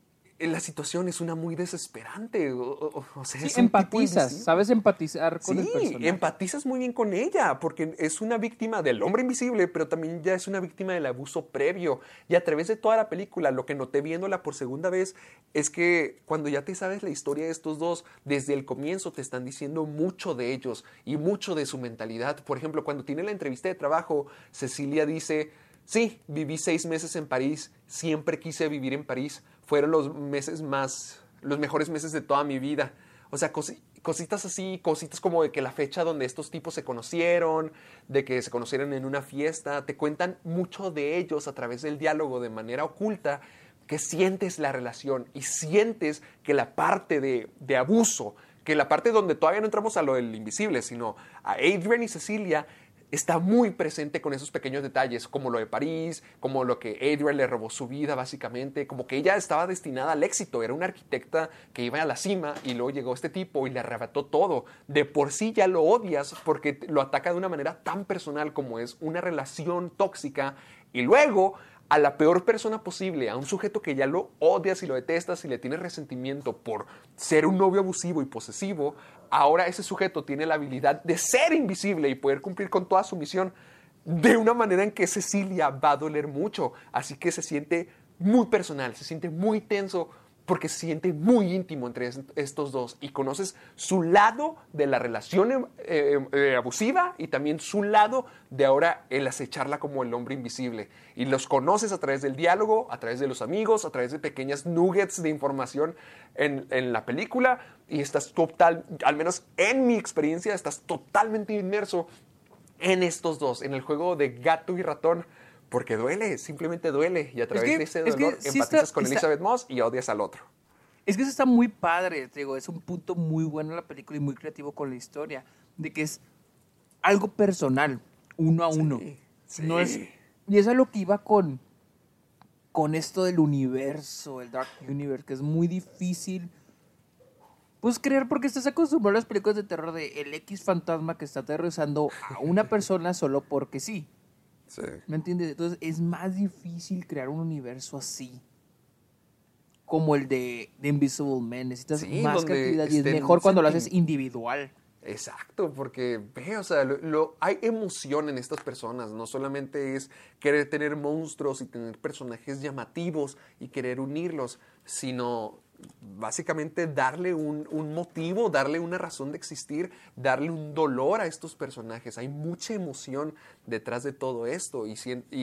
la situación es una muy desesperante. O, sea, Sí, es empatizas, sabes empatizar con el Sí, personaje. empatizas muy bien con ella, porque es una víctima del hombre invisible, pero también ya es una víctima del abuso previo. Y a través de toda la película, lo que noté viéndola por segunda vez es que cuando ya te sabes la historia de estos dos, desde el comienzo te están diciendo mucho de ellos y mucho de su mentalidad. Por ejemplo, cuando tiene la entrevista de trabajo, Cecilia dice, sí, viví seis meses en París, siempre quise vivir en París, fueron los meses más, los mejores meses de toda mi vida. O sea, cosi- cositas así, cositas como de que la fecha donde estos tipos se conocieron, de que se conocieron en una fiesta, te cuentan mucho de ellos a través del diálogo de manera oculta, que sientes la relación y sientes que la parte de, de abuso, que la parte donde todavía no entramos a lo del invisible, sino a Adrian y Cecilia, está muy presente con esos pequeños detalles, como lo de París, como lo que Adrian le robó su vida, básicamente, como que ella estaba destinada al éxito, era una arquitecta que iba a la cima y luego llegó este tipo y le arrebató todo. De por sí ya lo odias porque lo ataca de una manera tan personal como es una relación tóxica y luego a la peor persona posible, a un sujeto que ya lo odias y lo detestas y le tienes resentimiento por ser un novio abusivo y posesivo, ahora ese sujeto tiene la habilidad de ser invisible y poder cumplir con toda su misión de una manera en que Cecilia va a doler mucho. Así que se siente muy personal, se siente muy tenso porque se siente muy íntimo entre estos dos y conoces su lado de la relación eh, eh, abusiva y también su lado de ahora el acecharla como el hombre invisible. Y los conoces a través del diálogo, a través de los amigos, a través de pequeñas nuggets de información en, en la película y estás total, al menos en mi experiencia, estás totalmente inmerso en estos dos, en el juego de gato y ratón porque duele, simplemente duele. Y a través de ese dolor empatizas con Elizabeth Moss y odias al otro. Es que eso está muy padre, te digo, es un punto muy bueno en la película y muy creativo con la historia, de que es algo personal, uno a uno. No es, y eso es lo que iba con, con esto del universo, el Dark Universe, que es muy difícil pues creer porque estás acostumbrado a las películas de terror de el X fantasma que está aterrorizando a una persona solo porque sí. ¿Me entiendes? Entonces es más difícil crear un universo así. Como el de, Invisible Man. Necesitas más creatividad y es mejor cuando lo haces individual. Exacto, porque ve, o sea, lo, hay emoción en estas personas. No solamente es querer tener monstruos y tener personajes llamativos y querer unirlos, sino básicamente darle un, motivo, darle una razón de existir, darle un dolor a estos personajes. Hay mucha emoción detrás de todo esto y,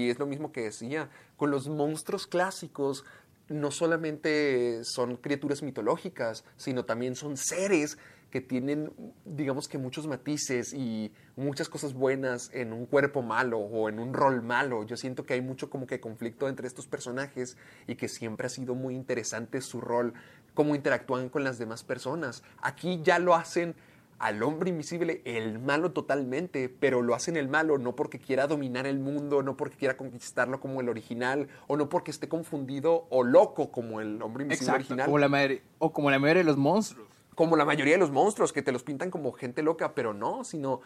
es lo mismo que decía, con los monstruos clásicos no solamente son criaturas mitológicas, sino también son seres que tienen, digamos que muchos matices y muchas cosas buenas en un cuerpo malo o en un rol malo. Yo siento que hay mucho como que conflicto entre estos personajes y que siempre ha sido muy interesante su rol, cómo interactúan con las demás personas. Aquí ya lo hacen al hombre invisible el malo totalmente, pero lo hacen el malo no porque quiera dominar el mundo, no porque quiera conquistarlo como el original, o no porque esté confundido o loco como el hombre invisible original. Como la o como la mayoría de los monstruos como la mayoría de los monstruos, que te los pintan como gente loca, pero no, sino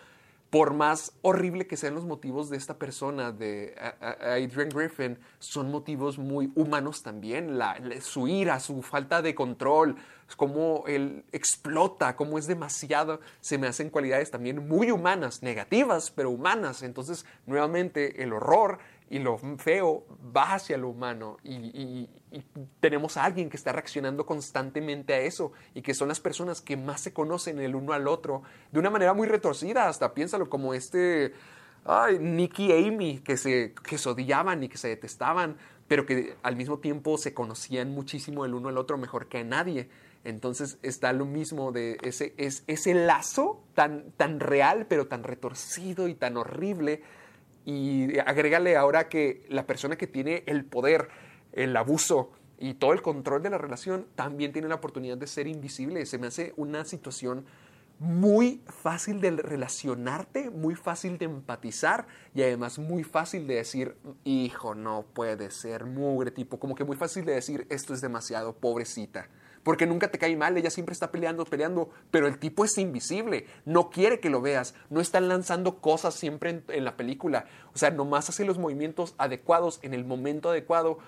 por más horrible que sean los motivos de esta persona, de Adrian Griffin, son motivos muy humanos también. La, su ira, su falta de control, cómo él explota, cómo es demasiado, se me hacen cualidades también muy humanas, negativas, pero humanas. Entonces, nuevamente, el horror y lo feo va hacia lo humano y, tenemos a alguien que está reaccionando constantemente a eso y que son las personas que más se conocen el uno al otro de una manera muy retorcida, hasta piénsalo como este ay, Nicky y Amy que se, que se odiaban y que se detestaban, pero que al mismo tiempo se conocían muchísimo el uno al otro mejor que a nadie. Entonces está lo mismo de ese, es, ese lazo tan, tan real, pero tan retorcido y tan horrible y agrégale ahora que la persona que tiene el poder, el abuso y todo el control de la relación también tiene la oportunidad de ser invisible. Se me hace una situación muy fácil de relacionarte, muy fácil de empatizar y además muy fácil de decir, hijo, no puede ser mugre, tipo, como que muy fácil de decir, esto es demasiado pobrecita porque nunca te cae mal, ella siempre está peleando, peleando, pero el tipo es invisible, no quiere que lo veas, no están lanzando cosas siempre en, la película, o sea, nomás hace los movimientos adecuados en el momento adecuado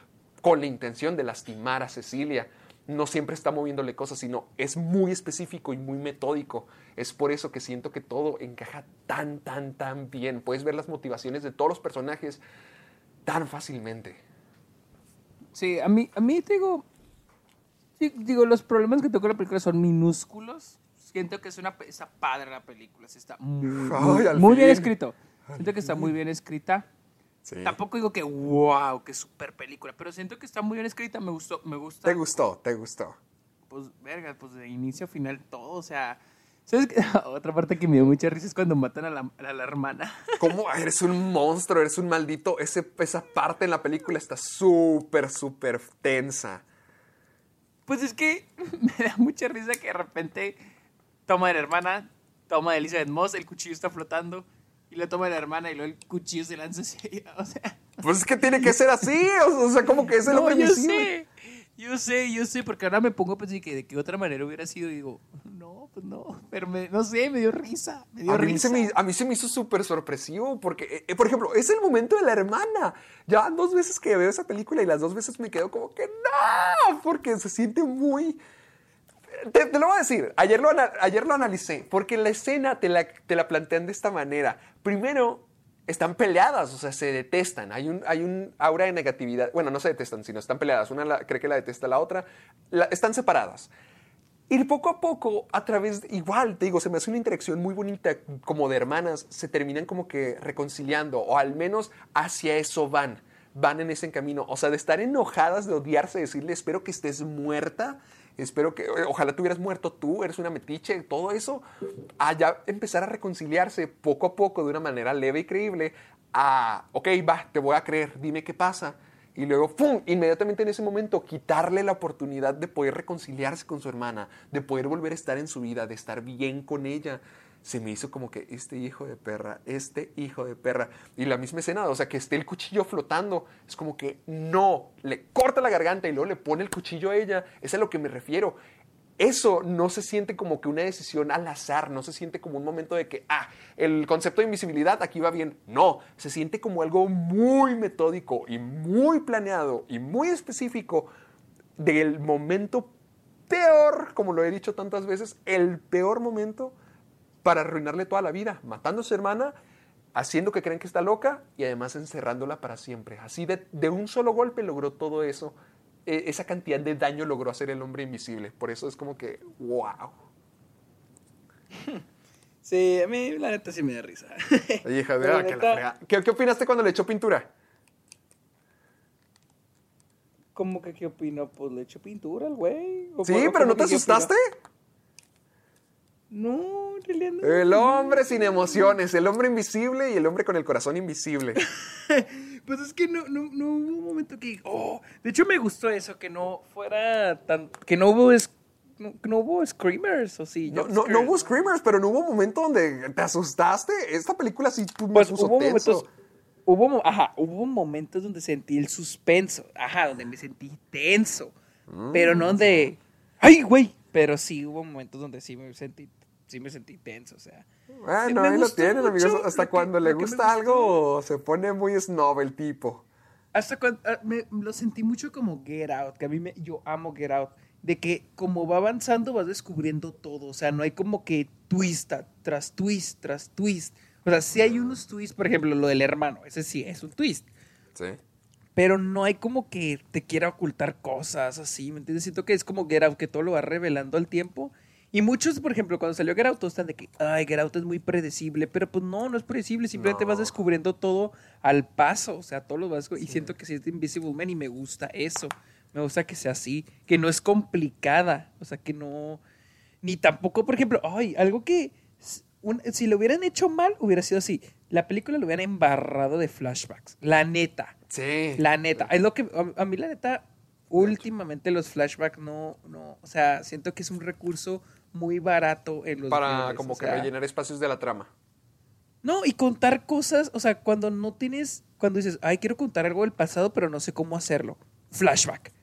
con la intención de lastimar a Cecilia. No siempre está moviéndole cosas, sino es muy específico y muy metódico. Es por eso que siento que todo encaja tan, tan, tan bien. Puedes ver las motivaciones de todos los personajes tan fácilmente. Sí, a mí, a mí digo, digo, los problemas que tengo la película son minúsculos. Siento que es una está padre la película, está muy, bien escrito. Siento que está muy bien escrita. Tampoco digo que wow, que super película, pero siento que está muy bien escrita, me gustó, me gusta. ¿Te gustó? ¿Te gustó? Pues verga, pues de inicio a final todo, o sea, ¿Sabes qué? Otra parte que me dio mucha risa es cuando matan a la, a la hermana. ¿Cómo? Eres un monstruo, eres un maldito. Ese, esa parte en la película está súper, súper tensa. Pues es que me da mucha risa que de repente toma de la hermana, toma de Elizabeth Moss, el cuchillo está flotando Y lo toma la hermana y luego el cuchillo se lanza hacia ella. O sea. Pues es que tiene que ser así, o sea, como que es el No, hombre yo sé. Yo sé, yo sé, porque ahora me pongo a pensar que de qué otra manera hubiera sido y digo, no, pues no, pero me- no sé, me dio risa, me dio A mí, risa. se me, a mí se me hizo súper sorpresivo porque, eh, por ejemplo, es el momento de la hermana. Ya dos veces que veo esa película y las dos veces me quedo como que no, porque se siente muy... Te, lo voy a decir, ayer lo, ayer lo analicé, porque la escena te la, te la plantean de esta manera. Primero, están peleadas, o sea, se detestan. Hay un, hay un aura de negatividad. Bueno, no se detestan, sino están peleadas. Una la- cree que la detesta la otra. Están separadas. Y poco a poco, a través, igual, te digo, se me hace una interacción muy bonita, como de hermanas, se terminan como que reconciliando, o al menos hacia eso van, van en ese camino. O sea, de estar enojadas, de odiarse, decirle, espero que estés muerta, espero que, ojalá te hubieras muerto tú, eres una metiche, todo eso, a ya empezar a reconciliarse poco a poco, de una manera leve y creíble, a, ok, va, te voy a creer, dime qué pasa. Y luego, ¡pum! Inmediatamente en ese momento, quitarle la oportunidad de poder reconciliarse con su hermana, de poder volver a estar en su vida, de estar bien con ella. Se me hizo como que este hijo de perra, este hijo de perra. Y la misma escena, o sea, que esté el cuchillo flotando, es como que no, le corta la garganta y luego le pone el cuchillo a ella. Es a lo que me refiero. Eso no se siente como que una decisión al azar, no se siente como un momento de que, ah, el concepto de invisibilidad aquí va bien. No, se siente como algo muy metódico y muy planeado y muy específico del momento peor, como lo he dicho tantas veces, el peor momento para arruinarle toda la vida, matando a su hermana, haciendo que crean que está loca y además encerrándola para siempre. Así de, de un solo golpe logró todo eso. E- esa cantidad de daño logró hacer el hombre invisible. Por eso es como que, wow. Sí, a mí la neta sí me da risa. Oye, hija, que la. ¿Qué, qué opinaste cuando le echó pintura? ¿Cómo que qué opino? Pues le echo pintura al güey. ¿O Sí, pero ¿no te qué opino? No, realidad no. El hombre sin emociones, el hombre invisible y el hombre con el corazón invisible. Pues es que no, no, no hubo un momento que. Oh, de hecho me gustó eso, que no fuera tan. Que no hubo. es- no, hubo screamers, o sí. No, no, no hubo screamers, pero no hubo momento donde te asustaste. Esta película sí me Pues puso hubo tenso. momentos. Hubo, ajá, hubo momentos donde sentí el suspenso. Ajá, donde me sentí tenso. Pero no de. ¡Ay, güey! Pero sí hubo momentos donde sí me sentí. Sí me sentí tenso, o sea. Bueno, Me ahí lo tienen, amigos. Hasta que- cuando le gusta algo, se pone muy snob el tipo. Hasta cuando ah, me lo sentí mucho como Get Out, que a mí me, yo amo Get Out, de que como va avanzando vas descubriendo todo, o sea, no hay como que twist a- tras twist tras twist. O sea, sí hay unos twists, por ejemplo, lo del hermano, ese sí es un twist, Sí. Pero no hay como que te quiera ocultar cosas así, ¿me entiendes? Siento que es como Get Out, que todo lo va revelando al tiempo. Y muchos, por ejemplo, cuando salió Get Out, todos están de que, ay, Get Out es muy predecible, pero pues no, no es predecible, simplemente vas descubriendo todo al paso, o sea, todo lo vas, y siento que sí es de Invisible Man y me gusta eso, me gusta que sea así, que no es complicada, o sea, que no, ni tampoco, por ejemplo, ay, algo que, un- si lo hubieran hecho mal, hubiera sido así, la película lo hubieran embarrado de flashbacks, la neta, Sí. la neta, es lo que a, a mí la neta últimamente los flashbacks no no, o sea, siento que es un recurso muy barato en los Para como que sea, rellenar espacios de la trama. No, y contar cosas, o sea, cuando no tienes cuando dices, "Ay, quiero contar algo del pasado, pero no sé cómo hacerlo." Flashback.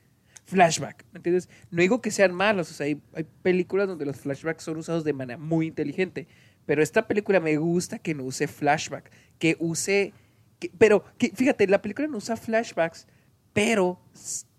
Flashback, ¿me entiendes? No digo que sean malos, o sea, hay, hay películas donde los flashbacks son usados de manera muy inteligente, pero esta película me gusta que no use flashback, que use, que- pero que, fíjate, la película no usa flashbacks, pero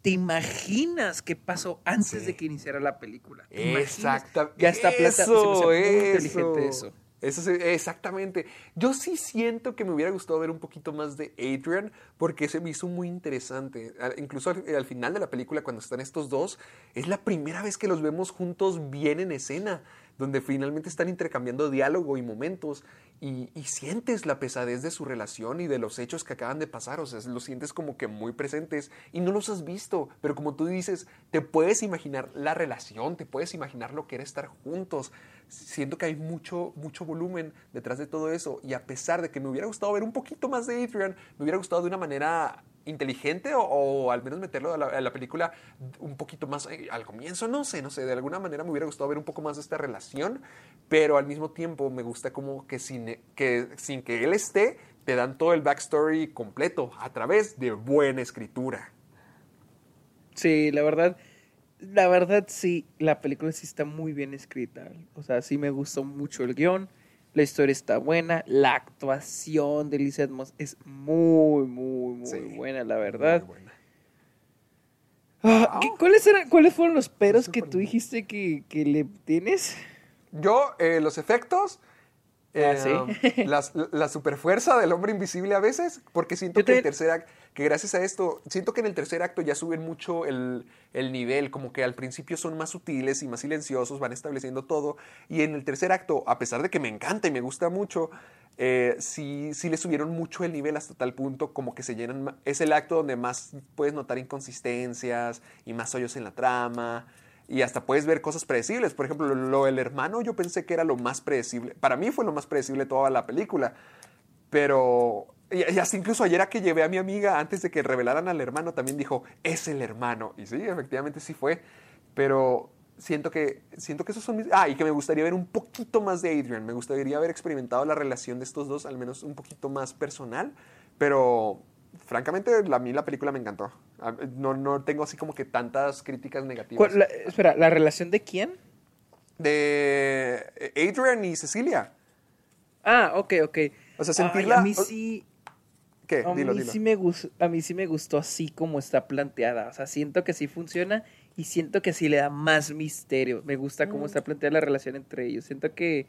te imaginas qué pasó antes Sí. de que iniciara la película. ¿Te imaginas? Exacto. Ya está plata, se me hace Eso, eso. inteligente eso. Eso sí, exactamente. Yo sí siento que me hubiera gustado ver un poquito más de Adrian porque se me hizo muy interesante. Incluso al, al final de la película, cuando están estos dos, es la primera vez que los vemos juntos bien en escena, donde finalmente están intercambiando diálogo y momentos y, sientes la pesadez de su relación y de los hechos que acaban de pasar. O sea, los sientes como que muy presentes y no los has visto, pero como tú dices, te puedes imaginar la relación, te puedes imaginar lo que era estar juntos. Siento que hay mucho, mucho volumen detrás de todo eso y a pesar de que me hubiera gustado ver un poquito más de Adrian, me hubiera gustado de una manera inteligente o, al menos meterlo a la, a la película un poquito más eh, al comienzo, no sé, no sé, de alguna manera me hubiera gustado ver un poco más de esta relación, pero al mismo tiempo me gusta como que sin que, sin que él esté, te dan todo el backstory completo a través de buena escritura. Sí, la verdad, la verdad sí, la película sí está muy bien escrita. O sea, sí me gustó mucho el guion, la historia está buena, la actuación de Elizabeth Moss es muy, muy, muy Sí, buena, la verdad. Muy buena. Ah, ¿qué- ¿cuáles, eran, ¿Cuáles fueron los peros que tú dijiste que, que le tienes? Yo, eh, los efectos, Ah, eh, sí. las- la superfuerza del hombre invisible a veces, porque siento que el tercer acto, que gracias a esto, siento que en el tercer acto ya suben mucho el, el nivel, como que al principio son más sutiles y más silenciosos, van estableciendo todo, y en el tercer acto, a pesar de que me encanta y me gusta mucho, eh, sí, le subieron mucho el nivel hasta tal punto como que se llenan, es el acto donde más puedes notar inconsistencias y más hoyos en la trama. Y hasta puedes ver cosas predecibles. Por ejemplo, lo, del hermano yo pensé que era lo más predecible. Para mí fue lo más predecible de toda la película. Pero... Y, hasta incluso ayer a que llevé a mi amiga antes de que revelaran al hermano también dijo, es el hermano. Y sí, efectivamente sí fue. Pero siento que, siento que esos son mis... Ah, y que me gustaría ver un poquito más de Adrian. Me gustaría haber experimentado la relación de estos dos, al menos un poquito más personal. Pero francamente, a mí la película me encantó. Ah, No, no tengo así como que tantas críticas negativas. ¿Cuál- la- espera, ¿la relación de quién? De Adrian y Cecilia. Ah, ok, ok. O sea, Ay, sentirla- a mí o- sí... ¿Qué? A dilo, mí, dilo. sí me gus- a mí sí me gustó así como está planteada. O sea, siento que sí funciona y siento que sí le da más misterio. Me gusta Mm. cómo está planteada la relación entre ellos. Siento que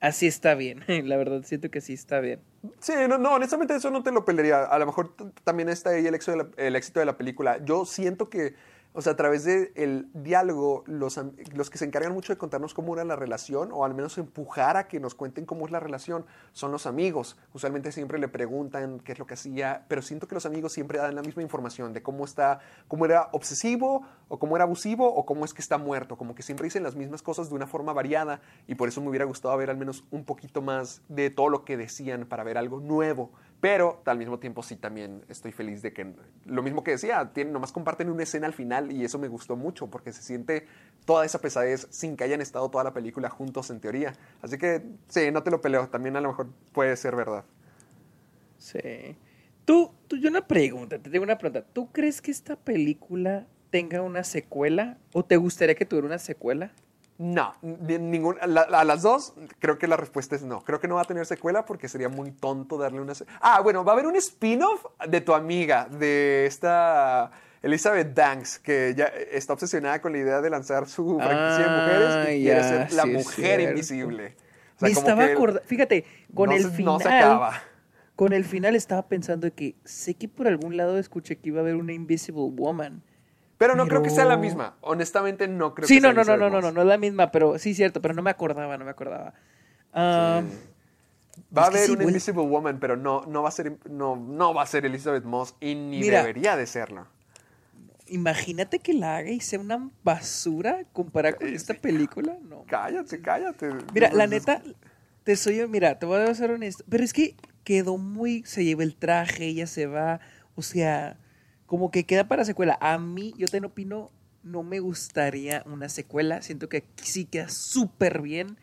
así está bien. La verdad, siento que sí está bien. Sí, no, no, honestamente eso no te lo pelearía. A lo mejor también está ahí el éxito, de la, el éxito de la película. Yo siento que, o sea, a través del diálogo, los, los que se encargan mucho de contarnos cómo era la relación, o al menos empujar a que nos cuenten cómo es la relación, son los amigos. Usualmente siempre le preguntan qué es lo que hacía, pero siento que los amigos siempre dan la misma información de cómo está, cómo era obsesivo, o cómo era abusivo, o cómo es que está muerto. Como que siempre dicen las mismas cosas de una forma variada, y por eso me hubiera gustado ver al menos un poquito más de todo lo que decían para ver algo nuevo. Pero al mismo tiempo sí también estoy feliz de que lo mismo que decía, tienen, nomás comparten una escena al final y eso me gustó mucho porque se siente toda esa pesadez sin que hayan estado toda la película juntos en teoría. Así que sí, no te lo peleo, también a lo mejor puede ser verdad. Sí. Tú, tú, yo una pregunta, te tengo una pregunta. ¿Tú crees que esta película tenga una secuela? ¿O te gustaría que tuviera una secuela? No, ni- ningún, a, la- a las dos creo que la respuesta es no. Creo que no va a tener secuela porque sería muy tonto darle una... se- Ah, bueno, va a haber un spin-off de tu amiga, de esta Elizabeth Banks, que ya está obsesionada con la idea de lanzar su franquicia de mujeres y quiere ya, ser la sí mujer invisible. O sea, Me estaba acordando, fíjate, con no el se- final... No se acaba. Con el final estaba pensando que sé que por algún lado escuché que iba a haber una Invisible Woman. Pero no creo que sea la misma. Honestamente, no creo sí, que sea no, no, no, Elizabeth no, no, no, Moss. no es la misma, pero sí, cierto, pero no me acordaba, no me acordaba. Va a haber sí, una bueno. Invisible Woman, pero no, no, va a ser, no, no va a ser Elizabeth Moss y ni Mira. debería de serlo. Imagínate que la haga y sea una basura comparada con Sí, esta sí. película. No. Cállate, cállate. Mira, No, la no, neta, te soy, mira, te voy a ser honesto, pero es que quedó muy, se lleva el traje, ella se va, o sea, como que queda para secuela. A mí, yo te opino, no me gustaría una secuela, siento que aquí sí queda súper bien.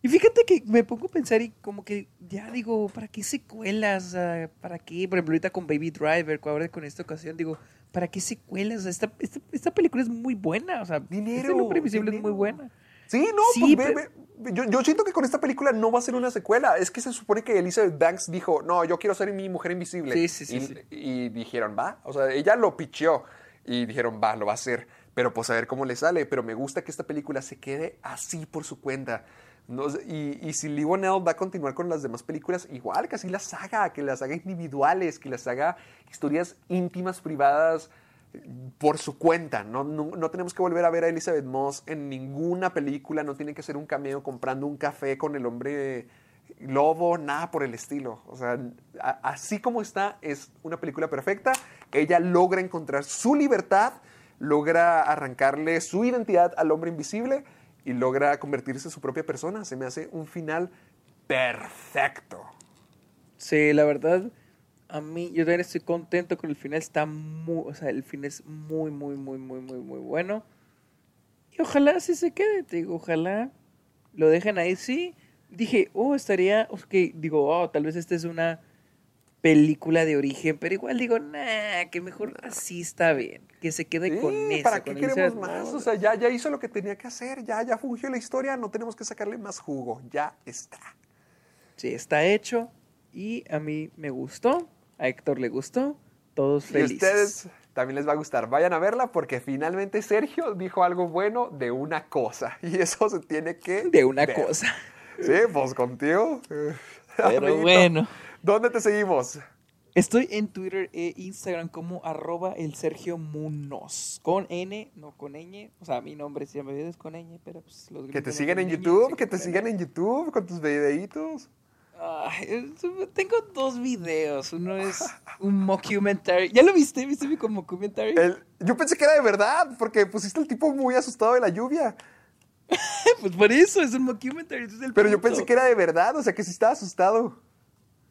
Y fíjate que me pongo a pensar y como que ya digo, ¿para qué secuelas? O sea, ¿Para qué? Por ejemplo, ahorita con Baby Driver, ahora con esta ocasión, digo, ¿para qué secuelas? O sea, esta, esta, esta película es muy buena, o sea, Dinero, este Hombre Invisible es muy buena. Sí, no, Sí, pues ve- pero- ve- yo, yo siento que con esta película no va a ser una secuela. Es que se supone que Elizabeth Banks dijo, no, yo quiero ser mi mujer invisible. Sí, sí, sí, y, dijeron, va. O sea, ella lo picheó y dijeron, va, lo va a hacer. Pero pues a ver cómo le sale. Pero me gusta que esta película se quede así por su cuenta. No y, y si Lee Whannell va a continuar con las demás películas, igual que así las haga, que las haga individuales, que las haga historias íntimas, privadas, por su cuenta. No, no, tenemos que volver a ver a Elizabeth Moss en ninguna película, no tiene que ser un cameo comprando un café con el hombre lobo, nada por el estilo. O sea, así como está, es una película perfecta. Ella logra encontrar su libertad, logra arrancarle su identidad al hombre invisible y logra convertirse en su propia persona. Se me hace un final perfecto. Sí, la verdad, a mí, yo también estoy contento con el final. Está muy, o sea, el final es muy, muy, muy, muy, muy, muy bueno. Y ojalá así se quede, te digo, ojalá lo dejen ahí, sí. Dije, oh, estaría, ok, digo, oh, tal vez esta es una película de origen, pero igual digo, nah, que mejor así está bien, que se quede Sí, con eso. ¿Para qué queremos más? no, O sea, ya, ya hizo lo que tenía que hacer, ya, ya fungió la historia, no tenemos que sacarle más jugo, ya está. Sí, está hecho y a mí me gustó, a Héctor le gustó, todos Y felices. ustedes también les va a gustar. Vayan a verla porque finalmente Sergio dijo algo bueno de una cosa. Y eso se tiene que. de una ver. cosa. Sí, pues contigo. Pero Amiguito, bueno. ¿Dónde te seguimos? Estoy en Twitter e Instagram como arroba el Sergio Munoz. Con N, no con ñ. O sea, mi nombre se llama es con ñ, pero pues los Que te sigan en YouTube, que te sigan en YouTube con tus videitos. Ay, tengo dos videos. Uno es un mockumentary. ¿Ya lo viste? ¿Viste mi mockumentary? El- yo pensé que era de verdad, porque pusiste el tipo muy asustado de la lluvia. Pues por eso es un mockumentary. ese es el Pero yo pensé que era de verdad, o sea que sí estaba asustado.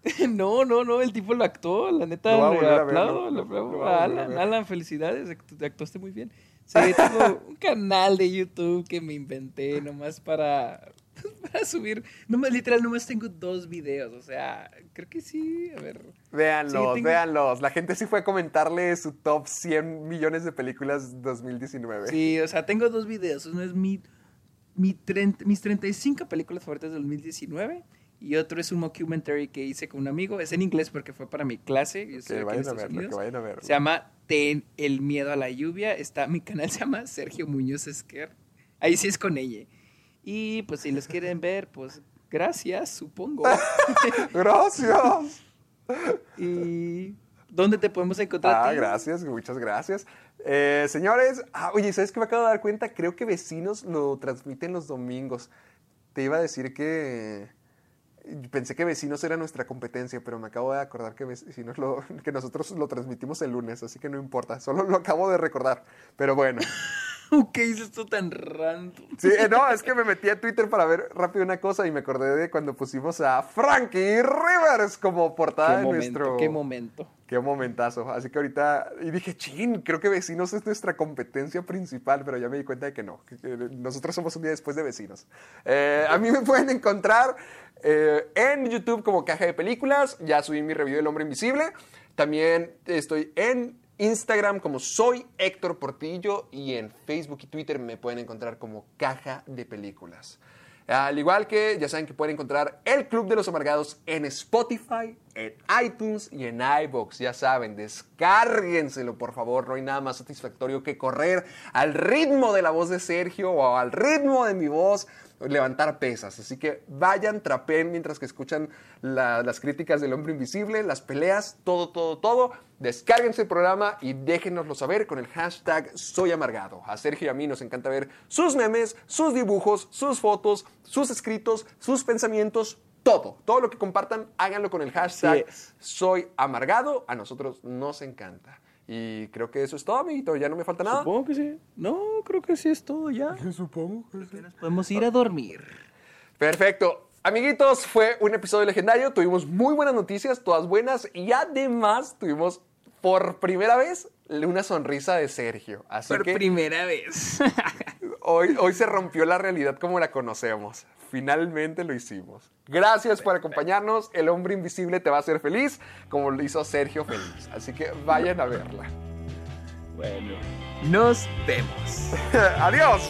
No, no, no, el tipo lo actuó, la neta, Lo a a ver, aplaudo a a Alan. Alan, felicidades, act- actuaste muy bien. Sí, tengo un canal de YouTube que me inventé nomás para, para subir, nomás, literal, nomás tengo dos videos, o sea, creo que sí, a ver. Véanlos, Sí, tengo- véanlos. La gente sí fue a comentarle su top 100 millones de películas 2019. Sí, o sea, tengo dos videos, uno es mi, mi 30 mis 35 películas favoritas del 2019 y otro es un mockumentary que hice con un amigo, es en inglés porque fue para mi clase, yo en vayan a verlo, que vayan a verlo. Se llama Ten el miedo a la lluvia. Está, mi canal se llama Sergio Muñoz Esquer. Ahí sí es con ella. Y pues si los quieren ver, pues gracias, supongo. Gracias. y ¿dónde te podemos encontrar? Ah, gracias, muchas gracias. Eh, señores, ah, oye, ¿sabes qué me acabo de dar cuenta? Creo que Vecinos lo transmiten los domingos. Te iba a decir que pensé que Vecinos era nuestra competencia, pero me acabo de acordar que Vecinos lo, que nosotros lo transmitimos el lunes, así que no importa, solo lo acabo de recordar. Pero bueno. ¿Qué hizo esto tan random? Sí, eh, no, es que me metí a Twitter para ver rápido una cosa y me acordé de cuando pusimos a Frankie Rivers como portada ¿Qué de nuestro. ¿Qué momento? Qué momentazo. Así que ahorita. Y dije, chin, creo que Vecinos es nuestra competencia principal, pero ya me di cuenta de que no. nosotros somos un día después de Vecinos. Eh, a mí me pueden encontrar eh, en YouTube como Caja de Películas. Ya subí mi review del Hombre Invisible. También estoy en Instagram como soy Héctor Portillo y en Facebook y Twitter me pueden encontrar como Caja de Películas. Al igual que ya saben que pueden encontrar el Club de los Amargados en Spotify, en iTunes y en iBox. Ya saben, descárguenselo por favor. No hay nada más satisfactorio que correr al ritmo de la voz de Sergio o al ritmo de mi voz, levantar pesas. Así que vayan, trapen mientras que escuchan la- las críticas del hombre invisible, las peleas, todo, todo, todo. Descárguense el programa y déjenoslo saber con el hashtag Soy Amargado. A Sergio y a mí nos encanta ver sus memes, sus dibujos, sus fotos, sus escritos, sus pensamientos, todo. Todo lo que compartan, háganlo con el hashtag es. Soy Amargado. A nosotros nos encanta. Y creo que eso es todo, amiguito. Ya no me falta nada. Supongo que sí. No, creo que sí es todo ya. Supongo que sí. Nos podemos ir a dormir. Perfecto. Amiguitos, fue un episodio legendario. Tuvimos muy buenas noticias, todas buenas. Y además tuvimos por primera vez una sonrisa de Sergio. Así Por que primera vez. hoy, hoy se rompió la realidad como la conocemos. Finalmente lo hicimos. Gracias por acompañarnos. El hombre invisible te va a hacer feliz, como lo hizo Sergio feliz. Así que vayan a verla. bueno, nos vemos. Adiós.